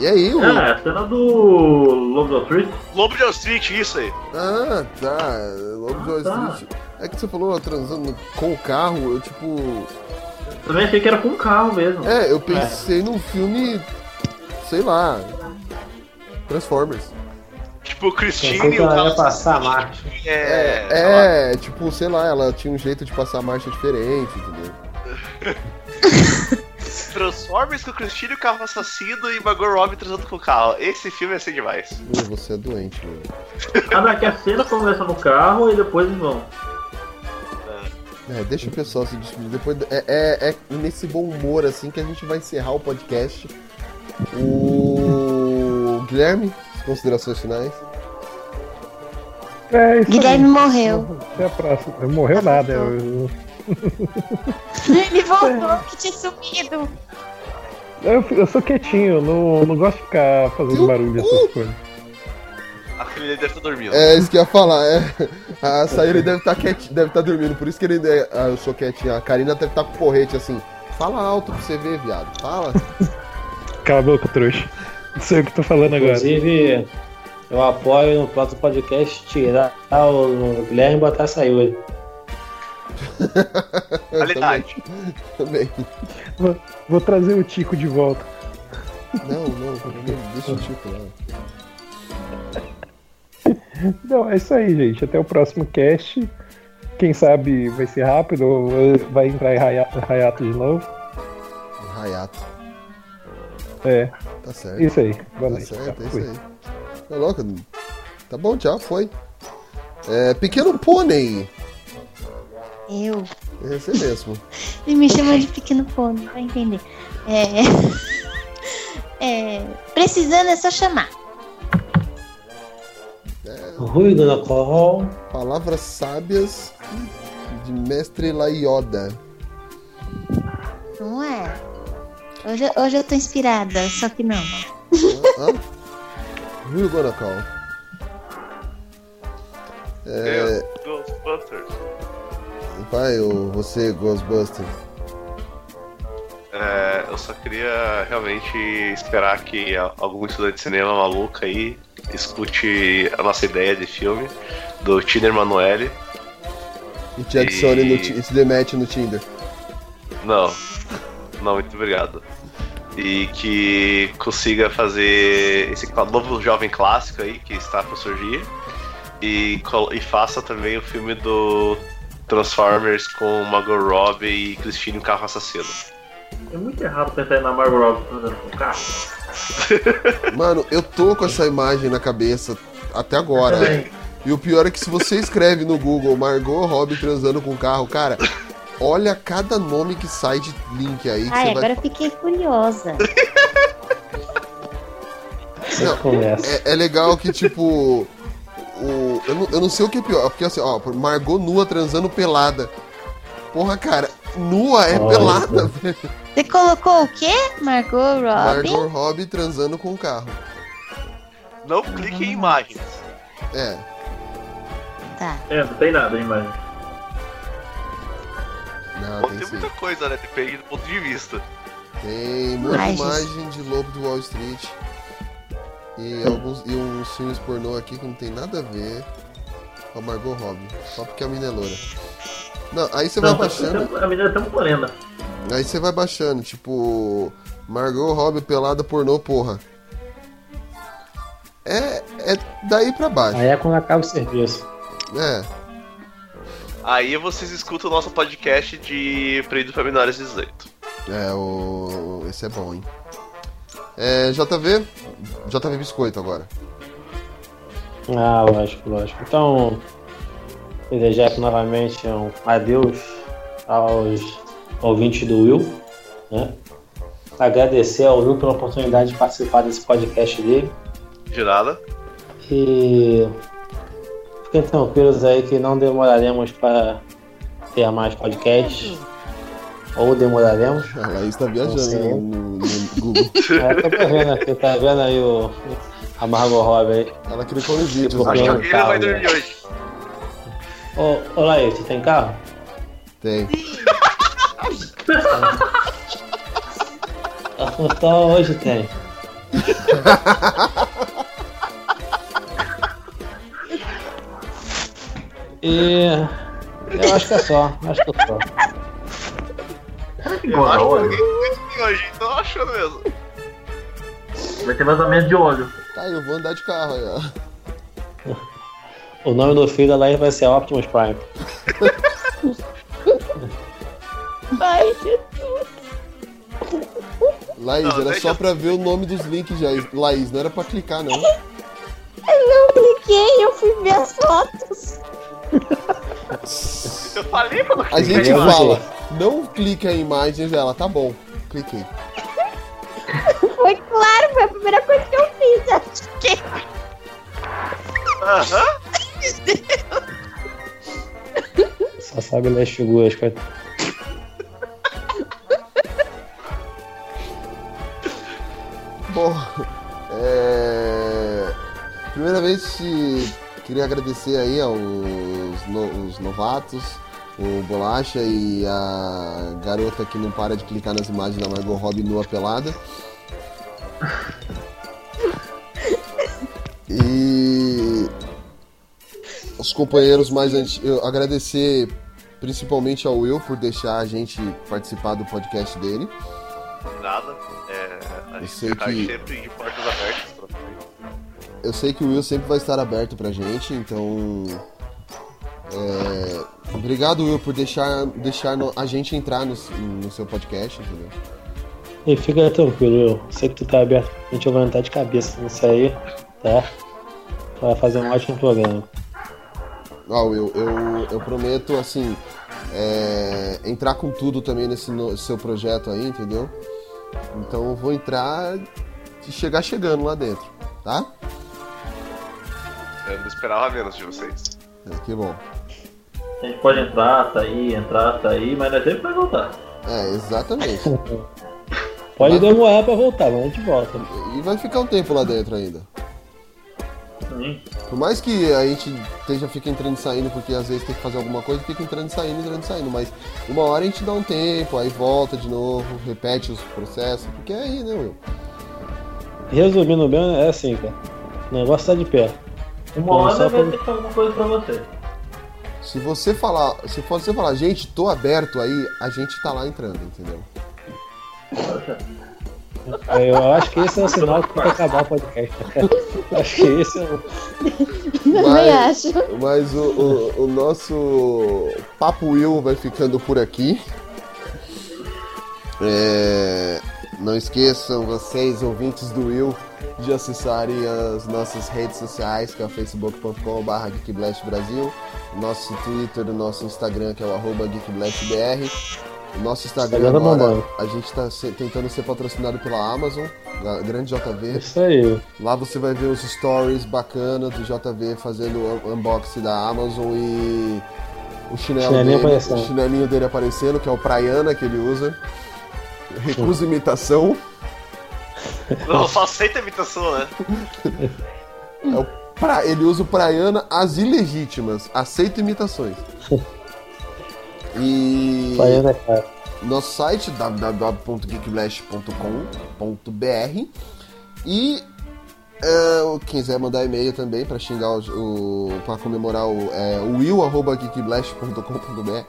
E aí, o. Ah, a cena do Lobo of Street. Lobo de Street, isso aí. Ah, tá. Lobo de Wall tá. Street. É que você falou transando com o carro, eu tipo. Também achei que era com um carro mesmo. É, eu pensei num filme. Sei lá. Transformers. Tipo, o Christine e o carro. passar a marcha. É. lá. É, tipo, sei lá, ela tinha um jeito de passar a marcha diferente, entendeu? Transformers com o Christine e o carro assassino e Margot Robbie transando com o carro. Esse filme ia ser demais. Meu, você é doente, mano. Ah, não, é que a cena começa no carro e depois eles vão. É, deixa o pessoal se despedir. Depois, é, é, é nesse bom humor assim que a gente vai encerrar o podcast. O Guilherme, considerações finais. É isso Guilherme aí. morreu. Até a próxima. Não morreu nada. Eu, Ele voltou, que tinha sumido. eu, eu sou quietinho, não, não gosto de ficar fazendo barulho essas coisas. A família deve estar dormindo. É isso que eu ia falar, é. A Sayuri deve estar quietinho, deve estar dormindo, por isso que ele. é- Ah, eu sou quietinho. A Karina deve estar com porrete assim. Fala alto pra você ver, viado. Fala. Cala a boca, trouxa. Não sei o que tô falando agora. Inclusive, eu apoio no próximo podcast tirar o Guilherme e botar a Sayuri. Qualidade. Também. Vou, vou trazer o Tico de volta. Não, não, não, deixa o tipo lá. Não, é isso aí, gente. Até o próximo cast. Quem sabe vai ser rápido ou vai entrar em Hayato de novo. Hayato. É. Tá certo. Isso aí. Boa Tá noite. certo, Tchau. é isso aí. Tá louco? Tá bom, tchau, foi. É, pequeno pônei. Eu. É esse mesmo. Ele me chama de pequeno pônei, vai entender. É... é... Precisando é só chamar. Rui do Alcohol. Palavras sábias de mestre Laioda. Não é? Hoje, hoje eu tô inspirada, só que não. Hã? Rui Gonacol. É, Ghostbusters. Vai, ô, você, Ghostbuster. É, eu só queria realmente esperar que algum estudante de cinema maluco aí escute a nossa ideia de filme do Tiner Emanuele. E te adicione no, e te demete no Tinder. Não, não, muito obrigado. E que consiga fazer esse novo jovem clássico aí que está para surgir. E, e faça também o filme do Transformers com Margot Robbie e Christine o Carro Assassino. É muito errado pensar na Margot Robbie fazendo com o carro. Mano, eu tô com essa imagem na cabeça até agora. também. E o pior é que se você escreve no Google Margot Robbie transando com carro, cara, olha cada nome que sai de link aí Ai, agora vai. eu fiquei curiosa. Não, é, é legal que, tipo. O, eu, não, eu não sei o que é pior, porque assim, ó, Margot nua transando pelada. Porra, cara, nua é Olha. pelada, velho. Você colocou o quê? Margot Robbie? Margot Robbie transando com carro. Não clique em imagens. É. Tá. É, não tem nada em imagem. Não, Bom, tem tem muita coisa, né? Depende do ponto de vista. Tem muita imagem de Lobo do Wall Street. E, alguns, e uns filmes pornô aqui que não tem nada a ver com a Margot Robbie. Só porque a mina é loura. Não, aí você vai Não, baixando. A menina é tão morena. Aí você vai baixando, tipo. Margot Robbie pelada pornô, porra. É, é daí pra baixo. Aí é quando acaba o serviço. É. Aí vocês escutam o nosso podcast de Proibido para Menores de 18. É, o. Esse é bom, hein? É, JV? JV Biscoito agora. Ah, lógico, lógico. Então, desejar novamente um adeus aos ouvintes do Will, né? Agradecer ao Will pela oportunidade de participar desse podcast dele. De nada. E fiquem tranquilos aí que não demoraremos para ter mais podcasts. Ou demoraremos. A Laís tá viajando sei. no, no- no Google. É, tô vendo aqui, tá vendo aí o, a Margot Robbie aí. Ela clicou no vídeo. Tipo, Acho que um alguém não vai carro, dormir né? hoje. Ô, ô Laís, você tem carro? Tem. Então hoje tem. E eu acho que é só, acho que é só. Eu acho que alguém vai dormir hoje, então eu achando mesmo. Vai ter vazamento de óleo. Tá, eu vou andar de carro aí, ó. O nome do filho da Laís vai ser Optimus Prime. Vai, Jesus. Laís, Não, era só pra ver o nome dos links já. Laís, não era pra clicar, não. Eu não cliquei, eu fui ver as fotos. Eu falei pra não A gente fala, não clica em imagens ela, tá bom. Cliquei. Foi claro, foi a primeira coisa que eu fiz. Aham. Só sabe ler as figuras, cara. Bom, é... primeiramente queria agradecer aí aos no- os novatos, o Bolacha e a garota que não para de clicar nas imagens da Margot Robbie nua pelada. E os companheiros mais antigos. Agradecer principalmente ao Will por deixar a gente participar do podcast dele. Nada. É, a gente tá que- sempre de portas abertas Eu sei que o Will sempre vai estar aberto pra gente, então. é, Obrigado, Will, por deixar, deixar no- a gente entrar no, no seu podcast, entendeu? E fica tranquilo, eu sei que tu tá aberto. A gente vai entrar de cabeça nisso aí, tá? Vai fazer um ótimo programa. Ó, Will, eu, eu prometo, assim, é, entrar com tudo também nesse no- seu projeto aí, entendeu? Então eu vou entrar e chegar chegando lá dentro, tá? Eu não esperava menos de vocês. É, que bom. A gente pode entrar, sair, entrar, sair, mas nós sempre vai voltar. É, exatamente. Pode demorar pra voltar, mas a gente volta. E vai ficar um tempo lá dentro ainda. Sim. Por mais que a gente esteja, fica entrando e saindo, porque às vezes tem que fazer alguma coisa, fica entrando e saindo, entrando e saindo. Mas uma hora a gente dá um tempo, aí volta de novo, repete os processos, porque é aí, né, Will? Resumindo bem, é assim, cara. O negócio tá de pé. Uma hora vai pra- ter que fazer alguma coisa pra você. Se você falar, se você falar, gente, tô aberto aí, a gente tá lá entrando, entendeu? É, Eu acho que esse é o sinal que que acabar o podcast. Acho que esse é o. Também acho. Mas o, o- o nosso Papo Will vai ficando por aqui. É, não esqueçam, vocês, ouvintes do Will, de acessarem as nossas redes sociais, que é o facebook.com.br geekblastbrasil, nosso Twitter, o nosso Instagram, que é o arroba geekblastbr. Nosso Instagram tá agora, a gente está tentando ser patrocinado pela Amazon, a grande JV. Isso aí. Lá você vai ver os stories bacanas do JV fazendo o unboxing da Amazon e o chinelo Chinelinho dele, aparecendo. o chinelinho dele aparecendo, que é o Praiana que ele usa. Recusa imitação. Não, só aceita a imitação, né? É o pra... Ele usa o Praiana as ilegítimas. Aceita imitações. E. Praiana é cara. Nosso site www.geekblast.com.br e quem quiser mandar e-mail também para xingar o, o para comemorar o é, will@geekblast.com.br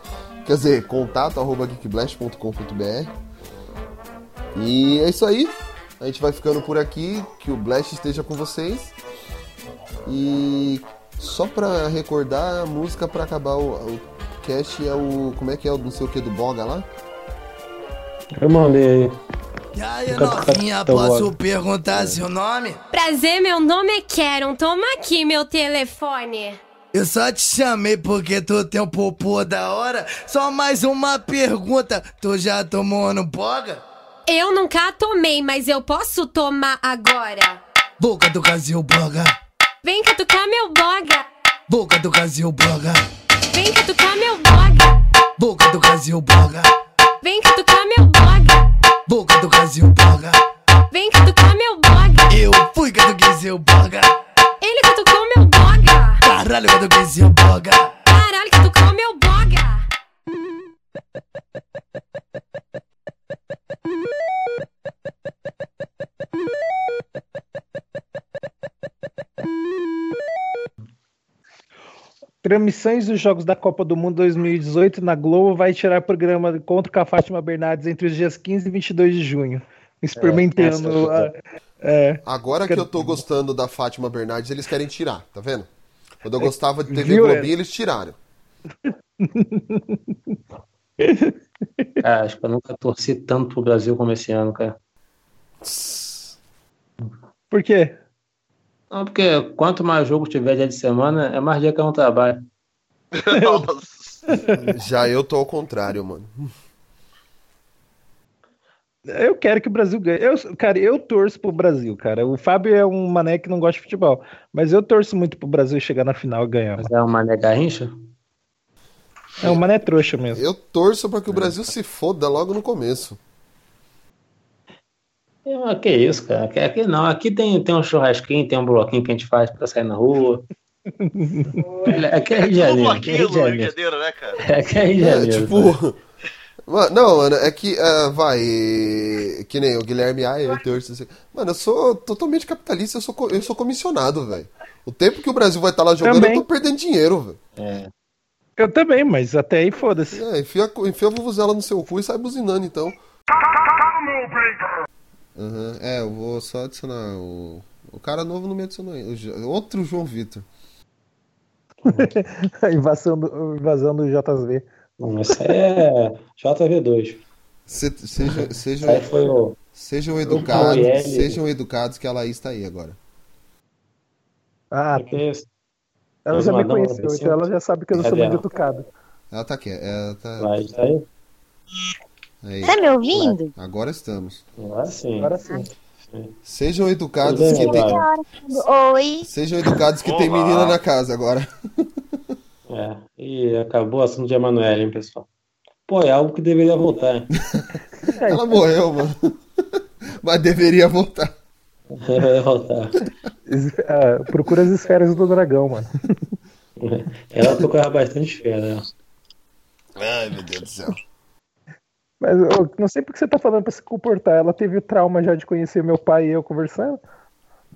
quer dizer contato@geekblast.com.br e é isso aí a gente vai ficando por aqui que o Blast esteja com vocês e só pra recordar a música pra acabar o, o cast é o como é que é o não sei o que do Boga lá Eu mandei aí. E aí, novinha, posso perguntar seu nome? Prazer, meu nome é Karen. Toma aqui meu telefone. Eu só te chamei porque tu tem um popô da hora. Só mais uma pergunta, tu já tomou no boga? Eu nunca tomei, mas eu posso tomar agora. Boca do Brasil boga, Vem catucar meu boga. boca do Brasil boga, Vem catucar meu boga. boca do Brasil boga, Vem catucar meu boga. boca do Brasil boga. Vem catucar meu boga. Eu fui catuquei o boga, Ele catucou meu boga. caralho, catuquei o boga. Caralho, catucou meu boga. Transmissões dos Jogos da Copa do Mundo 2018 na Globo vai tirar programa contra com a Fátima Bernardes entre os dias 15 e 22 de junho. Experimentando. essa a- é, Agora que eu tô gostando da Fátima Bernardes, eles querem tirar, tá vendo? Quando eu gostava de TV Viu, é? Globinho, eles tiraram. Cara, acho que eu nunca torci tanto pro Brasil como esse ano, cara. Por quê? Não, porque quanto mais jogo tiver dia de semana, é mais dia que eu não trabalho. Já eu tô ao contrário, mano. Eu quero que o Brasil ganhe. Eu, cara, eu torço pro Brasil, cara. O Fábio é um mané que não gosta de futebol. Mas eu torço muito pro Brasil chegar na final e ganhar. Mas é um mané garrincha? É um mané trouxa mesmo. Eu torço pra que o Brasil se foda logo no começo. É, que isso, cara. Aqui, aqui não. Aqui tem, tem um churrasquinho, tem um bloquinho que a gente faz pra sair na rua. Aqui é Rio de Janeiro. Aqui é Rio de Rio de Janeiro. Janeiro, né, cara? Aqui é Rio de É, Janeiro. tipo. Mano, Não, mano, é que, ah, vai, que nem o Guilherme, ah, eu torço. assim. Mano, eu sou totalmente capitalista, eu sou, co- eu sou comissionado, velho. O tempo que o Brasil vai estar lá jogando, Também. eu tô perdendo dinheiro, velho. É. Eu também, mas até aí foda-se. É, enfia, enfia a vuvuzela no seu cu e sai buzinando, então. Aham, É, eu vou só adicionar o... O cara novo não me adicionou ainda. Outro João Vitor. A invasão do, invasão do JV. Não, Isso aí é JV2. Se- seja, sejam, Aí foi o. sejam educados, sejam educados que a Laís tá aí agora. Ah, isso? Ela Mas já me conheceu, então ela já sabe que eu sou Cadê muito ela? educado. Ela tá aqui, ela tá. Vai, tá aí? aí. Tá me ouvindo? Agora estamos. Agora sim. Agora sim. Sejam educados que tem. Oi. Sejam educados que tem Olá. menina na casa agora. É. E acabou o assunto de Emanuele, hein, pessoal? Pô, é algo que deveria voltar, hein? Ela morreu, mano. Mas deveria voltar. Ah, procura as esferas do dragão, mano. Ela tocava bastante fera. né? Ai, meu Deus do céu. Mas eu não sei porque você tá falando pra se comportar. Ela teve o trauma já de conhecer meu pai e eu conversando.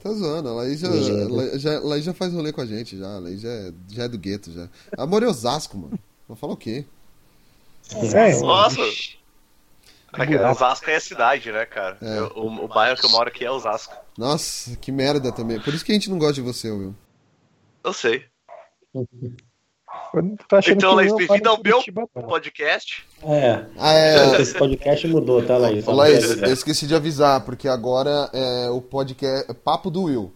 Tá zoando, a Laís já, Laís já, Laís já faz rolê com a gente já. A Laís já, é- já é do gueto já. A mora em Osasco, mano. Vou falar o quê? É. Nossa! Aqui, Osasco é a cidade, né, cara? Eu- o, o bairro que eu moro aqui é Osasco. Nossa, que merda também. Por isso que a gente não gosta de você, Will. Eu sei. Então, Laís, eu bem-vindo ao meu podcast. É. Ah, é. Esse podcast mudou, tá, Laís? Ô, Laís, eu esqueci de avisar, porque agora é o podcast. é Papo do Will.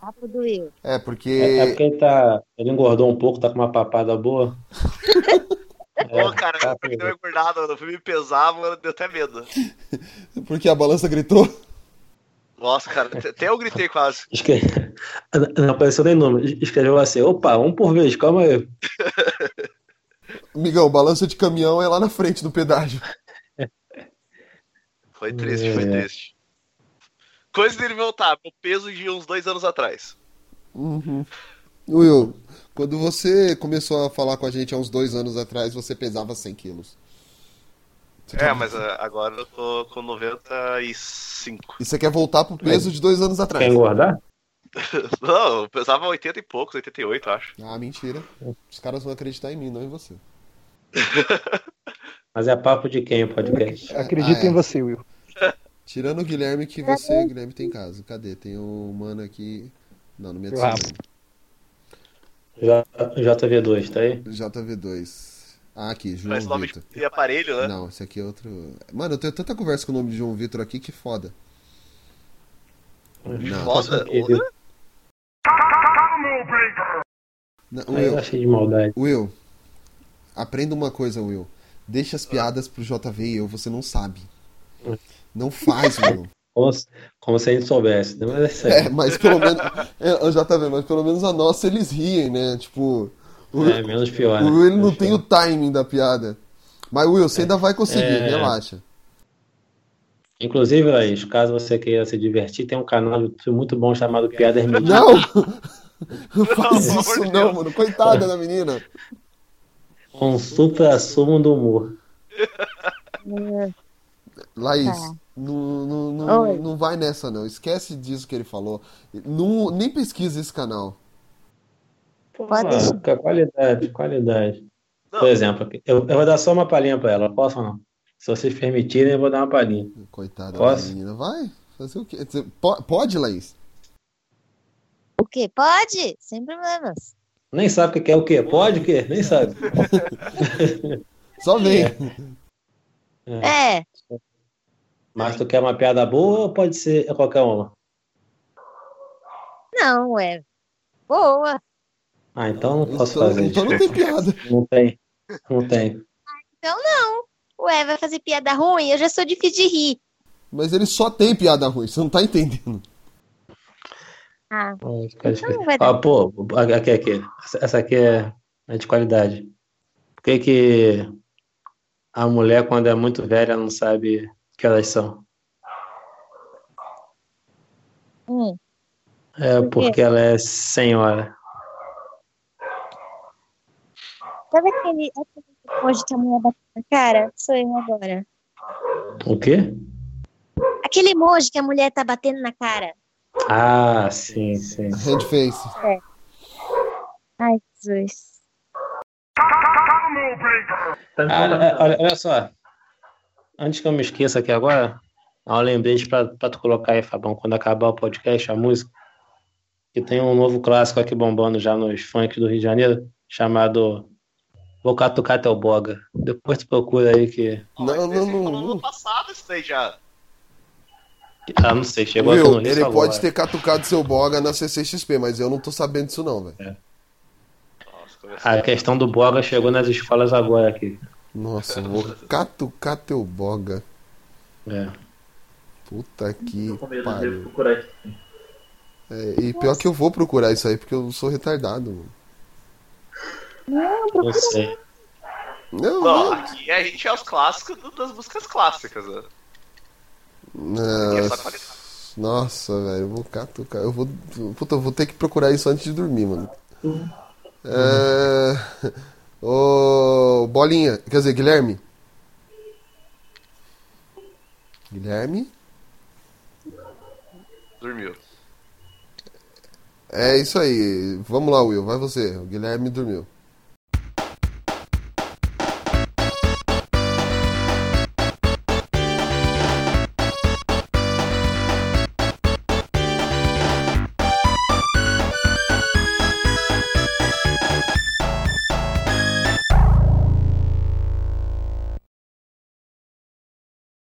Papo do Will. É, porque. É, é porque ele tá. Ele engordou um pouco, tá com uma papada boa. Pô, cara, eu porque deu uma engordada, eu fui me pesar, mano, deu até medo. Porque a balança gritou. Nossa, cara, até eu gritei quase. Esque... Não apareceu nem número. Escreveu assim: opa, um por vez, calma aí. Migão, balança de caminhão é lá na frente do pedágio. Foi triste, foi É. triste. Coisa dele voltar, meu peso de uns dois anos atrás. Uhum. Will, quando você começou a falar com a gente há uns dois anos atrás, você pesava 100 quilos. Você É, mas ah, agora eu tô com 95. E você quer voltar pro peso de dois anos atrás? Quer engordar? Não, eu pesava 80 e poucos, 88, acho. Ah, mentira. Os caras vão acreditar em mim, não em você. Mas é papo de quem o podcast? Acredito Ah, é. em você, Will. Tirando o Guilherme que você, Guilherme, tem casa. Cadê? Tem o mano aqui. Não, não me Ah. Adiciona. J- JV2, tá aí? JV2. Ah, aqui, João Parece nome Vitor. de aparelho, né? Não, esse aqui é outro. Mano, eu tenho tanta conversa com o nome de João Vitor aqui que foda. Não. Foda. Ele- Não, eu Will, achei de maldade. Will, aprenda uma coisa, Will. Deixa as piadas pro JV e eu, você não sabe. Não faz, Will. Como se, como se a gente soubesse. né? Mas é. É, mas pelo menos. É, o JV, mas pelo menos a nossa eles riem, né? Tipo. O, É, menos pior. né? o Will ele não tem pior. o timing da piada. Mas, Will, você ainda vai conseguir, É. relaxa. Inclusive, Laís, caso você queira se divertir, tem um canal muito bom chamado Piadas Medidas. Não! Não faz pelo isso, não, Deus. mano. Coitada da menina. Com um supra sumo do humor. Laís, Tá. Não, não, não, não vai nessa, não. Esquece disso que ele falou. Não, nem pesquisa esse canal. Pode. Ah, qualidade, qualidade. Não. Por exemplo, eu, eu vou dar só uma palhinha pra ela. Posso ou não? Se vocês permitirem, eu vou dar uma palhinha. Coitada Posso? da menina. Vai. Fazer o quê? Pode, Laís? O quê? Pode? Sem problemas. Nem sabe o que é o quê? Pode o quê? Nem sabe. Só vem. É. Mas tu quer uma piada boa ou pode ser qualquer uma? Não, é. Boa. Ah, então não posso Então, fazer. então não tem piada. Não tem. Não tem. Então não. Ué, vai fazer piada ruim? Eu já sou difícil de rir. Mas ele só tem piada ruim, você não tá entendendo. Ah, Pode ficar então. Ah, pô, aqui, aqui. Essa- Essa aqui é é de qualidade. Por que que a mulher, quando é muito velha, não sabe que elas são? Hum. É porque ela é senhora. Sabe aquele, aquele emoji que a mulher bateu na cara? Sou eu agora. O quê? Aquele emoji que a mulher tá batendo na cara. Ah, sim, sim. Handface. É. Ai, Jesus. Ah, olha, olha- olha só. Antes que eu me esqueça aqui agora, há um lembrete pra, pra tu colocar aí, Fabão, quando acabar o podcast, a música. Que tem um novo clássico aqui bombando já nos funk do Rio de Janeiro, chamado Vou Catucar Teu Boga. Depois tu procura aí que. Não, não, não. Ano passado isso daí já. Ah, não sei, chegou aqui no Will, Rio ele pode agora. ter catucado seu boga na CCXP, mas eu não tô sabendo disso não, velho. A questão do Boga chegou nas escolas agora aqui. Nossa, eu vou catucar teu boga. É. Puta que Com medo de pariu. procurar isso. É, e pior que eu vou procurar isso aí, porque eu sou retardado. mano. Não, sei. Não, Não, aqui a gente é os clássicos das músicas clássicas, né? É Nossa, nossa, velho, eu vou catucar. Eu vou. Puta, eu vou ter que procurar isso antes de dormir, mano. É... Ô, Bolinha, quer dizer, Guilherme. Guilherme? Dormiu. É isso aí. Vamos lá, Will, vai você. O Guilherme dormiu.